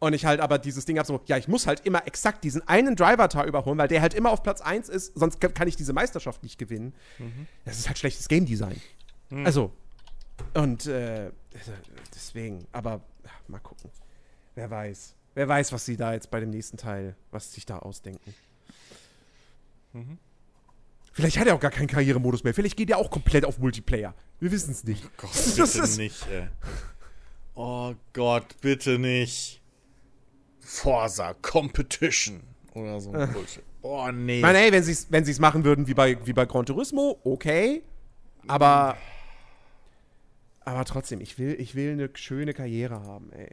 und ich halt aber dieses Ding habe, so, ja, ich muss halt immer exakt diesen einen Driver-Tar überholen, weil der halt immer auf Platz 1 ist, sonst kann- ich diese Meisterschaft nicht gewinnen. Das ist halt schlechtes Game Design. Also, und äh, deswegen, aber ach, mal gucken. Wer weiß. Wer weiß, was sie da jetzt bei dem nächsten Teil, was sich da ausdenken. Vielleicht hat er auch gar keinen Karrieremodus mehr. Vielleicht geht er auch komplett auf Multiplayer. Wir wissen es nicht. Gott, (laughs) Das bitte ist- nicht, ey. Oh Gott, bitte nicht. Forza Competition oder so ein Bullshit. Oh nee. Ich meine, ey, wenn sie es wenn sie's machen würden wie bei, wie bei Gran Turismo, okay. Aber. Aber trotzdem, ich will, ich will eine schöne Karriere haben, ey.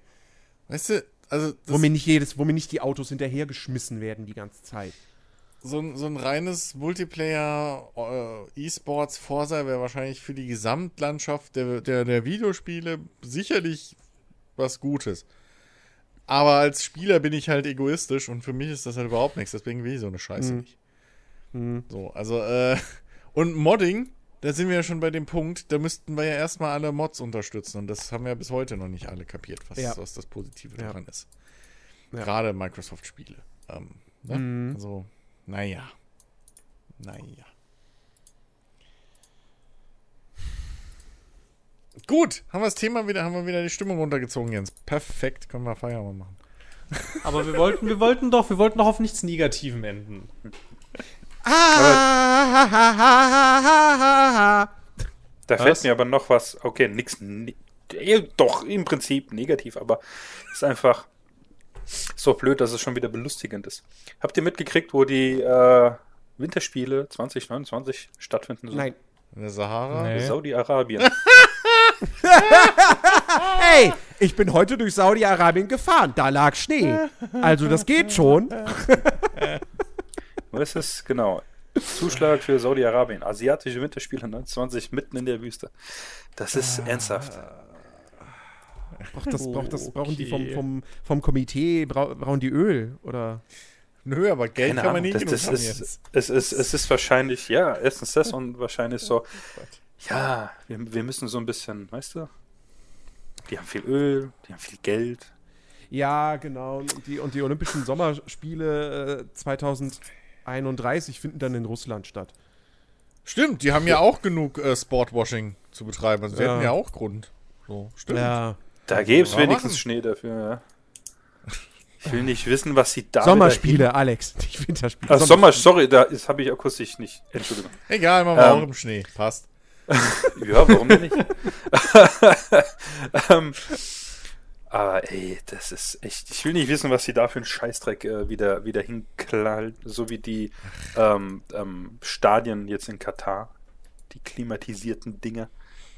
weißt du, also Wo mir nicht jedes, wo mir nicht die Autos hinterhergeschmissen werden die ganze Zeit. so, ein, so ein reines Multiplayer äh, E-Sports Forza wäre wahrscheinlich für die Gesamtlandschaft der, der, der Videospiele sicherlich was Gutes. Aber als Spieler bin ich halt egoistisch und für mich ist das halt überhaupt nichts. Deswegen will ich so eine Scheiße Mhm. nicht. So, also, äh, (laughs) und Modding, da sind wir ja schon bei dem Punkt, da müssten wir ja erstmal alle Mods unterstützen und das haben ja bis heute noch nicht alle kapiert, was, Ja. was das Positive Ja. daran ist. Ja. Gerade Microsoft-Spiele. Ähm, ne? Mhm. Also, naja. Naja. Gut, haben wir das Thema wieder, haben wir wieder die Stimmung runtergezogen, Jens. Perfekt, können wir Feierabend machen. Aber wir wollten, wir wollten doch, wir wollten doch auf nichts Negativem enden. (laughs) Ah. Da Was? fällt mir aber noch was. Okay, nix. ne- Doch, im Prinzip negativ, aber ist einfach so blöd, dass es schon wieder belustigend ist. Habt ihr mitgekriegt, wo die äh, Winterspiele 2029 stattfinden sollen? Nein. In der Sahara? Nee. Saudi-Arabien. (laughs) Hey, ich bin heute durch Saudi-Arabien gefahren. Da lag Schnee. Also, das geht schon. (laughs) Was ist genau? Zuschlag für Saudi-Arabien. Asiatische Winterspiele 1920 mitten in der Wüste. Das ist ernsthaft. Braucht das, braucht das, brauchen die vom, Okay. vom, vom Komitee, brau, brauchen die Öl? Oder? Nö, aber Geld Keine kann man Ahnung. nicht Das, das ist, jetzt. es, ist, es ist wahrscheinlich, ja, erstens das und wahrscheinlich so, (laughs) ja, wir, wir müssen so ein bisschen, weißt du, die haben viel Öl, die haben viel Geld. Ja, genau. Und die, und die Olympischen Sommerspiele äh, 2031 finden dann in Russland statt. Stimmt, die haben ja auch genug äh, Sportwashing zu betreiben. Also sie Ja. hätten ja auch Grund. So, stimmt. Ja. Da gäbe es wenigstens machen. Schnee dafür, ja. Ich will nicht wissen, was sie da. Sommerspiele, Alex, (laughs) nicht Winterspiele. Ah, Sommer, sorry, da habe ich akustisch nicht. Entschuldigung. Egal, machen wir Ähm. auch im Schnee. Passt. (laughs) Ja, warum denn nicht? (laughs) ähm, aber ey, das ist echt. Ich will nicht wissen, was sie da für einen Scheißdreck äh, wieder, wieder hinklallt. So wie die ähm, ähm, Stadien jetzt in Katar. Die klimatisierten Dinger.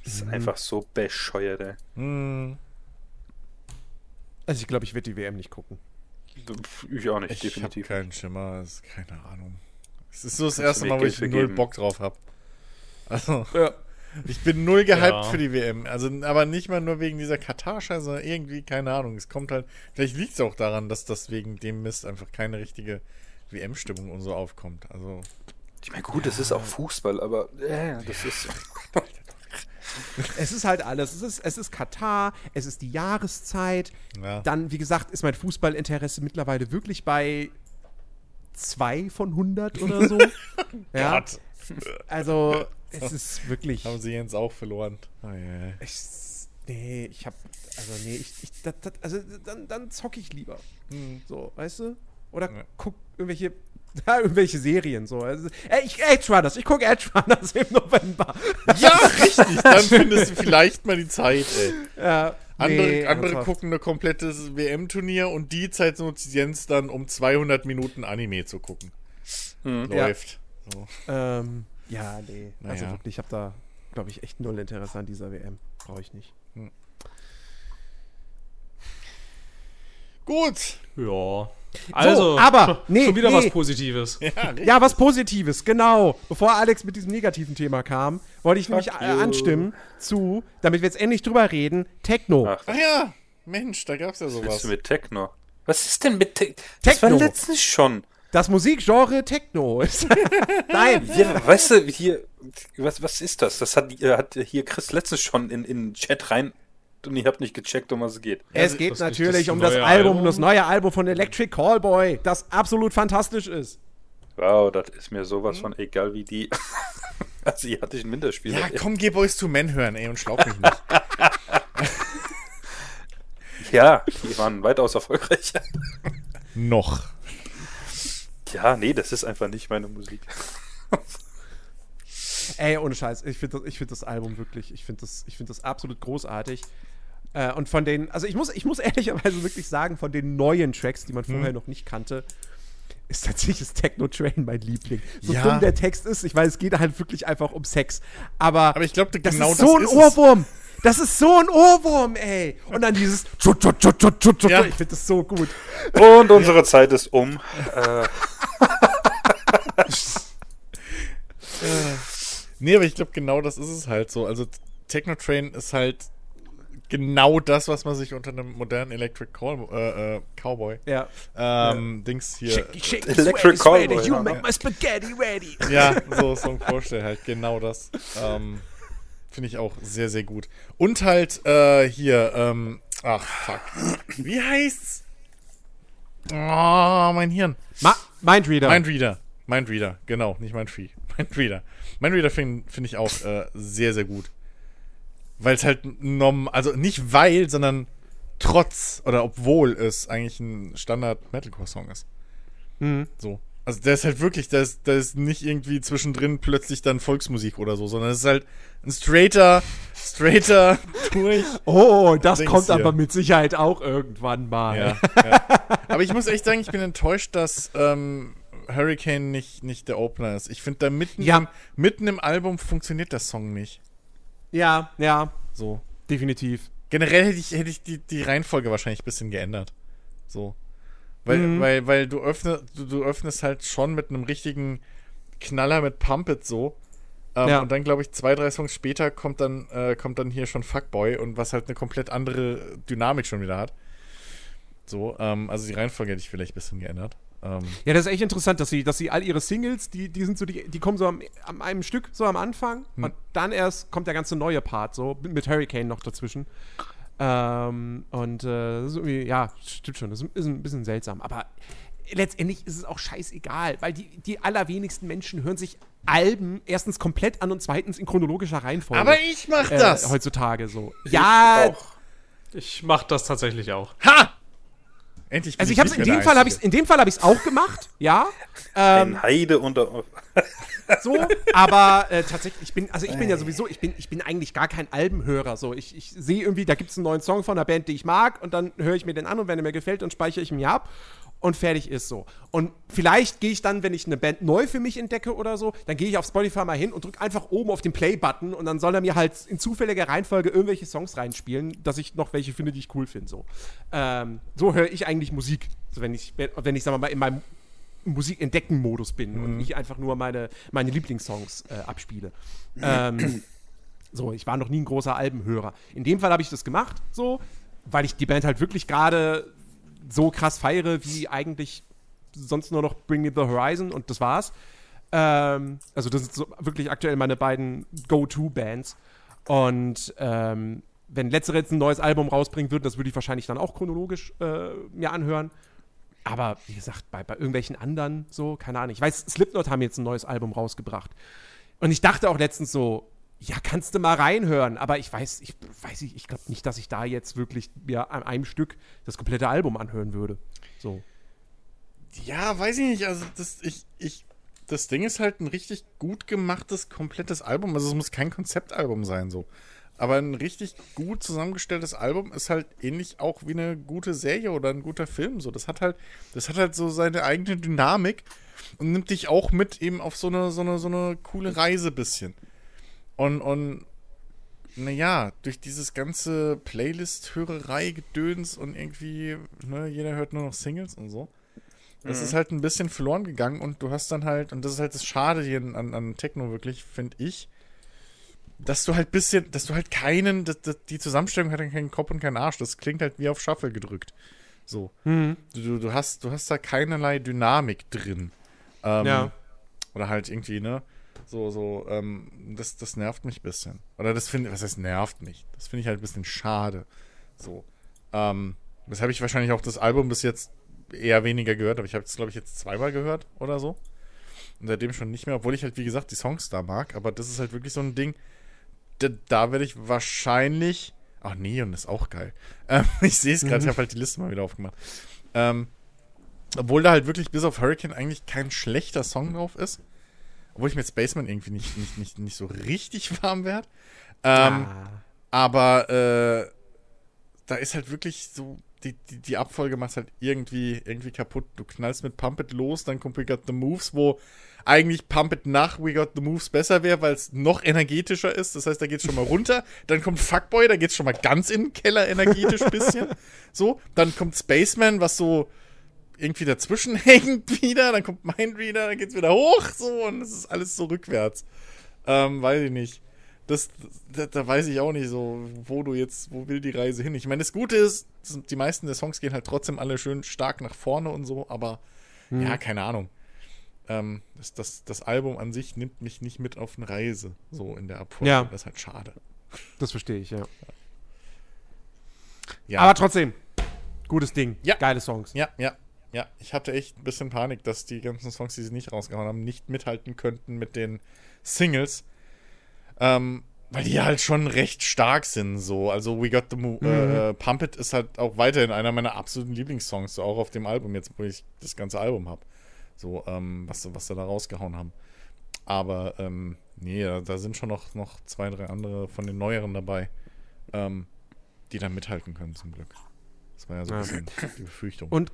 Das ist einfach so bescheuert, ey. Hm, Also ich glaube, ich werde die WM nicht gucken. Ich auch nicht, ich habe definitiv. keinen Schimmer, ist keine Ahnung. Es ist so das Kannst erste Mal, wo ich für null? Bock drauf habe. Also, Ja. Ich bin null gehypt Ja. für die WM. Also, aber nicht mal nur wegen dieser Katar-Scheiße, sondern irgendwie, keine Ahnung. Es kommt halt, vielleicht liegt es auch daran, dass das wegen dem Mist einfach keine richtige WM-Stimmung und so aufkommt. Also, Ich meine, gut, es ist auch Fußball, aber äh, das ist. (laughs) Es ist halt alles. Es ist, es ist Katar, es ist die Jahreszeit. ja. Dann, wie gesagt, ist mein Fußballinteresse mittlerweile wirklich bei 2 von 100 oder so. (laughs) ja, also es ist wirklich. haben sie Jens auch verloren. Oh, yeah. Ich, nee, ich hab. Also, nee, ich. ich das, das, also, dann, dann zock ich lieber. So, weißt du? Oder Ja. guck irgendwelche. (laughs) Ja, irgendwelche Serien so. Also, ey, ich, Edge Runners, ich gucke Edge Runners im November. (laughs) Ja, richtig. Dann findest du vielleicht mal die Zeit, ey. Ja, Andere, nee, andere gucken ein komplettes WM-Turnier und die Zeit nutzt Jens dann, um 200 Minuten Anime zu gucken. Hm. Läuft. So. Ähm, ja, nee. Also Naja. wirklich, ich habe da, glaube ich, echt null Interesse an dieser WM. Brauche ich nicht. Gut. Ja. Also, aber, (laughs) schon, nee, schon wieder nee. was Positives. (laughs) Ja, was Positives, genau. Bevor Alex mit diesem negativen Thema kam, wollte ich nämlich äh, you. anstimmen zu, damit wir jetzt endlich drüber reden, Techno. Ach, Ach ja, Mensch, da gab's ja was willst sowas. du mit Techno? Was ist denn mit Techno? Das war letztens schon. Das Musikgenre Techno ist. (laughs) Nein. Ja, weißt du, hier, was, was ist das? Das hat, äh, hat hier Chris letztens schon in, in den Chat rein und ich habe nicht gecheckt, um was es geht. Es geht das- natürlich das um das neue Album, Album? das neue Album von Electric Callboy, das absolut fantastisch ist. Wow, das ist mir sowas von egal wie die (laughs) asiatischen Winterspiele. Ja, komm, geh Boys to Men hören, ey, und schlaub mich nicht. (laughs) Ja, die waren weitaus erfolgreicher. Noch. Ja, nee, das ist einfach nicht meine Musik. (laughs) Ey, ohne Scheiß, ich finde das, ich find das Album wirklich, ich finde das, ich find das absolut großartig. Äh, und von den, also ich muss, ich muss (laughs) ehrlicherweise wirklich sagen, von den neuen Tracks, die man vorher Hm. noch nicht kannte, ist tatsächlich das Techno Train mein Liebling. So Ja. dumm der Text ist, ich weiß, es geht halt wirklich einfach um Sex. Aber, Aber ich glaube, das genau ist so ein ist es. Ohrwurm. Das ist so ein Ohrwurm, ey. Und dann dieses. Ja. Ich finde das so gut. Und unsere Zeit ist um. Äh, (laughs) Nee, aber ich glaube, genau das ist es halt so. Also Techno Train ist halt genau das, was man sich unter einem modernen Electric Call, äh, äh, Cowboy Ja. ähm, Dings hier. Shake, shake, Electric sweaty, Cowboy, You ja. make my spaghetti ready. Ja, (laughs) so Song vorstellen halt, genau das. Ähm, Finde ich auch sehr, sehr gut. Und halt äh, hier, ähm, ach fuck. Wie heißt's? Oh, mein Hirn. Ma Mindreader. Mindreader. Mindreader, genau, nicht Mindtree. (laughs) Mindreader. Mindreader finde find ich auch äh, sehr, sehr gut. Weil es halt norm, also nicht weil, sondern trotz oder obwohl es eigentlich ein Standard-Metalcore-Song ist. Mhm. So. Also der ist halt wirklich, der ist, der ist nicht irgendwie zwischendrin plötzlich dann Volksmusik oder so, sondern es ist halt ein straighter, straighter (laughs) durch. Oh, das Dings kommt hier. aber mit Sicherheit auch irgendwann mal. Ja, ja. (laughs) Aber ich muss echt sagen, ich bin enttäuscht, dass ähm, Hurricane nicht, nicht der Opener ist. Ich finde, da mitten, Ja. im, mitten im Album funktioniert der Song nicht. ja, ja, So. definitiv. Generell hätte ich, hätte ich die, die Reihenfolge wahrscheinlich ein bisschen geändert. So. Weil, Mhm. weil, weil du, öffnest, du, du öffnest halt schon mit einem richtigen Knaller mit Pump It so. Ähm, Ja. Und dann, glaube ich, zwei, drei Songs später kommt dann, äh, kommt dann hier schon Fuckboy und was halt eine komplett andere Dynamik schon wieder hat. So, ähm, also die Reihenfolge hätte ich vielleicht ein bisschen geändert. Ähm, Ja, das ist echt interessant, dass sie, dass sie all ihre Singles, die, die sind so, die, die kommen so am, am einem Stück, so am Anfang. Hm. Und dann erst kommt der ganze neue Part, so mit Hurricane noch dazwischen. Ähm, und äh, das ist irgendwie, ja, stimmt schon, das ist, ein bisschen seltsam. Aber letztendlich ist es auch scheißegal, weil die, die allerwenigsten Menschen hören sich Alben erstens komplett an und zweitens in chronologischer Reihenfolge. aber ich mach äh, das! heutzutage so. Ja, auch. Ich mache das tatsächlich auch. Ha! Endlich also ich hab's nicht in dem Fall habe ich in dem Fall habe ich es auch gemacht, ja. Ähm, Ein Heide unter. so, aber äh, tatsächlich, ich bin, also ich bin ja sowieso, ich bin, ich bin eigentlich gar kein Albenhörer. So, ich, ich sehe irgendwie, da gibt es einen neuen Song von einer Band, die ich mag, und dann höre ich mir den an und wenn er mir gefällt, dann speichere ich ihn mir ab und fertig ist so. Und vielleicht gehe ich dann, wenn ich eine Band neu für mich entdecke oder so, dann gehe ich auf Spotify mal hin und drücke einfach oben auf den Play-Button und dann soll er mir halt in zufälliger Reihenfolge irgendwelche Songs reinspielen, dass ich noch welche finde, die ich cool finde. So, ähm, so höre ich eigentlich Musik. So, wenn ich, wenn, ich, sagen wir mal, in meinem Musikentdecken-Modus bin und nicht einfach nur meine, meine Lieblingssongs äh, abspiele. ähm, (clears throat) so, ich war noch nie ein großer Albenhörer. In dem Fall habe ich das gemacht, so, weil ich die Band halt wirklich gerade so krass feiere, wie eigentlich sonst nur noch Bring Me the Horizon und das war's. Ähm, also, das sind so wirklich aktuell meine beiden Go-To-Bands. Und ähm, wenn letztere jetzt ein neues Album rausbringen würden, das würde ich wahrscheinlich dann auch chronologisch äh, mir anhören. Aber wie gesagt, bei, bei irgendwelchen anderen so, keine Ahnung. Ich weiß, Slipknot haben jetzt ein neues Album rausgebracht. Und ich dachte auch letztens so, ja, kannst du mal reinhören. Aber ich weiß, ich weiß nicht, ich glaube nicht, dass ich da jetzt wirklich mir an einem Stück das komplette Album anhören würde. So. Ja, weiß ich nicht. Also, das, ich, ich, das Ding ist halt ein richtig gut gemachtes, komplettes Album. Also, es muss kein Konzeptalbum sein, so. Aber ein richtig gut zusammengestelltes Album ist halt ähnlich auch wie eine gute Serie oder ein guter Film. So, das hat halt, das hat halt so seine eigene Dynamik und nimmt dich auch mit eben auf so eine, so eine, so eine coole Reise bisschen. Und, und naja, durch dieses ganze Playlist-Hörerei-Gedöns und irgendwie, ne, jeder hört nur noch Singles und so. Das ist halt ein bisschen verloren gegangen und du hast dann halt, und das ist halt das Schade hier an, an Techno wirklich, finde ich, dass du halt bisschen, dass du halt keinen, das, das, die Zusammenstellung hat dann keinen Kopf und keinen Arsch. Das klingt halt wie auf Shuffle gedrückt. So. Du, du, du, hast, du hast da keinerlei Dynamik drin. Ähm, Ja. Oder halt irgendwie, ne? So, so, ähm, das, das nervt mich ein bisschen. Oder das finde was heißt nervt mich? Das finde ich halt ein bisschen schade. So. Ähm, das habe ich wahrscheinlich auch das Album bis jetzt eher weniger gehört, aber ich habe es, glaube ich, jetzt zweimal gehört oder so. Und seitdem schon nicht mehr, obwohl ich halt, wie gesagt, die Songs da mag. Aber das ist halt wirklich so ein Ding, da, da werde ich wahrscheinlich. Ach, Neon ist auch geil. Ähm, (laughs) ich sehe es gerade, ich habe halt die Liste mal wieder aufgemacht. Ähm, obwohl da halt wirklich bis auf Hurricane eigentlich kein schlechter Song drauf ist. Obwohl ich mit Spaceman irgendwie nicht, nicht, nicht, nicht so richtig (laughs) warm werde. Ähm, Ah. Aber äh, da ist halt wirklich so, die, die, die Abfolge macht halt irgendwie, irgendwie kaputt. Du knallst mit Pump It los, dann kommt We Got the Moves, wo eigentlich Pump It nach We Got the Moves besser wäre, weil es noch energetischer ist. Das heißt, da geht's schon mal runter. (laughs) Dann kommt Fuckboy, da geht's schon mal ganz in den Keller energetisch bisschen. (laughs) So, dann kommt Spaceman, was so irgendwie dazwischen (laughs) hängt wieder. Dann kommt Mindreader, dann geht's wieder hoch. So, und es ist alles so rückwärts. Ähm, weiß ich nicht. Das, da, da weiß ich auch nicht so, wo du jetzt, wo will die Reise hin? Ich meine, das Gute ist, das- die meisten der Songs gehen halt trotzdem alle schön stark nach vorne und so, aber ja, keine Ahnung. Ähm, das, das, das Album an sich nimmt mich nicht mit auf eine Reise, so in der Abfolge. Ja. Das ist halt schade. Das verstehe ich, ja. Ja, Aber trotzdem, gutes Ding. Ja. Geile Songs. ja, ja, ja. Ich hatte echt ein bisschen Panik, dass die ganzen Songs, die sie nicht rausgehauen haben, nicht mithalten könnten mit den Singles. Ähm, weil die halt schon recht stark sind, so. Also We Got the Mo äh, äh, Pump It ist halt auch weiterhin einer meiner absoluten Lieblingssongs, so auch auf dem Album, jetzt wo ich das ganze Album habe. So, ähm, was, sie- was sie da rausgehauen haben. Aber, ähm, nee, da, da sind schon noch, noch zwei, drei andere von den neueren dabei, ähm, die da mithalten können, zum Glück. Das war ja so ein bisschen die Befürchtung. Und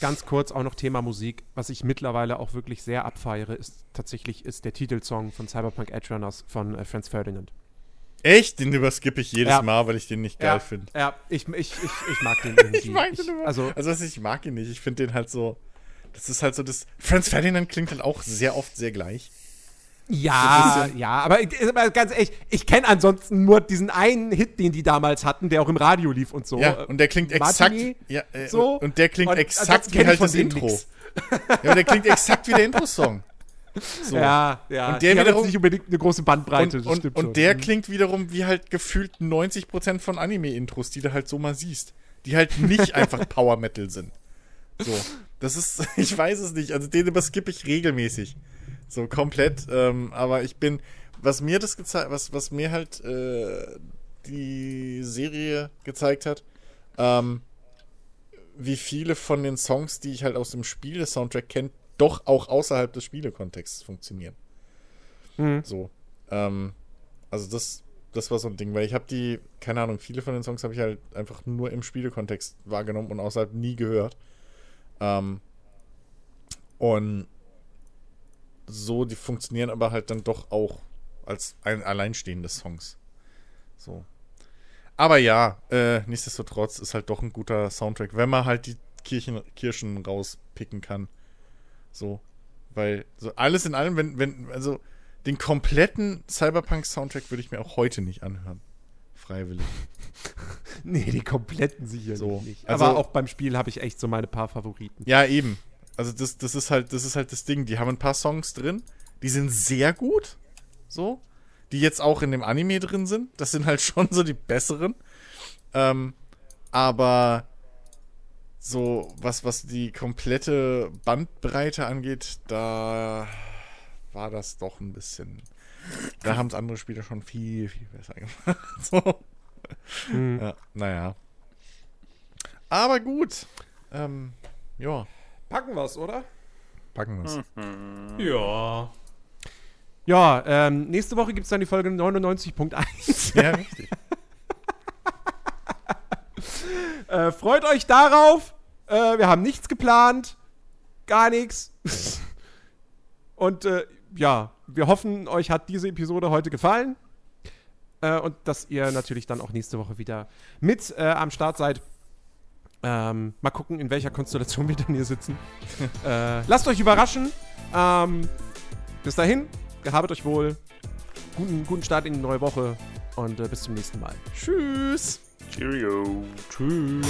ganz kurz auch noch Thema Musik. Was ich mittlerweile auch wirklich sehr abfeiere, ist tatsächlich ist der Titelsong von Cyberpunk Edge Runners von äh, Franz Ferdinand. Echt? Den überskippe ich jedes Ja. Mal, weil ich den nicht geil ja, finde. Ja, ich, ich, ich, ich mag den (laughs) irgendwie. Ich mag den immer. Also, Also, ich mag ihn nicht. Ich finde den halt so. Das ist halt so das. Franz Ferdinand klingt halt auch sehr oft sehr gleich. Ja, ja, aber, aber ganz ehrlich, ich kenne ansonsten nur diesen einen Hit, den die damals hatten, der auch im Radio lief und so. ja, und der klingt Äh, exakt. Martini, Ja, äh, so. Und der klingt Und exakt wie halt das Intro. nix. (laughs) Ja, und der klingt exakt wie der Intro-Song. (laughs) So. Ja, ja. Und der die wiederum- nicht unbedingt eine große Bandbreite, Und, und, und der Mhm. klingt wiederum wie halt gefühlt 90% von Anime-Intros, die du halt so mal siehst. Die halt nicht (laughs) einfach Power Metal sind. So. Das ist, ich weiß es nicht. Also den überskippe ich regelmäßig. So komplett. Ähm, aber ich bin, was mir das gezeigt, was, was mir halt äh, die Serie gezeigt hat, ähm, wie viele von den Songs, die ich halt aus dem Spiele-Soundtrack kenne, doch auch außerhalb des Spielekontexts funktionieren. Mhm. So. Ähm, also das, das war so ein Ding, weil ich habe die, keine Ahnung, viele von den Songs habe ich halt einfach nur im Spielekontext wahrgenommen und außerhalb nie gehört. Ähm, und so, die funktionieren aber halt dann doch auch als ein alleinstehende Songs. So. Aber ja, äh, nichtsdestotrotz ist halt doch ein guter Soundtrack, wenn man halt die Kirchen, Kirschen rauspicken kann. So. Weil, so alles in allem, wenn, wenn, also den kompletten Cyberpunk-Soundtrack würde ich mir auch heute nicht anhören. Freiwillig. (laughs) Nee, die kompletten sicherlich So, nicht. also- Aber auch beim Spiel habe ich echt so meine paar Favoriten. Ja, eben. Also das, das ist halt, das ist halt das Ding. Die haben ein paar Songs drin, die sind sehr gut. So. Die jetzt auch in dem Anime drin sind. Das sind halt (laughs) schon so die besseren. Ähm, aber so, was, was die komplette Bandbreite angeht, da war das doch ein bisschen. Da haben es andere Spieler schon viel, viel besser gemacht. (laughs) So. Mhm. Ja, naja. Aber gut. Ähm, ja, Packen wir's, oder? packen wir's. Ja. Ja, ähm, nächste Woche gibt's dann die Folge 99.1. (laughs) Ja, richtig. (laughs) äh, freut euch darauf. Äh, wir haben nichts geplant. Gar nichts. (laughs) Und äh, ja, wir hoffen, euch hat diese Episode heute gefallen. Äh, und dass ihr natürlich dann auch nächste Woche wieder mit äh, am Start seid. Ähm, mal gucken, in welcher Konstellation wir dann hier sitzen. äh, lasst euch überraschen. Ähm, bis dahin, gehabet euch wohl. Guten, guten Start in die neue Woche und äh, bis zum nächsten Mal. Tschüss. Cheerio. Tschüss.